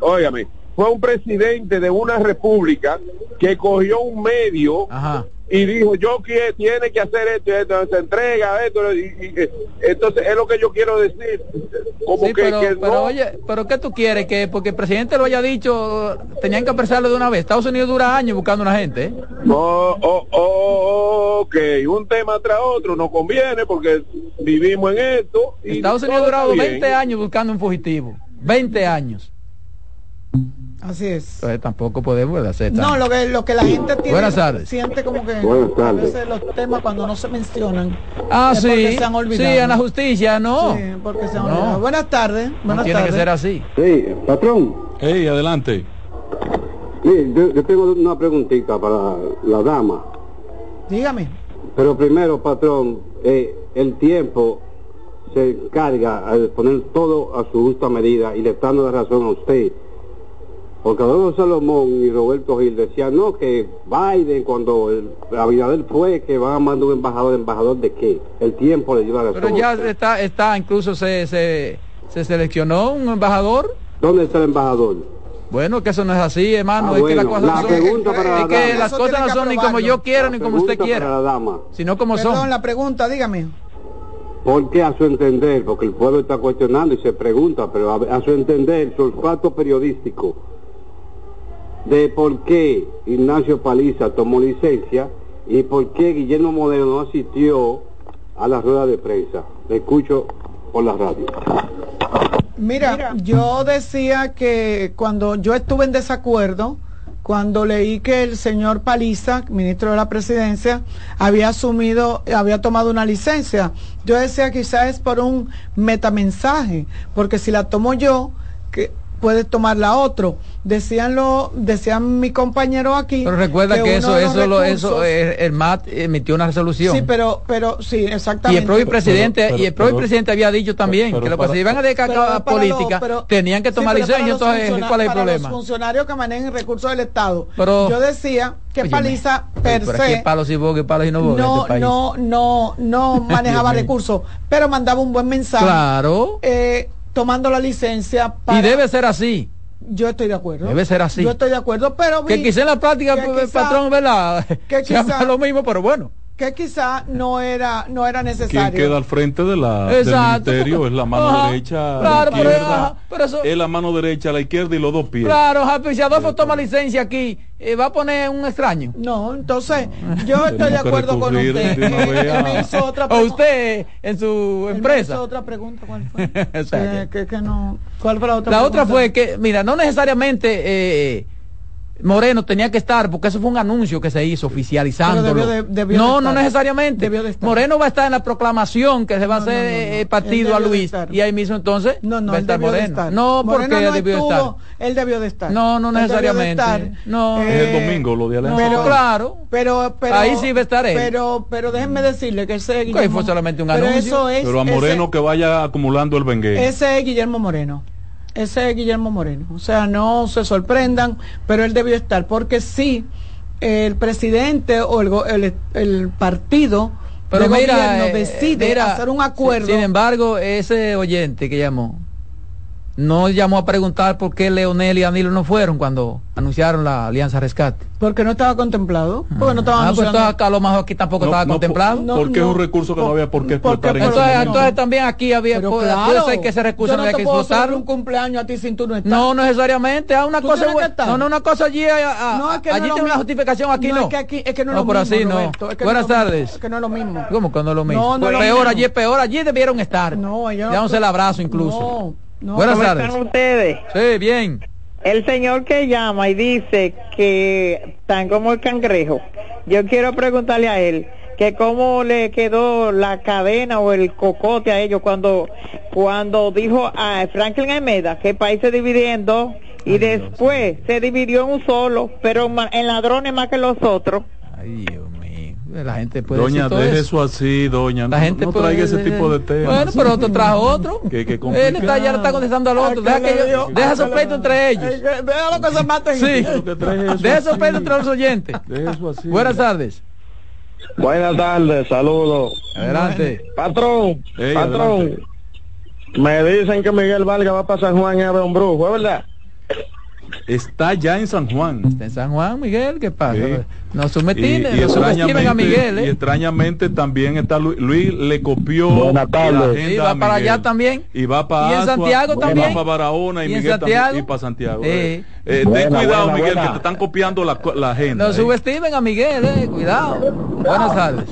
óigame, fue un presidente de una república que cogió un medio Ajá. y dijo, yo quiero, tiene que hacer esto, esto, se entrega esto, y, entonces es lo que yo quiero decir, como Sí, que, pero, que pero no- oye, pero ¿qué tú quieres? Que porque el presidente lo haya dicho, tenían que apresarlo de una vez. Estados Unidos dura años buscando una gente, ¿eh? Oh, oh, oh, ok, un tema tras otro nos conviene porque vivimos en esto. Y Estados Unidos ha durado bien. 20 años buscando un fugitivo. 20 años. Así es. Entonces tampoco podemos hacer No, lo que, lo que la gente tiene, Buenas tardes. siente como que Buenas a tardes. veces los temas cuando no se mencionan. Ah, es porque sí. se han Sí, olvidado. en la justicia no. Sí, porque se han No. olvidado. Buenas tardes. No Buenas tiene que ser así. Sí, patrón. Hey, adelante. Mire, yo, yo tengo una preguntita para la dama. Dígame. Pero primero, patrón, eh, el tiempo se encarga de poner todo a su justa medida y le está dando la razón a usted. Porque Don Salomón y Roberto Gil decían, no, que Biden cuando el, Abinader fue, que van a mandar un embajador, ¿embajador de qué? El tiempo le la razón. Pero a ya usted. está, está incluso se, se, se seleccionó un embajador. ¿Dónde está el embajador? Bueno, que eso no es así, hermano. Ah, es que cosas la no son, la es que dama. las Eso cosas no son ni como yo quiero ni como usted quiera, Para la dama. sino como Perdón, son. la pregunta, dígame. Porque a su entender, porque el pueblo está cuestionando y se pregunta, pero a, a su entender, su olfato periodístico de por qué Ignacio Paliza tomó licencia y por qué Guillermo Modelo no asistió a la rueda de prensa. Le escucho por la radio. Mira, yo decía que cuando yo estuve en desacuerdo, cuando leí que el señor Paliza, ministro de la presidencia, había asumido, había tomado una licencia, yo decía quizás es por un metamensaje, porque si la tomo yo, que puedes tomar la otro. Decían lo, decían mi compañero aquí. Pero recuerda que, eso, eso, lo, eso, recursos- eh, el MAT emitió una resolución. Sí, pero, pero sí, y exactamente. el propio presidente, pero- y el propio pero- presidente había dicho también pero que lo que se iban a dedicar a política pero- tenían que sí, tomar para licencia, entonces funciona- ¿cuál es el para problema? Los funcionarios que manejan recursos del Estado. Pero- Yo decía que Óyeme, Paliza per aquí se palos y y palos y no no, este no, no, no manejaba recursos, pero mandaba un buen mensaje. Claro. eh, tomando la licencia para... Y debe ser así. Yo estoy de acuerdo. Debe ser así. Yo estoy de acuerdo, pero vi Que quizá en la práctica, que pues, quizá- patrón, ¿verdad? que quizá- lo mismo, pero bueno. Que quizá no era, no era Quien necesario. queda al frente de la, del ministerio es la mano Ajá, derecha, claro, la pero- izquierda, pero eso- es la mano derecha, la izquierda y los dos pies. Claro, Javi, si Adolfo toma licencia aquí, eh, va a poner un extraño. No, entonces yo estoy de acuerdo con usted. Él- me hizo otra O usted en su Él me empresa. hizo otra pregunta, ¿cuál fue? Eh, que, que no. ¿Cuál fue la otra La otra pregunta? fue que, mira, no necesariamente eh, Moreno tenía que estar, porque eso fue un anuncio que se hizo. Pero de- debió no, de no estar. necesariamente. Debió de estar. Moreno va a estar en la proclamación que se va a No, hacer no, no. eh, Él partido a de Luis. estar. Y ahí mismo entonces No, no, va a estar Moreno. estar. No, porque Moreno no debió estuvo, estar. Él debió de estar. No, no necesariamente. estar. No. Es el domingo, lo de Alianza. Pero claro. Pero, pero, Ahí sí va a estar él. Pero, pero déjenme decirle que ese Que Guillermo. fue solamente un pero anuncio. Eso es, Pero a Moreno que vaya acumulando el bengué. ese, ese es Guillermo Moreno. Ese es Guillermo Moreno. O sea, no se sorprendan, pero él debió estar. Porque sí, el presidente o el, el, el partido Pero de mira, gobierno eh, decide mira, hacer un acuerdo. Sin embargo, ese oyente que llamó no llamó a preguntar por qué Leonel y Danilo no fueron cuando anunciaron la Alianza Rescate. porque no estaba contemplado. Porque no estaba Ah, pues acá a lo mejor aquí tampoco No, estaba no, contemplado. por- porque es un recurso que no había por qué porque- explotar entonces, entonces también aquí había Pero puede, claro, ser que ese recurso yo no no había te que puedo explotarlo. un cumpleaños a ti sin tú no estás. No necesariamente, a una Tú cosa estar. No, no, una cosa allí, a- a- No, es que no allí tiene una justificación, aquí no. No, es que aquí- es que no es No, lo por mismo, así no. Roberto, es que no Buenas tardes. es que no es lo mismo. ¿Cómo que no es lo mismo? No, no es peor allí, peor allí debieron estar. No, no- Dándose el abrazo incluso. No. Buenas ¿Cómo tardes. están ustedes? Sí, bien. El señor que llama y dice que están como el cangrejo, yo quiero preguntarle a él que cómo le quedó la cadena o el cocote a ellos cuando cuando dijo a Franklin Almeida que el país se dividía en dos y después se dividió en un solo, pero en ladrones más que los otros. Ay, Dios. La gente puede Doña, decir todo deje eso. eso así, doña. La no, gente no traiga ese tipo de temas. Bueno, pero otro trajo otro. Que, que Él está, ya le está contestando al otro. Deja, que ellos- deja esos pleitos entre ellos. Déjalo que se maten. Sí. Deja esos pleitos entre los oyentes. Deje eso así. Buenas tardes. Buenas tardes, saludos. Adelante. Patrón, patrón. adelante. Me dicen que Miguel Vargas va para San Juan y a ver un brujo, ¿es verdad? Está ya en San Juan. Está en San Juan, Miguel, ¿qué pasa? Sí. No Y, subestimen, y no subestimen a Miguel, extrañamente, y ¿eh? extrañamente también está Luis, Luis le copió la agenda va a para allá también. Y va para Y en Asua, Santiago y también. va para Barahona y, Y Miguel también Santiago. y para Santiago. Eh. Eh, ten cuidado, buena, Miguel, buena. que te están copiando la, la agenda. No eh. subestimen a Miguel, eh, cuidado. Buenas tardes.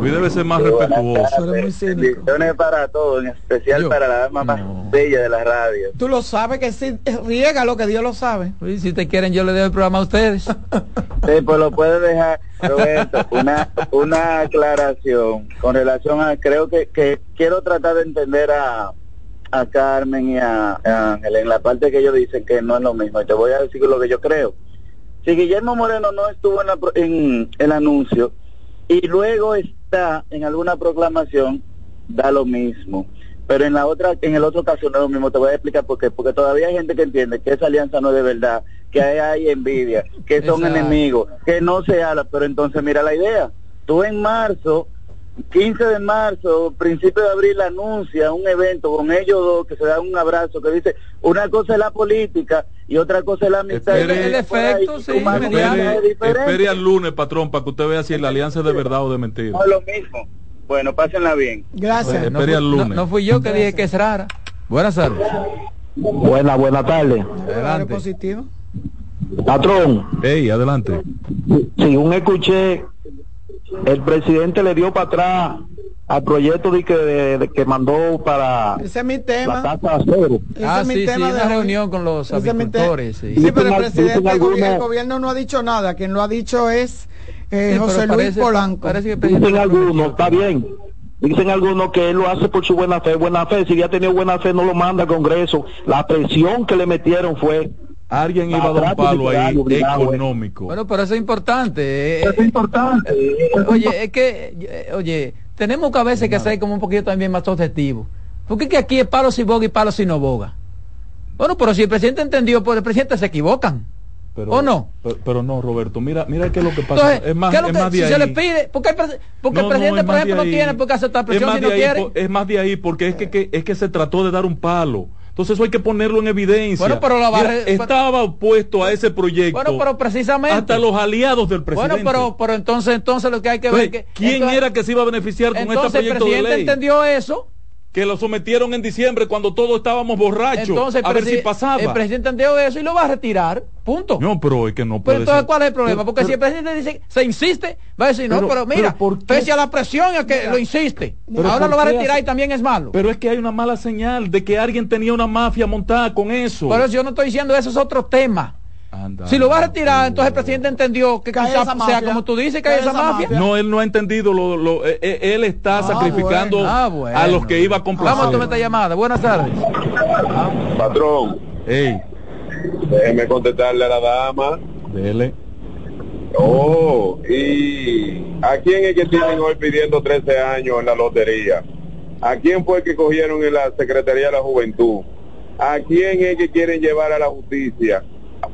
Luis debe ser más respetuoso. Bendiciones para todos, en especial Yo. para la dama más No. bella de la radio. Tú lo sabes que sí, riega lo que Dios lo sabe. Uy, si te quieren, yo le doy el programa a ustedes. Sí, pues lo puede dejar, Roberto, una, una aclaración con relación a, creo que, que quiero tratar de entender a, a Carmen y a, Ángel en la parte que ellos dicen que no es lo mismo. Y te voy a decir lo que yo creo. Si Guillermo Moreno no estuvo en, la en el anuncio y luego está en alguna proclamación, da lo mismo. Pero en la otra, en el otro caso es lo mismo. Te voy a explicar por qué. Porque todavía hay gente que entiende que esa alianza no es de verdad, que hay, hay envidia, que son Exacto. enemigos, que no se habla. Pero entonces mira la idea. Tú en marzo 15 de marzo, principio de abril, anuncia un evento con ellos dos que se dan un abrazo que dice una cosa es la política y otra cosa es la amistad. Espere- El efecto, tú sí, Espere, espere al lunes, patrón, para que usted vea si la alianza es de verdad o de mentira. No es lo mismo. Bueno, pásenla bien. Gracias. No Espere fui, al no- lunes. no fui yo que dije que es rara. Buenas tardes. Buena, buena tarde. Adelante. positivo. Patrón, Ey, adelante. según escuché, el presidente le dio para atrás al proyecto de que, de que mandó para Ese es mi la tema. Ese Ah, es mi sí, sí, de una hoy. reunión con los Ese es mi te- apicultores. sí. Sí, pero el presidente, el, gobierno no ha dicho nada. Quien lo ha dicho es eh, Sí, José Luis parece- Polanco. parece que Dicen algunos, está bien, Dicen algunos que él lo hace por su buena fe. Buena fe, si ya tenido buena fe, no lo manda al Congreso. La presión que le metieron fue. Alguien iba a dar un palo ahí económico. Bueno, pero eso es importante. Eso es importante. Oye, es que, eh, oye, tenemos que a veces que ser como un poquito también más objetivo. Porque es que aquí es palo si boga y palo si no boga. Bueno, pero si el presidente entendió, pues el presidente se equivocan. Pero, ¿O no? Pero, pero no, Roberto, mira, mira qué es lo que pasa. Entonces, es más, ¿qué es lo es que- más de si ahí. se le pide, porque el, porque el No, no, presidente, es por ejemplo, no tiene por qué aceptar Es presión si no ahí quiere. es más de ahí porque es que, que- es que se trató de dar un palo. Entonces eso hay que ponerlo en evidencia. Bueno, pero la Mira, barre- estaba opuesto a ese proyecto. Bueno, pero precisamente. hasta los aliados del presidente. Bueno, pero, pero entonces, entonces lo que hay que ver Entonces, que ¿Quién entonces- era que se iba a beneficiar con este entonces el proyecto de presidente ley? entendió eso. Que lo sometieron en diciembre cuando todos estábamos borrachos. Entonces el, a ver si pasaba. el presidente entendió eso y lo va a retirar. Punto. No, pero es que no Pero puede entonces, ser. ¿cuál es el problema? Pero- Porque si el pero- presidente dice, se insiste, va a decir, no, Pero- pero mira, pero pese a la presión a que lo insiste, Pero ahora ¿por lo va a retirar hace- y también es malo. Pero es que hay una mala señal de que alguien tenía una mafia montada con eso. Por eso yo no estoy diciendo eso es otro tema. Anda. Si lo va a retirar, entonces el presidente entendió que Cae quizás esa sea mafia. como tú dices, que Cae hay esa esa mafia. mafia. No, él no ha entendido lo, lo- eh, eh, él está sacrificando bueno. Ah, bueno. a los que iba a complacer. Vamos a tomar esta llamada. Buenas tardes. Patrón, Ey, déjeme contestarle a la dama. dele. Oh, y ¿a quién es que tienen hoy pidiendo 13 años en la lotería? ¿A quién fue que cogieron en la Secretaría de la Juventud? ¿A quién es que quieren llevar a la justicia?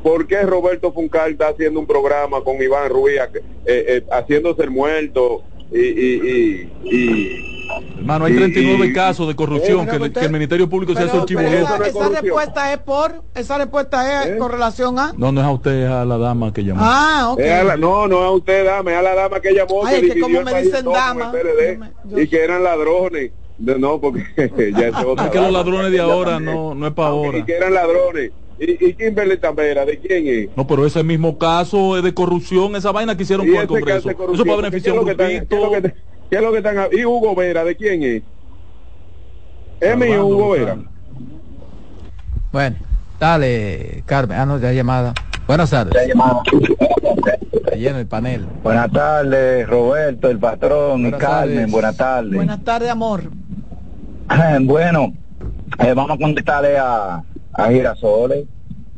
¿Por qué Roberto Funcal está haciendo un programa con Iván Ruiz, eh, eh, haciéndose el muerto y, y, y, y- Hermano, hay Y- 39 y- casos de corrupción Eh, que, el Ministerio Público se hace Pero, el pero chivo esa, esa respuesta es por, esa respuesta es ¿Eh? con relación a. No, no es a usted, es a la dama que llamó. Ah, ok. Es a la- no, no es a usted, dama, es a la dama que llamó Ay, que como me dicen dama, el PLD, yo me- yo- y que eran ladrones. De- No, porque ya es otra Es que los ladrones de ahora no, no es para Y ahora. que eran ladrones. ¿Y, y Kimberly Tambera, de quién es? No, pero ese mismo caso es de corrupción, esa vaina que hicieron con el Congreso. Eso para beneficiar a un ¿qué es lo que están- grupito. ¿Qué es lo que- qué es lo que están ¿Y Hugo Vera, de quién es? ¿Es mío Armando Hugo Vera? Bueno, dale, Carmen. Ah, no, ya llamada. Buenas tardes. Está lleno el panel. Buenas tardes, Roberto, el patrón Buenas y Carmen. tardes. Buenas tardes. Buenas tardes, amor. bueno, eh, vamos a contestarle a, a Girasoles.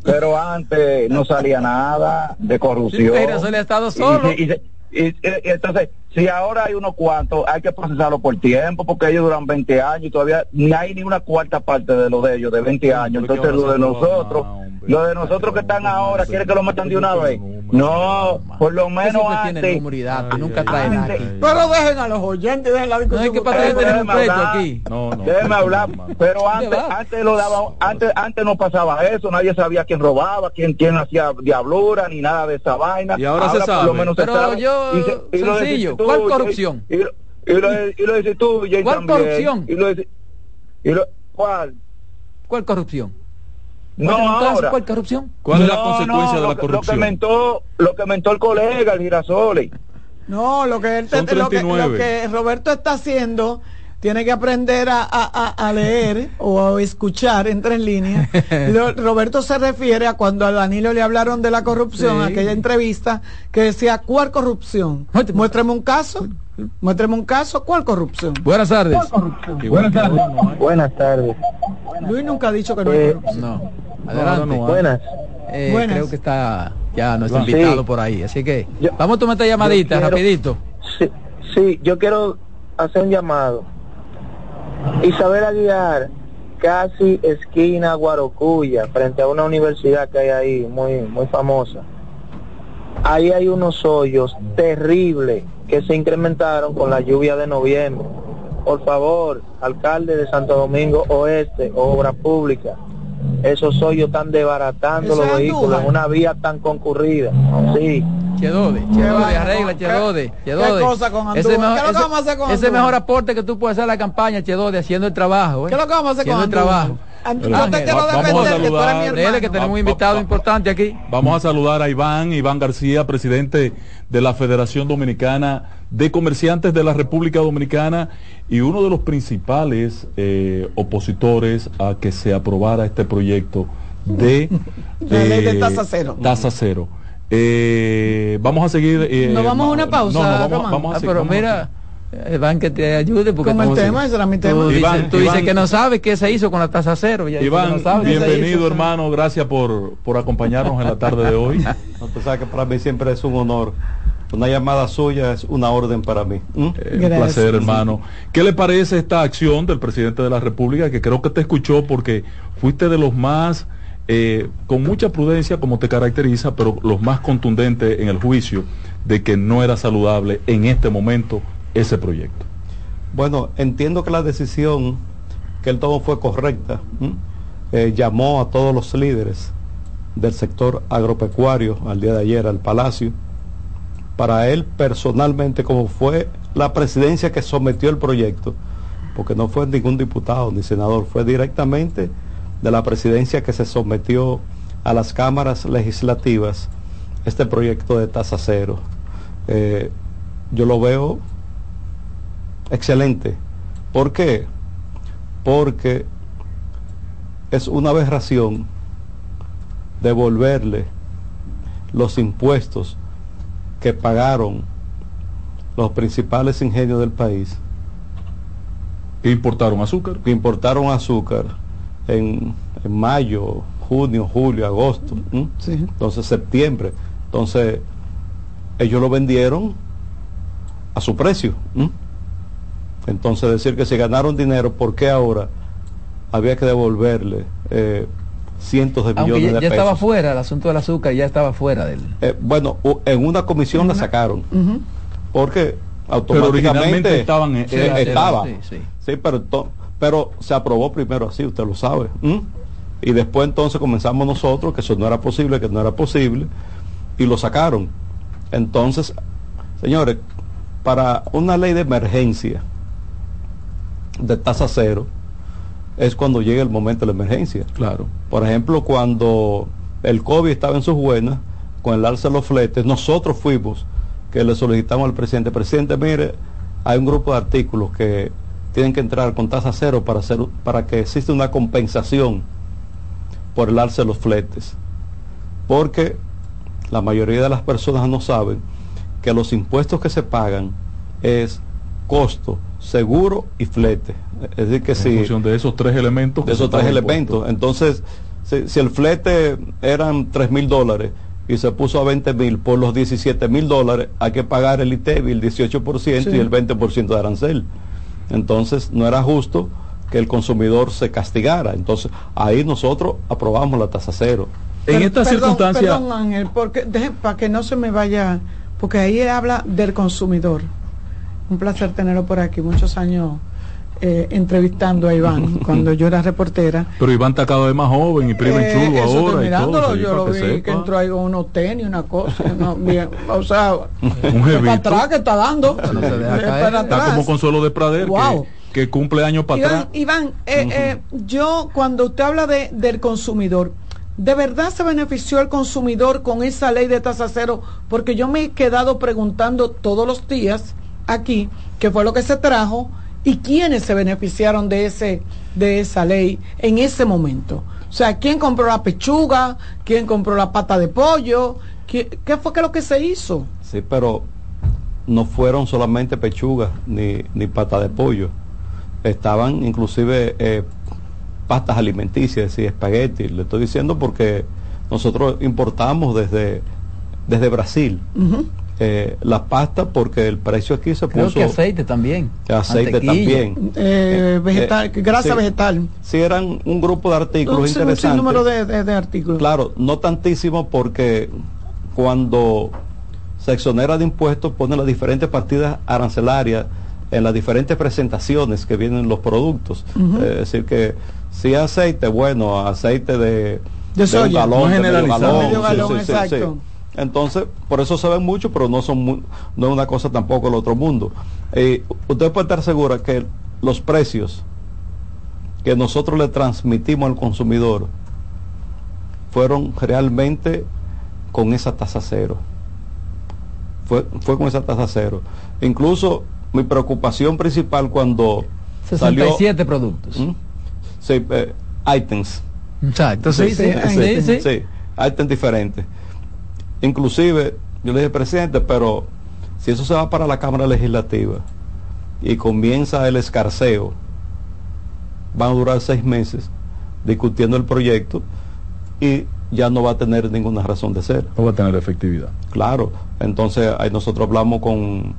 Pero antes no salía nada de corrupción. Sí, Girasoles ha estado Y- solo. y- y- entonces, si ahora hay unos cuantos, hay que procesarlo por tiempo, porque ellos duran 20 años y todavía ni hay ni una cuarta parte de lo de ellos, de 20 años. Entonces, ¿qué lo de nosotros? Lo de nosotros que están ahora, quiere que lo metan de una vez. No, por lo menos antes. nunca ay, trae ay, nada ay, aquí. Pero dejen a los oyentes, dejen la No discusión. hay que ustedes. pasar tener un hablar. aquí. No, no. Déjeme hablar, pero antes, antes lo daba, antes, antes no pasaba eso, nadie sabía quién robaba, quién, quién hacía diablura, ni nada de esa vaina. Y ahora se por sabe. lo menos se Pero sabe. yo, Y se- y lo sencillo, ¿cuál corrupción? Y, lo- y lo, y lo dices tú, Jay, ¿Cuál también. corrupción? Y lo dices- y lo- ¿Cuál? ¿Cuál corrupción? No, Muéstrame un caso, ahora. ¿Cuál corrupción? ¿Cuál es la No, consecuencia no, de la lo corrupción? Lo que mentó, lo que mentó el colega, el Girasoli. No, lo que, él lo, que, 39. lo que Roberto está haciendo, tiene que aprender a, a- a- a leer o a escuchar entre en líneas. Lo- Roberto se refiere a cuando a Danilo le hablaron de la corrupción, Sí. aquella entrevista, que decía, ¿cuál corrupción? Muéstrame un caso. Muéstrame un caso, ¿cuál corrupción? Buenas tardes. Ahora no hay. Buenas tardes. Luis nunca ha dicho que no Eh, hay corrupción. No. Adelante. no hay. Buenas. Eh, Buenas. creo que está ya nuestro Sí. invitado por ahí. Así que Yo- vamos a tomar esta llamadita quiero- rapidito. Sí, sí, yo quiero hacer un llamado. Isabel Aguiar, casi esquina Guarocuya, frente a una universidad que hay ahí, muy, muy famosa. Ahí hay unos hoyos terribles que se incrementaron con la lluvia de noviembre. Por favor, alcalde de Santo Domingo Oeste, obra pública, esos hoyos están desbaratando los vehículos Andújar. en una vía tan concurrida. Sí. Chedode, Qué Chedode, arregla. Chedode, ¿Qué- Chedode. qué cosa con Ese mejor- ¿Qué es lo que ese- vamos a hacer con Ese mejor aporte que tú puedes hacer a la campaña, Chedode, haciendo el trabajo. ¿eh? ¿Qué lo que vamos a hacer Haciendo con el trabajo. An- Pero- Yo te Ángel, quiero va- vamos a defender, que tú eres mi saludar. hermano. Dele que tenemos un invitado importante aquí. Vamos a saludar a Iván, Iván García, presidente de la Federación Dominicana de Comerciantes de la República Dominicana y uno de los principales eh, opositores a que se aprobara este proyecto de La ley de tasa cero. Tasa cero. Eh, vamos a seguir. eh, Nos vamos a una pausa, no, no, vamos, Román. vamos a Ah, seguir, pero vamos mira. Iván, que te ayude porque Con el tú- tema, ese era mi tema. Tú, Iván, dices, tú Iván. dices que no sabes qué se hizo con la tasa cero. ya Iván, no sabes bienvenido hermano, gracias por, por acompañarnos en la tarde de hoy. No, tú sabes que para mí siempre es un honor. Una llamada suya es una orden para mí. ¿Mm? Eh, un placer, hermano. ¿Qué le parece esta acción del presidente de la República? Que creo que te escuchó porque fuiste de los más, eh, con mucha prudencia, como te caracteriza, pero los más contundentes en el juicio de que no era saludable en este momento ese proyecto. Bueno, entiendo que la decisión que él tomó fue correcta. Eh, llamó a todos los líderes del sector agropecuario al día de ayer al Palacio para él personalmente, como fue la presidencia que sometió el proyecto, porque no fue ningún diputado ni senador, fue directamente de la presidencia que se sometió a las cámaras legislativas este proyecto de tasa cero. Eh, yo lo veo excelente. ¿Por qué? Porque es una aberración devolverle los impuestos que pagaron los principales ingenios del país. Que importaron azúcar. Que importaron azúcar en, en mayo, junio, julio, agosto. Entonces septiembre. Entonces ellos lo vendieron a su precio. Entonces decir que se ganaron dinero, ¿por qué ahora había que devolverle eh, cientos de Aunque millones ya, de ya pesos? estaba fuera, el asunto del azúcar ya estaba fuera del... Eh, bueno, en una comisión la sacaron, porque automáticamente estaban, eh, Sí, era- estaba. sí, sí. Sí, pero, to- pero se aprobó primero así, usted lo sabe. Y después entonces comenzamos nosotros, que eso no era posible, que no era posible, y lo sacaron. Entonces, señores, para una ley de emergencia de tasa cero, es cuando llega el momento de la emergencia. Claro. Por ejemplo, cuando el COVID estaba en sus buenas, con el alza de los fletes, nosotros fuimos que le solicitamos al presidente, presidente, mire, hay un grupo de artículos que tienen que entrar con tasa cero para, hacer, para que exista una compensación por el alza de los fletes. Porque la mayoría de las personas no saben que los impuestos que se pagan es costo, seguro y flete. Es decir, que En si función de esos tres elementos. de esos tres elementos. Entonces, si, si el flete eran 3 mil dólares y se puso a 20 mil, por los 17 mil dólares hay que pagar el ITEVI, el 18% Sí. y el 20% de arancel. Entonces, no era justo que el consumidor se castigara. Entonces, ahí nosotros aprobamos la tasa cero. En esta perdón, circunstancia, Perdón, Ángel, porque, deje- para que no se me vaya, porque ahí habla del consumidor. Un placer tenerlo por aquí, muchos años eh, entrevistando a Iván cuando yo era reportera. pero Iván está cada vez más joven y primo Eh, chulo ahora y todo. mirándolo, sí, yo lo que vi que entró ahí con unos tenis, una cosa, no, bien, o sea, Un para atrás que está dando, No se deja caer. para Está como Consuelo de Prader, Wow. que, que cumple años para Iván, atrás. Iván, eh, eh, yo cuando usted habla de, del consumidor, ¿de verdad se benefició el consumidor con esa ley de tasa cero? Porque yo me he quedado preguntando todos los días aquí qué fue lo que se trajo y quiénes se beneficiaron de ese de esa ley en ese momento. O sea, ¿quién compró la pechuga? ¿Quién compró la pata de pollo? ¿Qué, qué fue que lo que se hizo? Sí, pero no fueron solamente pechugas ni, ni pata de pollo. Estaban inclusive eh, pastas alimenticias y espaguetis. Le estoy diciendo porque nosotros importamos desde, desde Brasil. Eh, la pasta porque el precio aquí se Creo puso... que aceite también. aceite también. Eh, vegetal, grasa sí. vegetal. Sí, eran un grupo de artículos Un, un interesantes. sinnúmero de, de- de artículos. Claro, no tantísimo porque cuando se exonera de impuestos pone las diferentes partidas arancelarias en las diferentes presentaciones que vienen los productos. Eh, es decir que si aceite, bueno, aceite de, De un soya. galón, No de medio generalizado. galón, Medio sí, galón, sí, sí, exacto. Entonces, por eso se ven mucho, pero no son no es una cosa tampoco el otro mundo. Eh, usted puede estar segura que los precios que nosotros le transmitimos al consumidor fueron realmente con esa tasa cero. Fue, fue con esa tasa cero. Incluso mi preocupación principal cuando salió 67 productos. ¿Mm? sí, eh, items Exacto, sí, sí, sí, sí. sí, items diferentes. Inclusive, yo le dije, presidente, pero si eso se va para la Cámara Legislativa, y comienza el escarceo, van a durar seis meses discutiendo el proyecto y ya no va a tener ninguna razón de ser. No va a tener efectividad. Claro, entonces ahí nosotros hablamos con,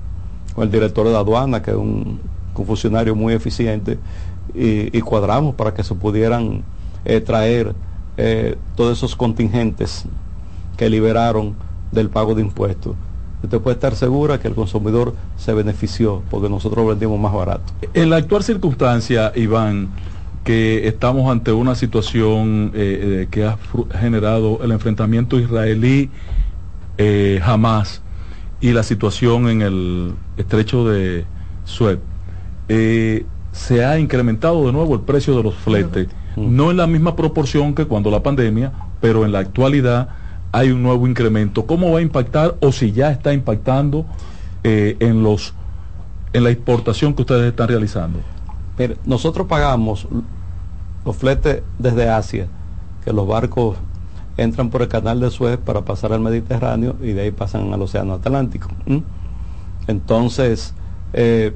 con el director de aduana, que es un, un funcionario muy eficiente, y, y cuadramos para que se pudieran eh, traer eh, todos esos contingentes que liberaron del pago de impuestos. Usted puede estar segura que el consumidor se benefició porque nosotros vendimos más barato. En la actual circunstancia, Iván, que estamos ante una situación eh, eh, que ha generado el enfrentamiento israelí eh, Hamas y la situación en el estrecho de Suez, eh, se ha incrementado de nuevo el precio de los fletes, no en la misma proporción que cuando la pandemia, pero en la actualidad hay un nuevo incremento. ¿Cómo va a impactar o si ya está impactando eh, en los en la exportación que ustedes están realizando? Mire, nosotros pagamos los fletes desde Asia, que los barcos entran por el canal de Suez para pasar al Mediterráneo y de ahí pasan al Océano Atlántico. Entonces, eh,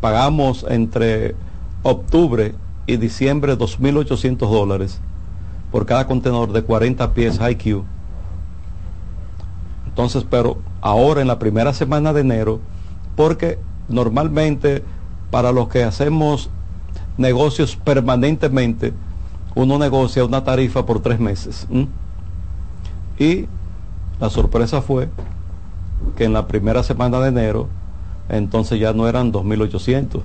pagamos entre octubre y diciembre 2.800 dólares por cada contenedor de 40 pies IQ. Entonces, pero ahora en la primera semana de enero, porque normalmente para los que hacemos negocios permanentemente, uno negocia una tarifa por tres meses. Y la sorpresa fue que en la primera semana de enero, entonces ya no eran 2.800,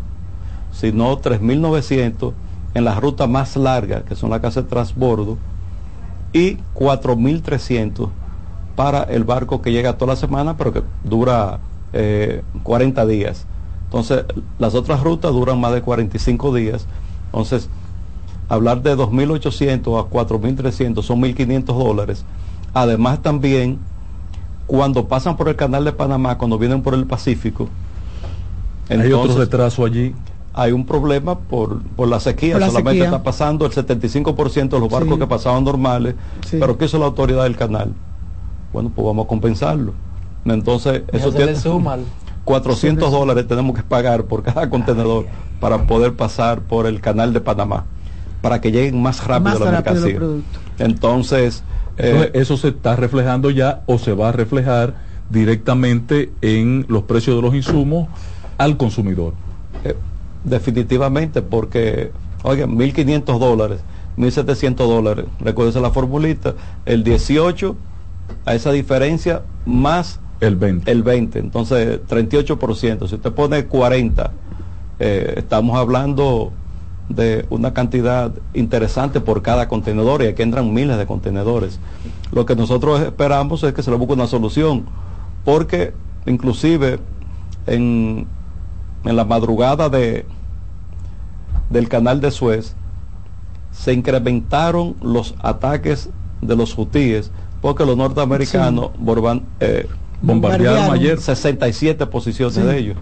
sino 3.900 en la ruta más larga, que son las casas de transbordo, y 4.300 para el barco que llega toda la semana, pero que dura eh, 40 días. Entonces, las otras rutas duran más de 45 días. Entonces, hablar de 2.800 a 4.300 son 1.500 dólares. Además, también, cuando pasan por el canal de Panamá, cuando vienen por el Pacífico, Hay otro retraso allí. Hay un problema por, por la sequía. Por la Solamente sequía. está pasando el 75% de los barcos Sí. que pasaban normales. Sí. Pero ¿qué hizo la autoridad del canal? Bueno, pues vamos a compensarlo. Entonces, Ya eso tiene le suma al- 400 dólares tenemos que pagar por cada contenedor para poder pasar por el canal de Panamá, para que lleguen más rápido Más la rápido los mercancía. productos. Entonces, Entonces, eh, eso se está reflejando ya o se va a reflejar directamente en los precios de los insumos al consumidor. Definitivamente, porque, oigan, 1.500 dólares, 1.700 dólares, recuérdense la formulita, el 18 a esa diferencia más el 20. El 20, entonces 38%. Si usted pone 40, eh, estamos hablando de una cantidad interesante por cada contenedor y aquí entran miles de contenedores. Lo que nosotros esperamos es que se le busque una solución, porque inclusive en, en la madrugada de, del canal de Suez se incrementaron los ataques de los hutíes porque los norteamericanos borban- eh, Bombardearon ayer. 67 posiciones Sí. de ellos.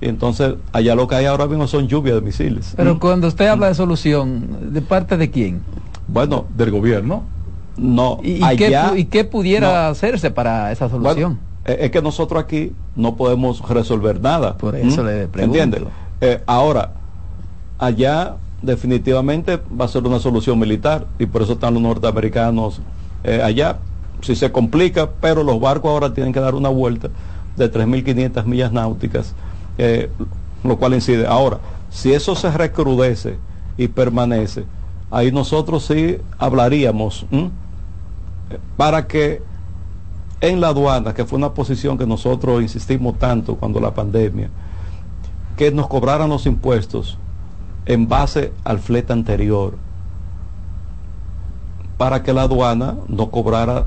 Y entonces allá lo que hay ahora mismo son lluvias de misiles. Pero Mm. cuando usted habla de solución, ¿de parte de quién? Bueno, del gobierno. No, ¿Y, y allá- qué, y qué pudiera no. hacerse para esa solución? Bueno, es que nosotros aquí no podemos resolver nada. Por eso ¿Mm? le pregunto. ¿Entiende? Eh, ahora, allá definitivamente va a ser una solución militar y por eso están los norteamericanos eh, allá. Si se complica, pero los barcos ahora tienen que dar una vuelta de 3.500 millas náuticas, eh, lo cual incide. Ahora, si eso se recrudece y permanece, ahí nosotros sí hablaríamos ¿m? para que en la aduana, que fue una posición que nosotros insistimos tanto cuando la pandemia, que nos cobraran los impuestos en base al flete anterior, para que la aduana no cobrara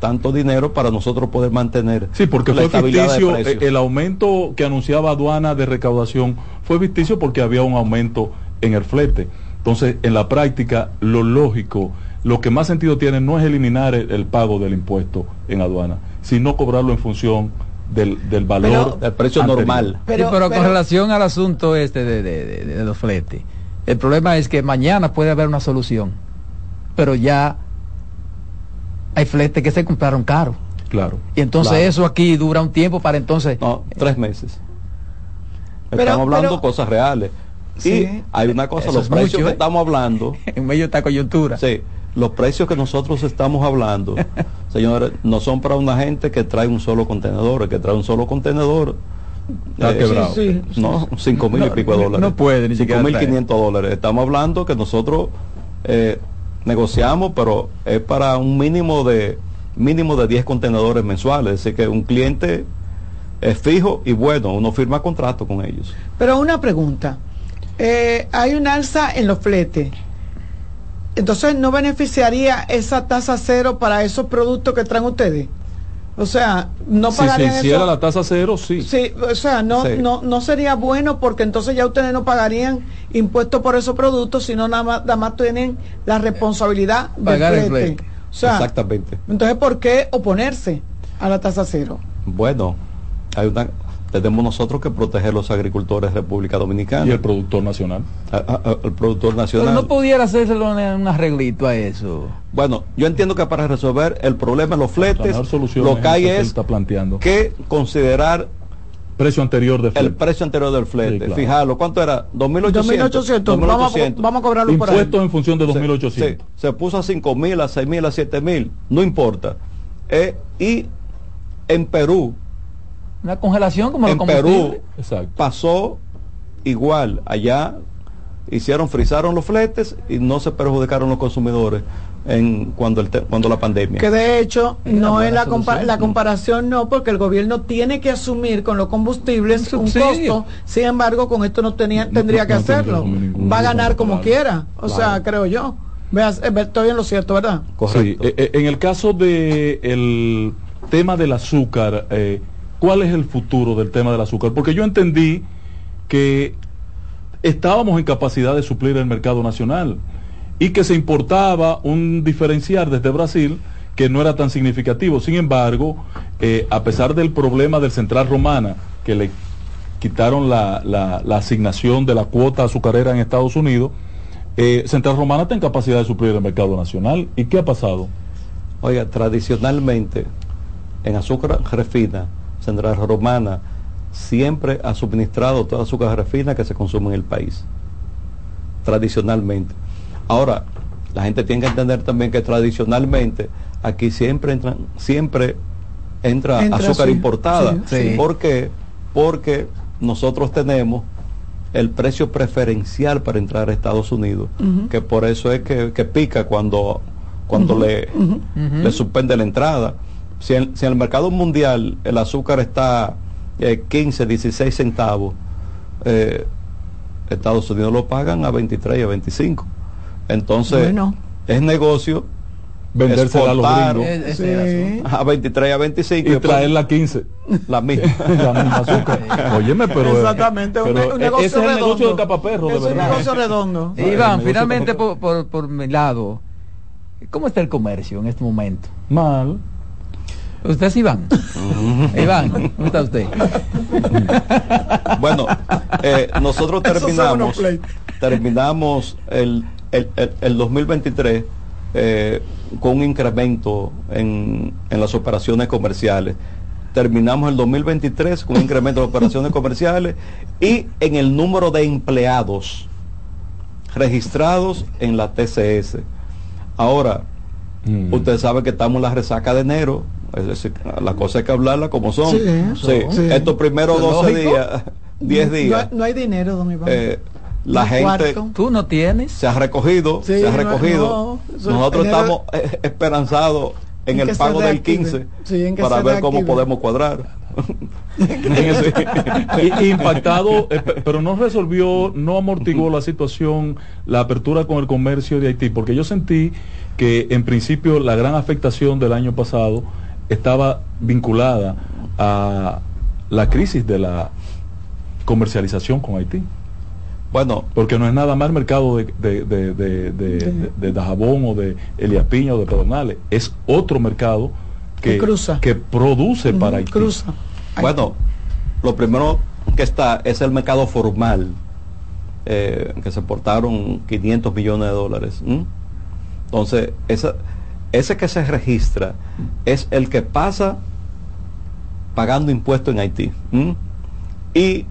tanto dinero para nosotros poder mantener Sí, porque la fue ficticio, eh, el aumento que anunciaba aduana de recaudación fue ficticio porque había un aumento en el flete. Entonces, en la práctica, lo lógico, lo que más sentido tiene no es eliminar el, el pago del impuesto en aduana, sino cobrarlo en función del, del valor del precio anterior. normal. Sí, Pero- pero, con relación al asunto este de, de- de- de los fletes, el problema es que mañana puede haber una solución, pero ya hay fletes que se compraron caro. Claro. Y entonces Claro. eso aquí dura un tiempo para entonces... No, tres meses. Pero- estamos hablando pero- cosas reales. Sí. Y hay una cosa, los precios mucho, que ¿eh? estamos hablando, En medio de esta coyuntura. sí, los precios que nosotros estamos hablando, señores, no son para una gente que trae un solo contenedor, el que trae un solo contenedor. Está quebrado. Sí, sí. No, cinco mil y No, pico de no dólares. puede ni Cinco siquiera mil quinientos dólares. Estamos hablando que nosotros eh, negociamos, pero es para un mínimo de mínimo de 10 contenedores mensuales. Es decir, que un cliente es fijo y bueno, uno firma contrato con ellos. Pero una pregunta. Eh, hay un alza en los fletes. Entonces, ¿no beneficiaría esa tasa cero para esos productos que traen ustedes? O sea, no si se pagarían hiciera eso. la tasa cero, sí. Sí, o sea, no, Sí. no, no sería bueno porque entonces ya ustedes no pagarían impuestos por esos productos, sino nada más, nada más tienen la responsabilidad del Pagar el flete. flete. O sea, Exactamente. entonces, ¿por qué oponerse a la tasa cero? Bueno, hay una tenemos nosotros que proteger los agricultores de República Dominicana. Y el productor nacional. a- a- a- el productor Pero nacional. no pudiera hacérselo un arreglito a eso. Bueno, yo entiendo que para resolver el problema de los fletes, lo que hay es está planteando. que considerar Precio anterior de el flete. precio anterior del flete. Sí, claro. Fijarlo, ¿cuánto era? 2.800. 2.800. Vamos, a- vamos a cobrarlo por ahí. Impuestos en función de Se- 2.800. Se, se puso a 5.000, a 6.000, a 7.000, no importa. Eh, y en Perú, Una congelación como en lo Perú Exacto. pasó igual. Allá hicieron, frizaron los fletes y no se perjudicaron los consumidores en cuando el te- cuando la pandemia. Que de hecho no es la, compa- la comparación, no, porque el gobierno tiene que asumir con los combustibles un costo. Sin embargo, con esto no tenía, No- tendría no- que no hacerlo. Va a ganar como quiera. O sea, creo yo. Veas, eh, estoy en lo cierto, ¿verdad? Correcto. Sí, eh, eh, en el caso de el tema del azúcar, eh, ¿cuál es el futuro del tema del azúcar? Porque yo entendí que estábamos en capacidad de suplir el mercado nacional y que se importaba un diferencial desde Brasil que no era tan significativo. Sin embargo, eh, a pesar del problema del Central Romana, que le quitaron la, asignación de la cuota azucarera en Estados Unidos, eh, Central Romana está en capacidad de suplir el mercado nacional. ¿Y qué ha pasado? Oiga, tradicionalmente en azúcar refina, Central Romana siempre ha suministrado toda azúcar refina que se consume en el país. Tradicionalmente. Ahora, la gente tiene que entender también que tradicionalmente aquí siempre entra, siempre entra, Entra, azúcar sí, importada. sí, sí. ¿Por qué? Porque nosotros tenemos el precio preferencial para entrar a Estados Unidos, que por eso es que, que pica cuando, cuando le, le suspende la entrada. Si en, si en el mercado mundial el azúcar está eh, 15, 16 centavos, eh, Estados Unidos lo pagan a 23 y a 25. Entonces, Bueno. es negocio Vendérsela a los gringos Sí. a 23 y a 25 y después traerla a 15. la misma. la misma azúcar. Óyeme, pero. Exactamente, un, pero un negocio ese es el redondo. negocio de capaperro, de es un negocio redondo. Sí, Iván, finalmente por, por mi lado, ¿cómo está el comercio en este momento? Mal. ¿Usted es Iván? Iván, ¿cómo está usted? Bueno, eh, nosotros terminamos terminamos el, el, el- el 2023 eh, con un incremento en, en las operaciones comerciales. Terminamos el 2023 con un incremento de operaciones comerciales y en el número de empleados registrados en la TCS. Ahora, Mm. Usted sabe que estamos en la resaca de enero. Es decir, la cosa hay que hablarla como son. Sí, Sí, sí. Estos primeros ¿Es 12 lógico? días, 10 No- días, No, hay dinero, don Iván. eh, la gente cuarto. ¿Tú no tienes? se ha recogido, Sí, se ha recogido. no, Nosotros enero- estamos eh, esperanzados en, En el pago del reactive. 15 Sí, en que para ver cómo podemos cuadrar. Impactado, eh, pe- pero no resolvió, no amortiguó la situación, la apertura con el comercio de Haití, porque yo sentí que en principio la gran afectación del año pasado estaba vinculada a la crisis de la comercialización con Haití. Bueno, Porque no es nada más el mercado de, de, de, de, de- de- de Dajabón o de Elías Piña o de Pedernales. Es otro mercado que, Que cruza. que produce para Haití. Cruza. bueno, lo primero que está es el mercado formal, eh, que se portaron 500 millones de dólares. Entonces, esa, ese que se registra es el que pasa pagando impuestos en Haití. ¿m? Y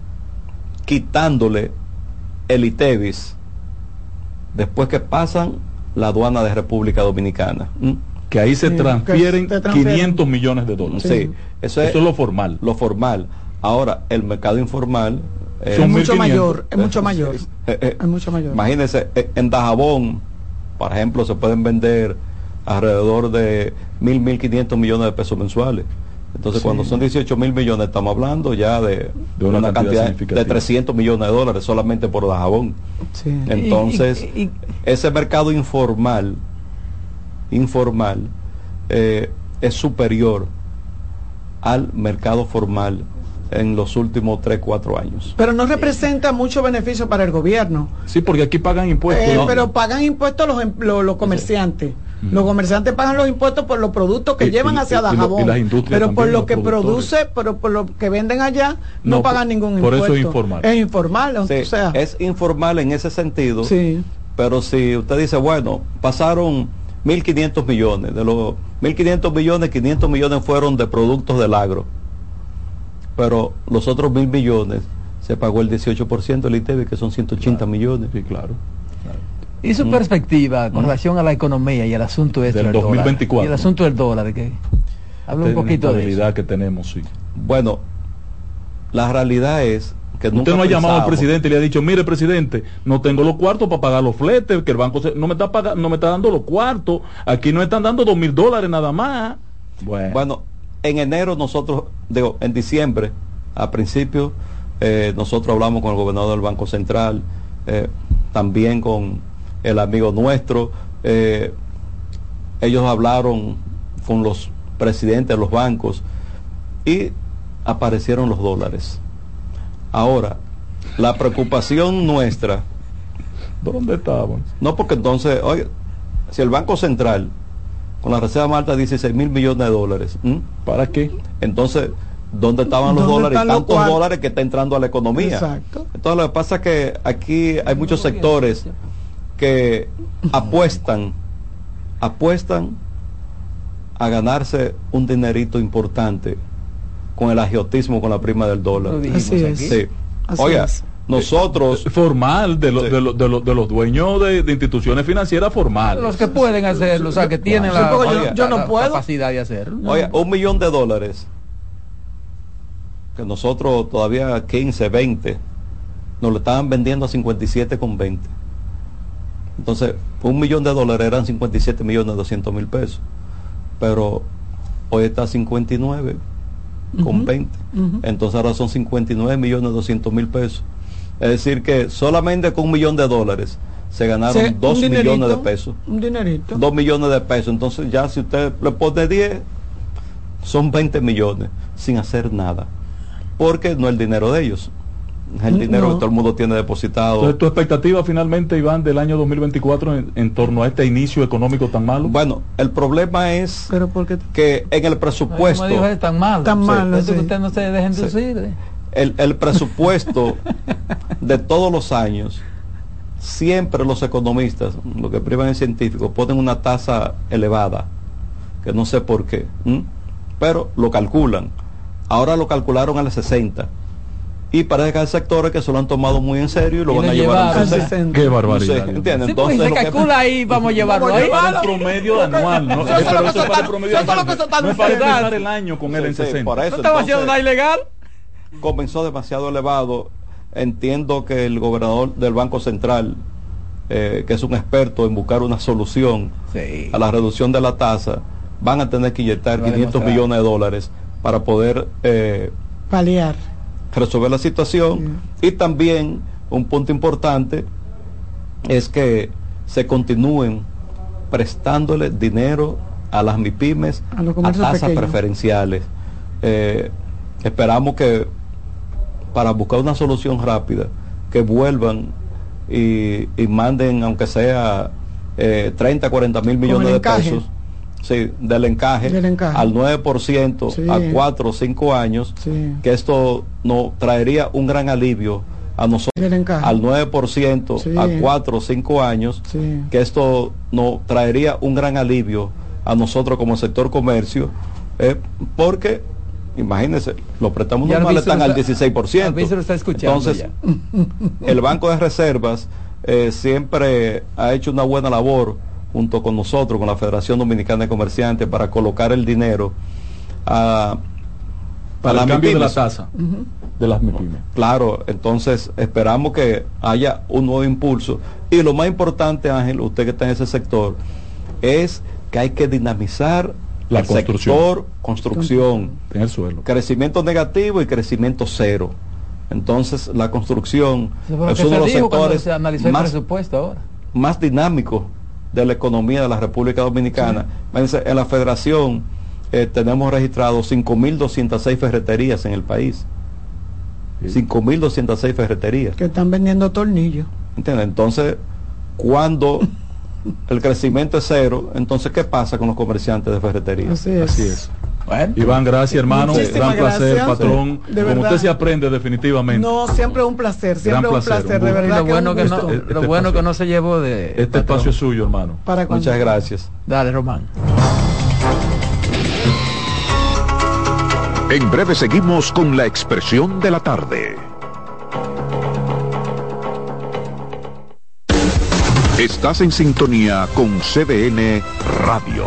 quitándole el ITEVIS después que pasan la aduana de República Dominicana. Que ahí se Sí, transfieren que se transfieren. 500 millones de dólares. Sí, eso es, Eso es lo formal. lo formal. Ahora, el mercado informal... eh, Es mucho 1.500. mayor, es mucho eh, mayor. eh, eh, Es mucho mayor. Imagínense, eh, en Dajabón, por ejemplo, se pueden vender alrededor de mil, mil quinientos millones de pesos mensuales. Entonces, Sí. cuando son 18 mil millones, estamos hablando ya de, De una cantidad de 300 millones de dólares solamente por Dajabón. Sí. Entonces, Y- y- y- ese mercado informal, informal, eh, es superior al mercado formal en los últimos 3, 4 años. pero no representa mucho beneficio para el gobierno. Sí, porque aquí pagan impuestos. Eh, ¿no? pero pagan impuestos los, em- los, los comerciantes. Los comerciantes pagan los impuestos por los productos que Y- llevan y- hacia y lo- y Dajabón. pero por lo que produce, pero por lo que venden allá, no, No, pagan por- ningún por eso impuesto. es informal. Es informal, Sí, o sea, es informal en ese sentido, sí. pero si usted dice, bueno, pasaron 1.500 millones, de los 1.500 millones, 500 millones fueron de productos del agro, pero los otros 1.000 millones se pagó el 18% del ITV, que son 180 millones. Sí, claro. ¿Y su Mm. perspectiva con relación a la economía y el asunto este Del del dólar? 2024. Y el asunto del dólar, que habla un poquito de eso. que tenemos, sí. Bueno, la realidad es que nunca Usted no ha llamado al presidente y le ha dicho, mire presidente, no tengo los cuartos para pagar los fletes, que el banco se- no me está pagando, no me está dando los cuartos, aquí no están dando dos mil dólares nada más. Bueno, Bueno, en enero nosotros, digo, en diciembre, a principio, eh, nosotros hablamos con el gobernador del Banco Central, eh, también con el amigo nuestro. eh, ellos hablaron con los presidentes de los bancos y aparecieron los dólares. Ahora, la preocupación nuestra, ¿dónde estaban? no porque entonces, oye, si el Banco Central con la Reserva Malta 16 mil millones de dólares, ¿m? ¿Para qué? entonces, ¿dónde estaban los ¿Dónde dólares? están los Tantos cuartos? dólares que está entrando a la economía. Exacto. Entonces, lo que pasa es que aquí hay muchos sectores que apuestan, apuestan a ganarse un dinerito importante con el agiotismo con la prima del dólar. Lo dijimos Así aquí. es. Sí. Así Oiga, es. nosotros Formal, de, los Sí. de, los- de, los- de los dueños de, de instituciones financieras formales. Los que pueden hacerlo, o sea, que tienen la, yo- la- yo no la puedo. capacidad de hacerlo. Oye, un millón de dólares, que nosotros todavía 15, 20, nos lo estaban vendiendo a 57 con 20. Entonces, un millón de dólares eran 57 millones 200 mil pesos. Pero hoy está a 59 con Ujú, 20. ujú. Entonces ahora son 59 millones 200 mil pesos. Es decir, que solamente con un millón de dólares se ganaron Sí, 2 un millones de pesos. Un dinerito. 2 millones de pesos. Entonces ya si usted le pone 10, son 20 millones sin hacer nada. Porque no es el dinero de ellos. Es el No. dinero que todo el mundo tiene depositado. Entonces, ¿tu expectativa finalmente, Iván, del año 2024 en, en torno a este inicio económico tan malo? Bueno, el problema es Pero porque que en el Como presupuesto, dijo, es tan malo. Tan Sí. malo, que sí. usted no se deje Sí. eh. el, el presupuesto de todos los años, siempre los economistas, lo que privan es científicos, ponen una tasa elevada, que no sé por qué, ¿m? pero lo calculan. Ahora lo calcularon al 60. Y parece que hay sectores que se lo han tomado muy en serio y lo Y van a llevar llevaron. al 60. Al 60. Qué No barbaridad. sé, ¿entiendes? Sí, Entonces, se calcula ahí, vamos a llevarlo a ahí. Para el promedio anual, ¿no? Eso es lo pero que eso se es para el está- promedio anual. No es para empezar el año con él en Sí, sí, 60. por eso. ¿No estamos haciendo nada ilegal? comenzó demasiado elevado. Entiendo que el gobernador del Banco Central, eh, que es un experto en buscar una solución Sí. a la reducción de la tasa, van a tener que inyectar Lo va a 500 demostrar. millones de dólares para poder eh, paliar. Resolver la situación. Y también un punto importante es que se continúen prestándole dinero a las MIPIMES A a tasas pequeños. preferenciales. Eh, esperamos que para buscar una solución rápida, que vuelvan y, y manden, aunque sea eh, 30, 40 mil millones de pesos sí, del, encaje, Del encaje. al 9% Sí. a 4 o 5 años, Sí. que esto nos traería un gran alivio a nosotros al 9% Sí. a 4 o 5 años, Sí. que esto nos traería un gran alivio a nosotros como sector comercio, eh, porque imagínense, los préstamos Ya normales están al está- 16%. Albizu lo está escuchando Entonces, el Banco de Reservas eh, siempre ha hecho una buena labor junto con nosotros, con la Federación Dominicana de Comerciantes, para colocar el dinero a, Para el cambio de la tasa de las MIPIMES. Claro, entonces esperamos que haya un nuevo impulso. Y lo más importante, Ángel, usted que está en ese sector, es que hay que dinamizar La el construcción. sector construcción. En el suelo. Crecimiento negativo y crecimiento cero. Entonces, la construcción es uno de los sectores se analizó el más, presupuesto ahora. más dinámicos de la economía de la República Dominicana. Imagínense, En la federación eh, tenemos registrados 5.206 ferreterías en el país. 5.206 ferreterías. Que están vendiendo tornillos. ¿Entiendes? Entonces, cuando el crecimiento es cero, entonces, ¿qué pasa con los comerciantes de ferretería? Así es. Así es. Bueno, Iván, gracias hermano. Gran placer, gracias. patrón. De Como verdad. usted se aprende definitivamente. No, siempre un placer, siempre un placer, de verdad lo que bueno que no. Este lo bueno que no se llevó de Este patrón. espacio es suyo, hermano. Para Muchas gracias. Dale, Román. En breve seguimos con la expresión de la tarde. Estás en sintonía con CDN Radio.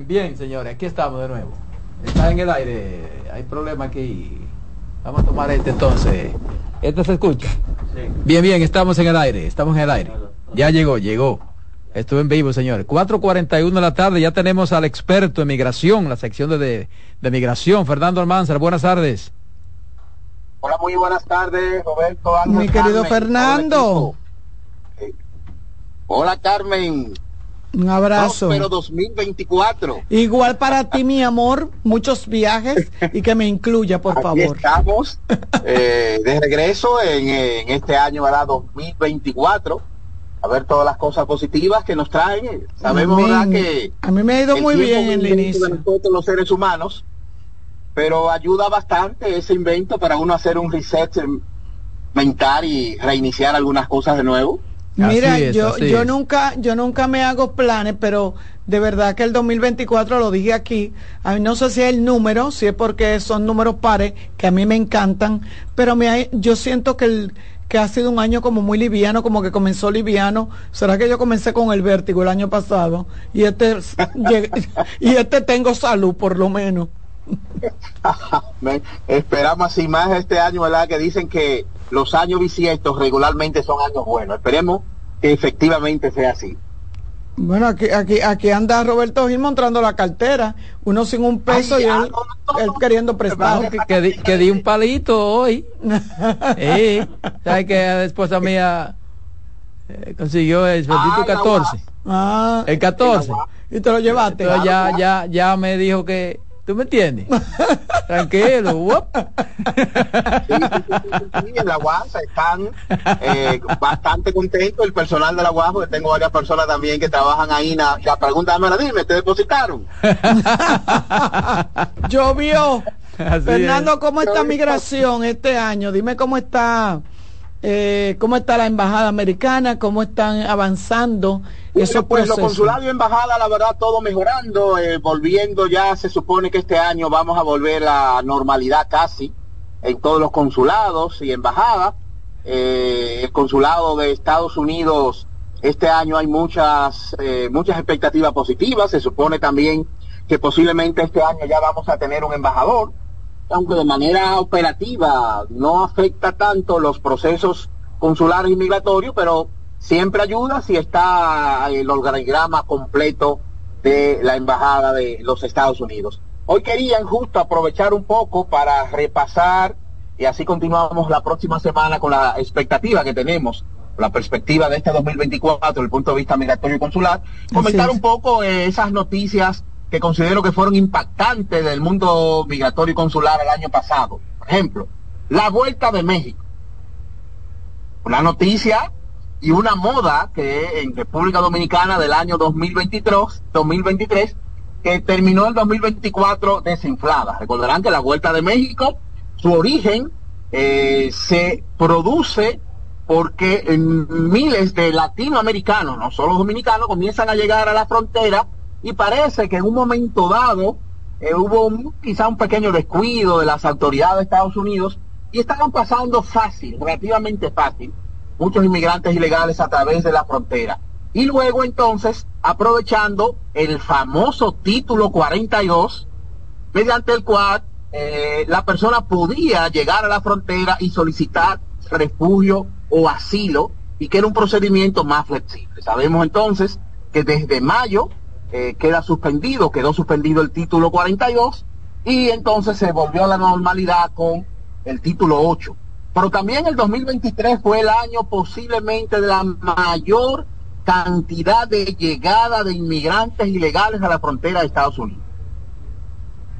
Bien, bien, señores, aquí estamos de nuevo. Está en el aire, hay problema aquí. Vamos a tomar este entonces. ¿Este se escucha? Bien, bien, estamos en el aire, estamos en el aire. Ya llegó, llegó. Estuve en vivo, señores. 4.41 de la tarde, ya tenemos al experto en migración, la sección de, de, de migración, Fernando Almanzar. Buenas tardes. Hola, muy buenas tardes, Roberto. Ángel, Mi querido Carmen, Fernando. equipo. Eh, Hola, Carmen. Un abrazo. Pero 2024. Igual para ti, mi amor, muchos viajes y que me incluya, por Aquí favor. estamos eh, de regreso en, en este año, ¿verdad? 2024. A ver todas las cosas positivas que nos traen. Sabemos. Que A mí me ha ido muy bien en el inicio. de nosotros los seres humanos, pero ayuda bastante ese invento para uno hacer un reset mental y reiniciar algunas cosas de nuevo. Mira, es, yo, yo nunca, yo nunca me hago planes, pero de verdad que el 2024 lo dije aquí. A mí no sé si es el número, si es porque son números pares que a mí me encantan, pero me yo siento que el que ha sido un año como muy liviano, como que comenzó liviano. ¿Será que yo comencé con el vértigo el año pasado? Y este y este tengo salud por lo menos. Me- esperamos así más este año, ¿verdad? Que dicen que los años bisiestos regularmente son años buenos. Esperemos que efectivamente sea así. Bueno, aquí, aquí, aquí anda Roberto Gil mostrando la cartera, uno sin un peso Ay, y él, él queriendo prestar. que, que di, que di un palito hoy. Eh, ¿Sabes que la esposa mía eh, consiguió el bendito Ah, la 14? Ah, El 14. y te lo llevaste. Entonces ya, ya, ya me dijo que, ¿tú me entiendes? Tranquilo, uop. Sí, en la están eh, bastante contentos el personal de la UAS, porque tengo varias personas también que trabajan ahí. Na, la pregunta me la dime, ¿te depositaron? Llovió. Así Fernando. ¿cómo está migración este año? Dime cómo está Eh, ¿Cómo está la embajada americana? ¿Cómo están avanzando esos pues los consulados y embajada, la verdad, todo mejorando, eh, volviendo ya, se supone que este año vamos a volver a la normalidad casi en todos los consulados y embajadas. Eh, el consulado de Estados Unidos, este año hay muchas, eh, muchas expectativas positivas, se supone también que posiblemente este año ya vamos a tener un embajador, aunque de manera operativa no afecta tanto los procesos consulares y migratorios, pero siempre ayuda si está el organigrama completo de la embajada de los Estados Unidos. Hoy querían justo aprovechar un poco para repasar y así continuamos la próxima semana con la expectativa que tenemos, la perspectiva de este 2024 desde el punto de vista migratorio y consular, comentar un poco eh, esas noticias que considero que fueron impactantes del mundo migratorio y consular el año pasado. Por ejemplo, la vuelta de México. Una noticia y una moda que en República Dominicana del año 2023, 2023 que terminó el 2024 desinflada. Recordarán que la Vuelta de México, su origen eh, se produce porque en miles de latinoamericanos, no solo dominicanos, comienzan a llegar a la frontera y parece que en un momento dado eh, hubo quizá un pequeño descuido de las autoridades de Estados Unidos y estaban pasando fácil, relativamente fácil, muchos inmigrantes ilegales a través de la frontera. Y luego entonces, aprovechando el famoso título 42, mediante el cual eh, la persona podía llegar a la frontera y solicitar refugio o asilo y que era un procedimiento más flexible. Sabemos entonces que desde mayo eh, queda suspendido, quedó suspendido el título 42 y entonces se volvió a la normalidad con el título 8. Pero también el 2023 fue el año posiblemente de la mayor cantidad de llegada de inmigrantes ilegales a la frontera de Estados Unidos.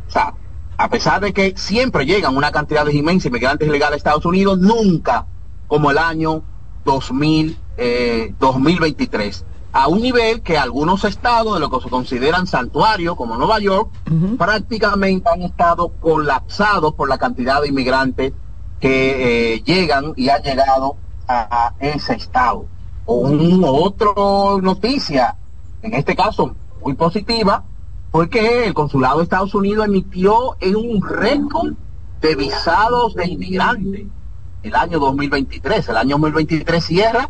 O sea, a pesar de que siempre llegan una cantidad de inmensa inmigrantes ilegales a Estados Unidos, nunca como el año 2000, eh, 2023. A un nivel que algunos estados de lo que se consideran santuarios, como Nueva York, prácticamente han estado colapsados por la cantidad de inmigrantes que eh, llegan y han llegado a, a ese estado. O un otro noticia, en este caso muy positiva, fue que el consulado de Estados Unidos emitió en un récord de visados de inmigrantes el año 2023. El año 2023 cierra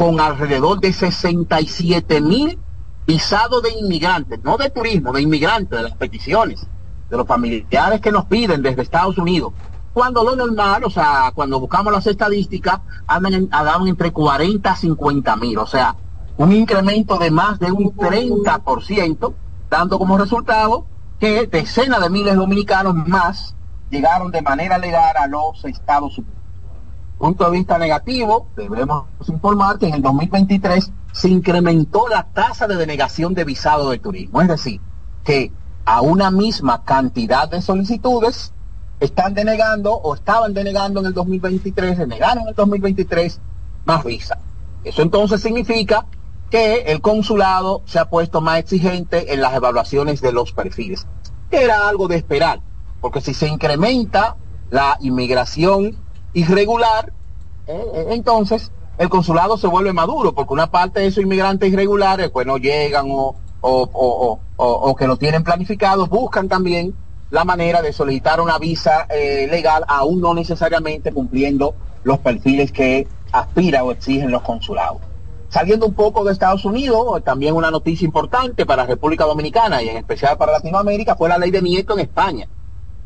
con alrededor de 67 mil visados de inmigrantes, no de turismo, de inmigrantes, de las peticiones, de los familiares que nos piden desde Estados Unidos. Cuando lo normal, o sea, cuando buscamos las estadísticas, andan, andaban entre 40 a 50 mil, o sea, un incremento de más de un 30%, dando como resultado que decenas de miles de dominicanos más llegaron de manera legal a los Estados Unidos. Punto de vista negativo, debemos informar que en el 2023 se incrementó la tasa de denegación de visado de turismo, es decir, que a una misma cantidad de solicitudes están denegando o estaban denegando en el 2023, denegaron en el 2023 más visa. Eso entonces significa que el consulado se ha puesto más exigente en las evaluaciones de los perfiles, era algo de esperar, porque si se incrementa la inmigración irregular, eh, eh, entonces el consulado se vuelve maduro, porque una parte de esos inmigrantes irregulares pues no llegan o, o, o, o- que lo tienen planificado, buscan también la manera de solicitar una visa eh, legal, aún no necesariamente cumpliendo los perfiles que aspira o exigen los consulados. Saliendo un poco de Estados Unidos, también una noticia importante para República Dominicana y en especial para Latinoamérica fue la ley de Nieto en España,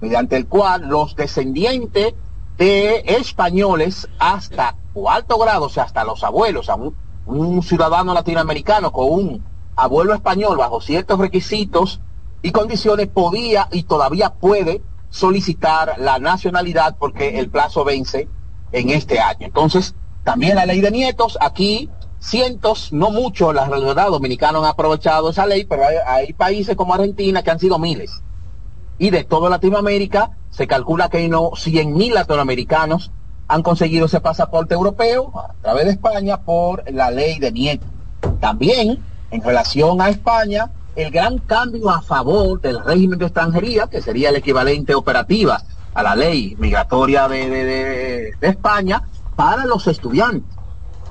mediante el cual los descendientes de españoles hasta cuarto grado, o sea, hasta los abuelos, a un, un ciudadano latinoamericano con un abuelo español bajo ciertos requisitos y condiciones podía y todavía puede solicitar la nacionalidad porque el plazo vence en este año. Entonces, también la ley de nietos, aquí cientos, no muchos, la realidad dominicanos han aprovechado esa ley, pero hay, hay países como Argentina que han sido miles. Y de toda Latinoamérica se calcula que no 100 mil latinoamericanos han conseguido ese pasaporte europeo a través de España por la ley de nietos. También, en relación a España, el gran cambio a favor del régimen de extranjería, que sería el equivalente operativa a la ley migratoria de, de- de- de España, para los estudiantes.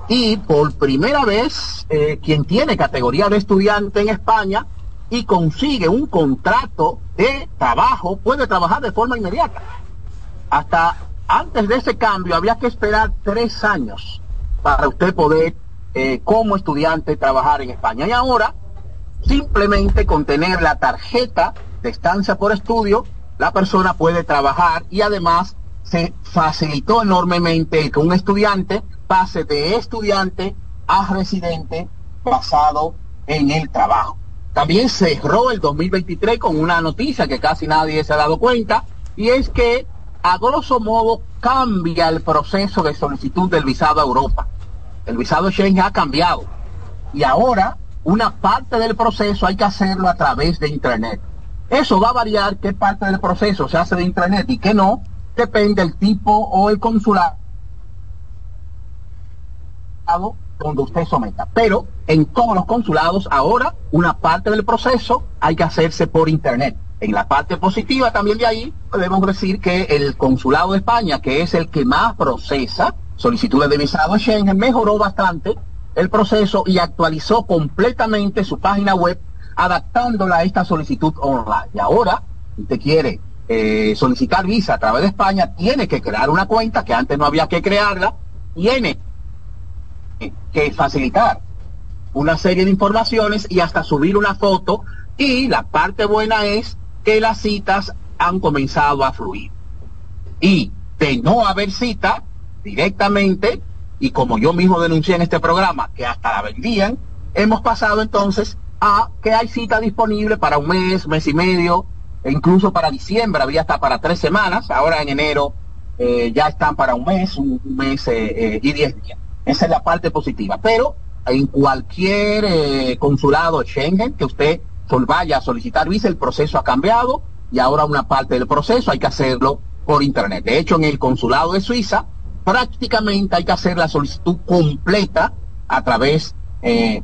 Y por primera vez, eh, quien tiene categoría de estudiante en España y consigue un contrato de trabajo puede trabajar de forma inmediata. Hasta antes de ese cambio había que esperar tres años para usted poder eh, como estudiante trabajar en España. Y ahora, simplemente con tener la tarjeta de estancia por estudio, la persona puede trabajar y además se facilitó enormemente que un estudiante pase de estudiante a residente basado en el trabajo. También cerró el 2023 con una noticia que casi nadie se ha dado cuenta y es que a grosso modo cambia el proceso de solicitud del visado a Europa. El visado Schengen ha cambiado y ahora una parte del proceso hay que hacerlo a través de Internet. Eso va a variar qué parte del proceso se hace de Internet y qué no, depende del tipo o el consulado donde usted someta. Pero en todos los consulados ahora una parte del proceso hay que hacerse por Internet. En la parte positiva también de ahí podemos decir que el consulado de España, que es el que más procesa solicitudes de visado Schengen, mejoró bastante el proceso y actualizó completamente su página web adaptándola a esta solicitud online. Y ahora, si usted quiere eh, solicitar visa a través de España, tiene que crear una cuenta que antes no había que crearla, tiene que facilitar una serie de informaciones y hasta subir una foto. Y la parte buena es que las citas han comenzado a fluir. Y de no haber cita directamente, y como yo mismo denuncié en este programa, que hasta la vendían, hemos pasado entonces a que hay cita disponible para un mes, mes y medio, e incluso para diciembre había hasta para tres semanas, ahora en enero eh, ya están para un mes, un, mes eh, eh, y diez días. Esa es la parte positiva. Pero en cualquier consulado Schengen que usted vaya a solicitar visa, el proceso ha cambiado y ahora una parte del proceso hay que hacerlo por internet. De hecho, en el consulado de Suiza prácticamente hay que hacer la solicitud completa a través de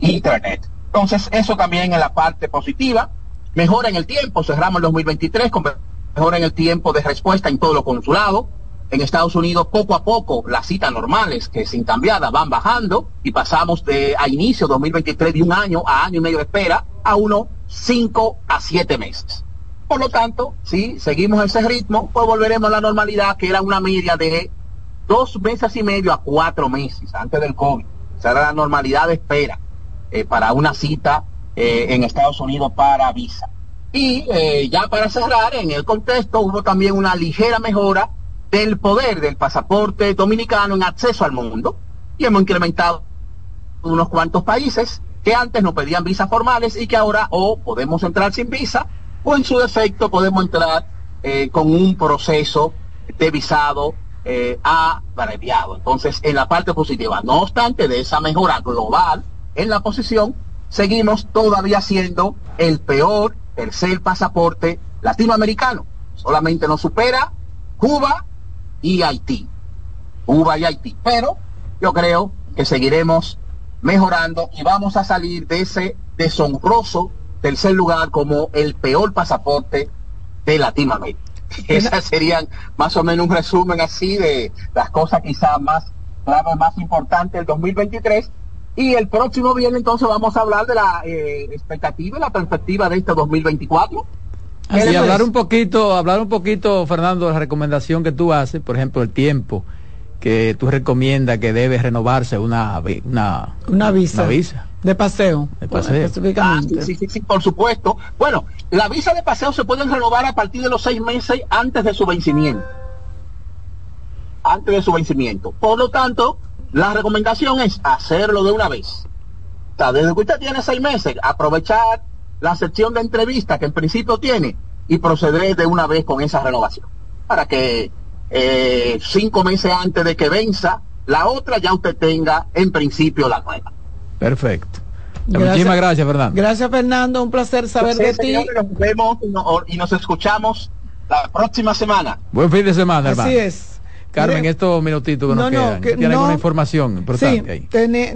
internet. Entonces, eso también es la parte positiva. Mejora en el tiempo, cerramos el 2023 con mejora en el tiempo de respuesta en todos los consulados. En Estados Unidos, poco a poco, las citas normales que sin cambiada van bajando y pasamos de a inicio 2023 de un año a año y medio de espera a uno cinco a siete meses. Por lo tanto, si seguimos ese ritmo, pues volveremos a la normalidad que era una media de dos meses y medio a cuatro meses antes del COVID. O sea, era la normalidad de espera eh, para una cita eh, en Estados Unidos para visa. Y eh, ya para cerrar, en el contexto hubo también una ligera mejora del poder del pasaporte dominicano en acceso al mundo y hemos incrementado unos cuantos países que antes no pedían visas formales y que ahora o podemos entrar sin visa o en su defecto podemos entrar con un proceso de visado eh, abreviado. Entonces, en la parte positiva, no obstante de esa mejora global en la posición, seguimos todavía siendo el peor tercer pasaporte latinoamericano. Solamente nos supera Cuba y Haití. Cuba y Haití. Pero yo creo que seguiremos mejorando y vamos a salir de ese deshonroso tercer lugar como el peor pasaporte de Latinoamérica. Esas serían más o menos un resumen así de las cosas quizás más más importantes del 2023 y el próximo viernes entonces vamos a hablar de la eh, expectativa y la perspectiva de este 2024. Y hablar un poquito, hablar un poquito, Fernando, de la recomendación que tú haces, por ejemplo, el tiempo que tú recomiendas que debe renovarse una, una, una visa. Una visa. De paseo. De paseo. Ah, sí, sí, sí, por supuesto. Bueno, la visa de paseo se puede renovar a partir de los seis meses antes de su vencimiento. Antes de su vencimiento. Por lo tanto, la recomendación es hacerlo de una vez. O sea, desde que usted tiene seis meses, aprovechar la sección de entrevista que en principio tiene y proceder de una vez con esa renovación. Para que eh, cinco meses antes de que venza la otra ya usted tenga en principio la nueva. Perfecto. Muchísimas gracias, Fernando. Gracias, Fernando. Un placer saber de ti. nos vemos y nos escuchamos la próxima semana. Buen fin de semana, hermano. Así es. Carmen, estos minutitos que nos quedan, ¿tiene alguna información importante ahí?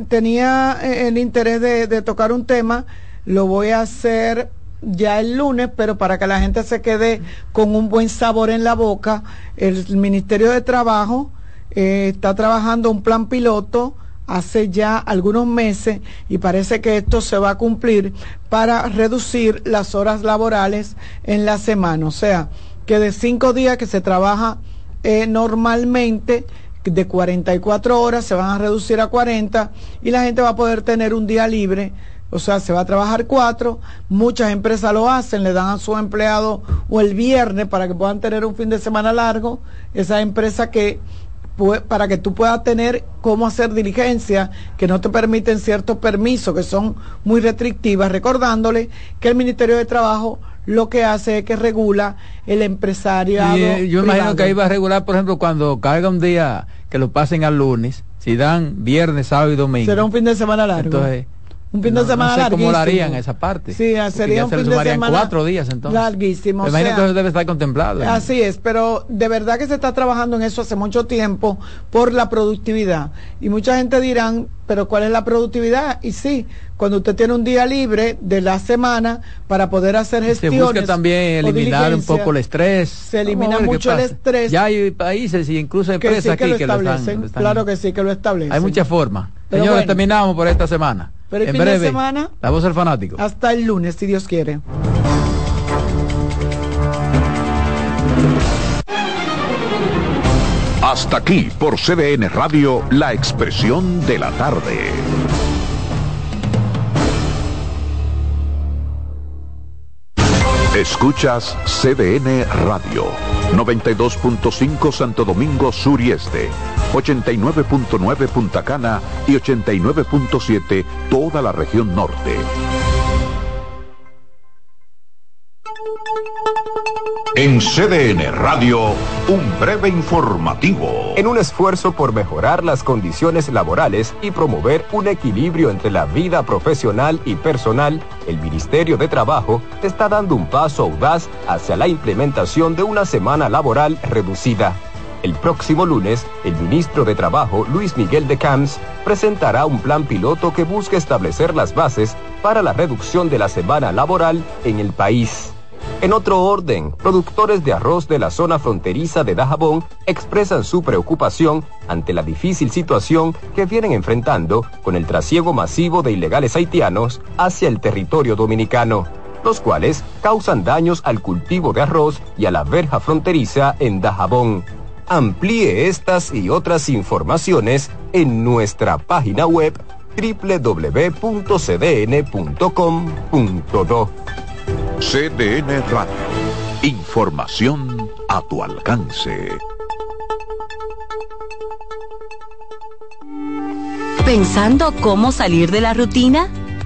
tenía eh, el interés de, tocar un tema, lo voy a hacer ya el lunes, pero para que la gente se quede con un buen sabor en la boca, el Ministerio de Trabajo eh, está trabajando un plan piloto hace ya algunos meses y parece que esto se va a cumplir para reducir las horas laborales en la semana. O sea, que de cinco días que se trabaja eh, normalmente, de 44 horas se van a reducir a 40 y la gente va a poder tener un día libre. O sea, se va a trabajar cuatro, muchas empresas lo hacen, le dan a su empleado o el viernes para que puedan tener un fin de semana largo. Esa empresa que para que tú puedas tener cómo hacer diligencia que no te permiten ciertos permisos que son muy restrictivas, recordándole que el Ministerio de Trabajo lo que hace es que regula el empresariado. Y, yo imagino que ahí va a regular, por ejemplo, cuando caiga un día que lo pasen al lunes, si dan viernes, sábado y domingo. Será un fin de semana largo. Entonces, un fin de semana no sé cómo lo harían esa parte. Sí, sería un fin de semana cuatro días entonces. Larguísimo. Me imagino que eso debe estar contemplado. Así es, pero de verdad que se está trabajando en eso hace mucho tiempo por la productividad. Y mucha gente dirán, pero ¿cuál es la productividad? Y sí, cuando usted tiene un día libre de la semana para poder hacer gestiones. Se busca también eliminar un poco el estrés. Se elimina mucho el estrés. Ya hay países y incluso empresas aquí que, lo, están, Claro que sí, que lo establecen. Hay muchas formas. Señores, terminamos por esta semana. Pero el fin de semana. La voz del fanático. Hasta el lunes, si Dios quiere. Hasta aquí por CDN Radio, la expresión de la tarde. Escuchas CDN Radio, 92.5 Santo Domingo Sur y Este, 89.9 Punta Cana y 89.7 toda la región norte. En CDN Radio, un breve informativo. En un esfuerzo por mejorar las condiciones laborales y promover un equilibrio entre la vida profesional y personal, el Ministerio de Trabajo está dando un paso audaz hacia la implementación de una semana laboral reducida. El próximo lunes, el ministro de Trabajo, Luis Miguel de Camps, presentará un plan piloto que busca establecer las bases para la reducción de la semana laboral en el país. En otro orden, productores de arroz de la zona fronteriza de Dajabón expresan su preocupación ante la difícil situación que vienen enfrentando con el trasiego masivo de ilegales haitianos hacia el territorio dominicano, los cuales causan daños al cultivo de arroz y a la verja fronteriza en Dajabón. Amplíe estas y otras informaciones en nuestra página web www.cdn.com.do. CDN Radio. Información a tu alcance. ¿Pensando cómo salir de la rutina?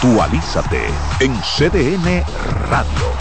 Actualízate en CDN Radio.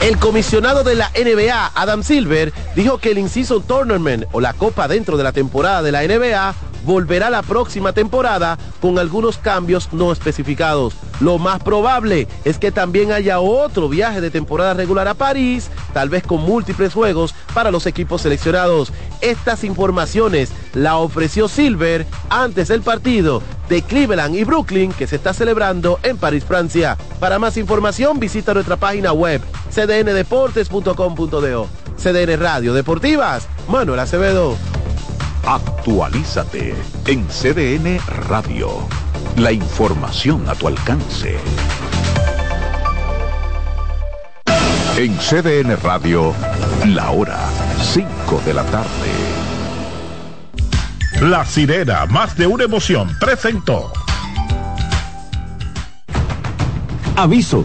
El comisionado de la NBA, Adam Silver, dijo que el inciso Tournament o la copa dentro de la temporada de la NBA volverá la próxima temporada con algunos cambios no especificados. Lo más probable es que también haya otro viaje de temporada regular a París, tal vez con múltiples juegos para los equipos seleccionados. Estas informaciones la ofreció Silver antes del partido de Cleveland y Brooklyn que se está celebrando en París, Francia. Para más información visita nuestra página web cdndeportes.com.do. CDN Radio Deportivas, Manuel Acevedo. Actualízate en CDN Radio. La información a tu alcance. En CDN Radio, la hora 5 de la tarde. La sirena, más de una emoción, presentó. Aviso,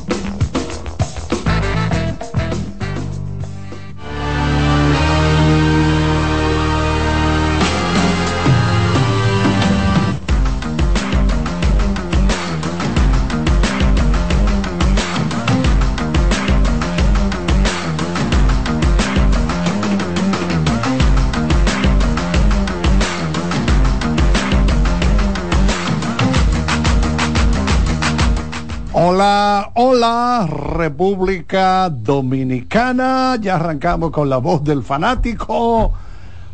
Hola, República Dominicana. Ya arrancamos con la voz del fanático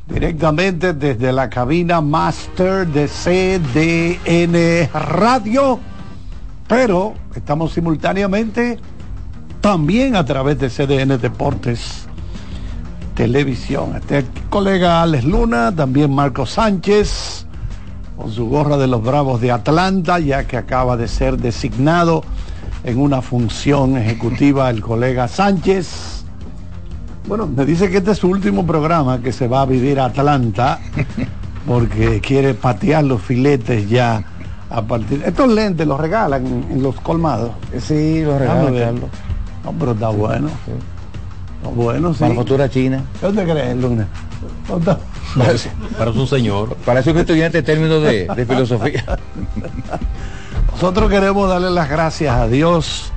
directamente desde la cabina Master de CDN Radio. Pero estamos simultáneamente también a través de CDN Deportes Televisión. Este colega Alex Luna, también Marco Sánchez con su gorra de los Bravos de Atlanta, ya que acaba de ser designado en una función ejecutiva el colega Sánchez. Bueno, me dice que este es su último programa, que se va a vivir a Atlanta, porque quiere patear los filetes ya a partir... Estos lentes los regalan en, los colmados. Sí, los regalan, Carlos. No, pero está bueno. Está bueno, sí. Para la futura China. ¿Qué te crees, Luna? Parece, parece un señor. Parece un estudiante en términos de, de filosofía. Nosotros queremos darle las gracias a Dios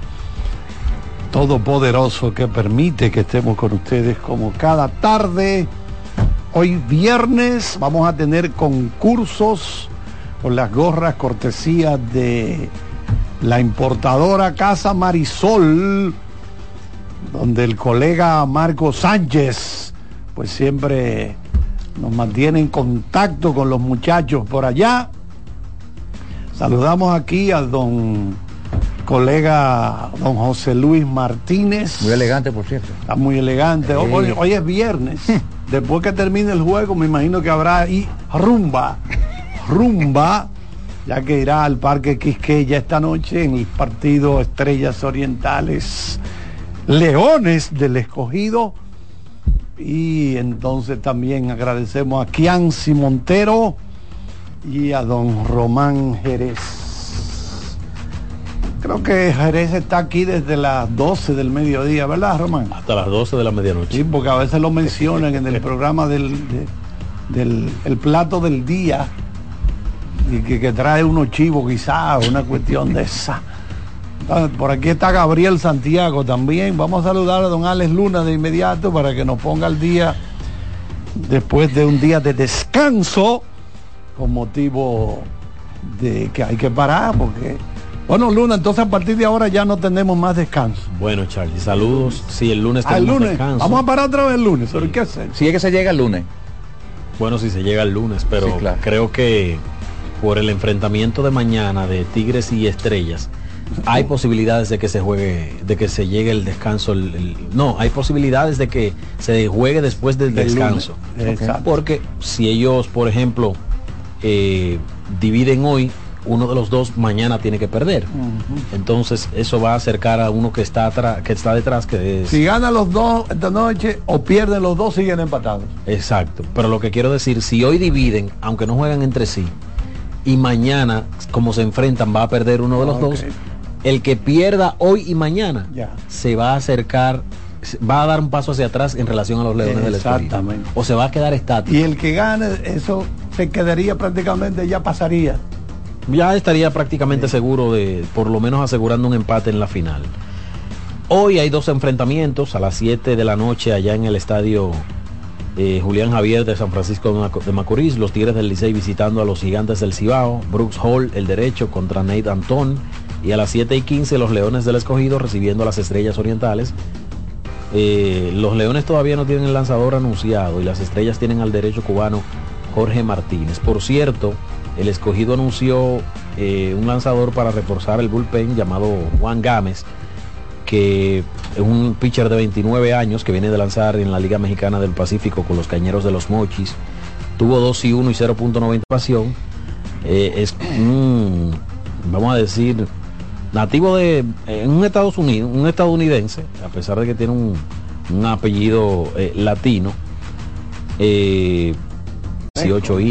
Todopoderoso que permite que estemos con ustedes como cada tarde. Hoy viernes vamos a tener concursos con las gorras cortesía de la importadora Casa Marisol, donde el colega Marco Sánchez pues siempre nos mantiene en contacto con los muchachos por allá. Saludamos aquí al don colega don José Luis Martínez. Muy elegante, por cierto. Está muy elegante. Hoy, hoy- hoy es viernes. Después que termine el juego, me imagino que habrá ahí rumba. Rumba. Ya que irá al Parque Quisqueya esta noche en el partido Estrellas Orientales Leones del Escogido. Y entonces también agradecemos a Kianci Montero y a don Román Jerez. Creo que Jerez está aquí desde las 12 del mediodía, ¿verdad, Román? Hasta las 12 de la medianoche. Sí, porque a veces lo mencionan en el programa del, de- del el plato del día y que, que trae unos chivos quizás, una cuestión de esa. Ah, Por aquí está Gabriel Santiago también. Vamos a saludar a don Alex Luna de inmediato para que nos ponga al día después de un día de descanso con motivo de que hay que parar porque bueno Luna entonces a partir de ahora ya no tenemos más descanso Bueno, Charlie, saludos. Sí, el lunes tenemos lunes descanso. vamos a parar otra vez el lunes pero qué hacer Si es que se llega el lunes. Bueno, si se llega el lunes, pero Sí, claro. creo que por el enfrentamiento de mañana de Tigres y Estrellas, hay posibilidades de que se juegue, de que se llegue el descanso. el- el- no, hay posibilidades de que se juegue después del descanso. Porque si ellos, por ejemplo, eh, dividen hoy, uno de los dos mañana tiene que perder. Entonces eso va a acercar a uno que está atrás, que está detrás, que es si ganan los dos esta noche o pierden los dos siguen empatados Exacto, pero lo que quiero decir, si hoy dividen, aunque no juegan entre sí, y mañana, como se enfrentan, va a perder uno de los dos, el que pierda hoy y mañana se va a acercar, va a dar un paso hacia atrás en relación a los Leones del. Exactamente. O se va a quedar estático. y el que gane eso se quedaría prácticamente ya pasaría. Ya estaría prácticamente seguro de, por lo menos asegurando un empate en la final. Hoy hay dos enfrentamientos a las 7 de la noche allá en el estadio eh, Julián Javier de San Francisco de Maco- de Macorís, los Tigres del Licey visitando a los Gigantes del Cibao, Brooks Hall el derecho contra Nate Antón. Y a las 7 y 15 los Leones del Escogido recibiendo a las Estrellas Orientales. Eh, los Leones todavía no tienen el lanzador anunciado y las Estrellas tienen al derecho cubano Jorge Martínez. Por cierto, el escogido anunció eh, un lanzador para reforzar el bullpen llamado Juan Gámez, que es un pitcher de 29 años que viene de lanzar en la Liga Mexicana del Pacífico con los Cañeros de los Mochis. Tuvo 2 y 1 y 0.90 pasión. Eh, es un, vamos a decir, nativo de en un Estados Unidos, un estadounidense, a pesar de que tiene un, apellido eh, latino. Eh, 18 innings.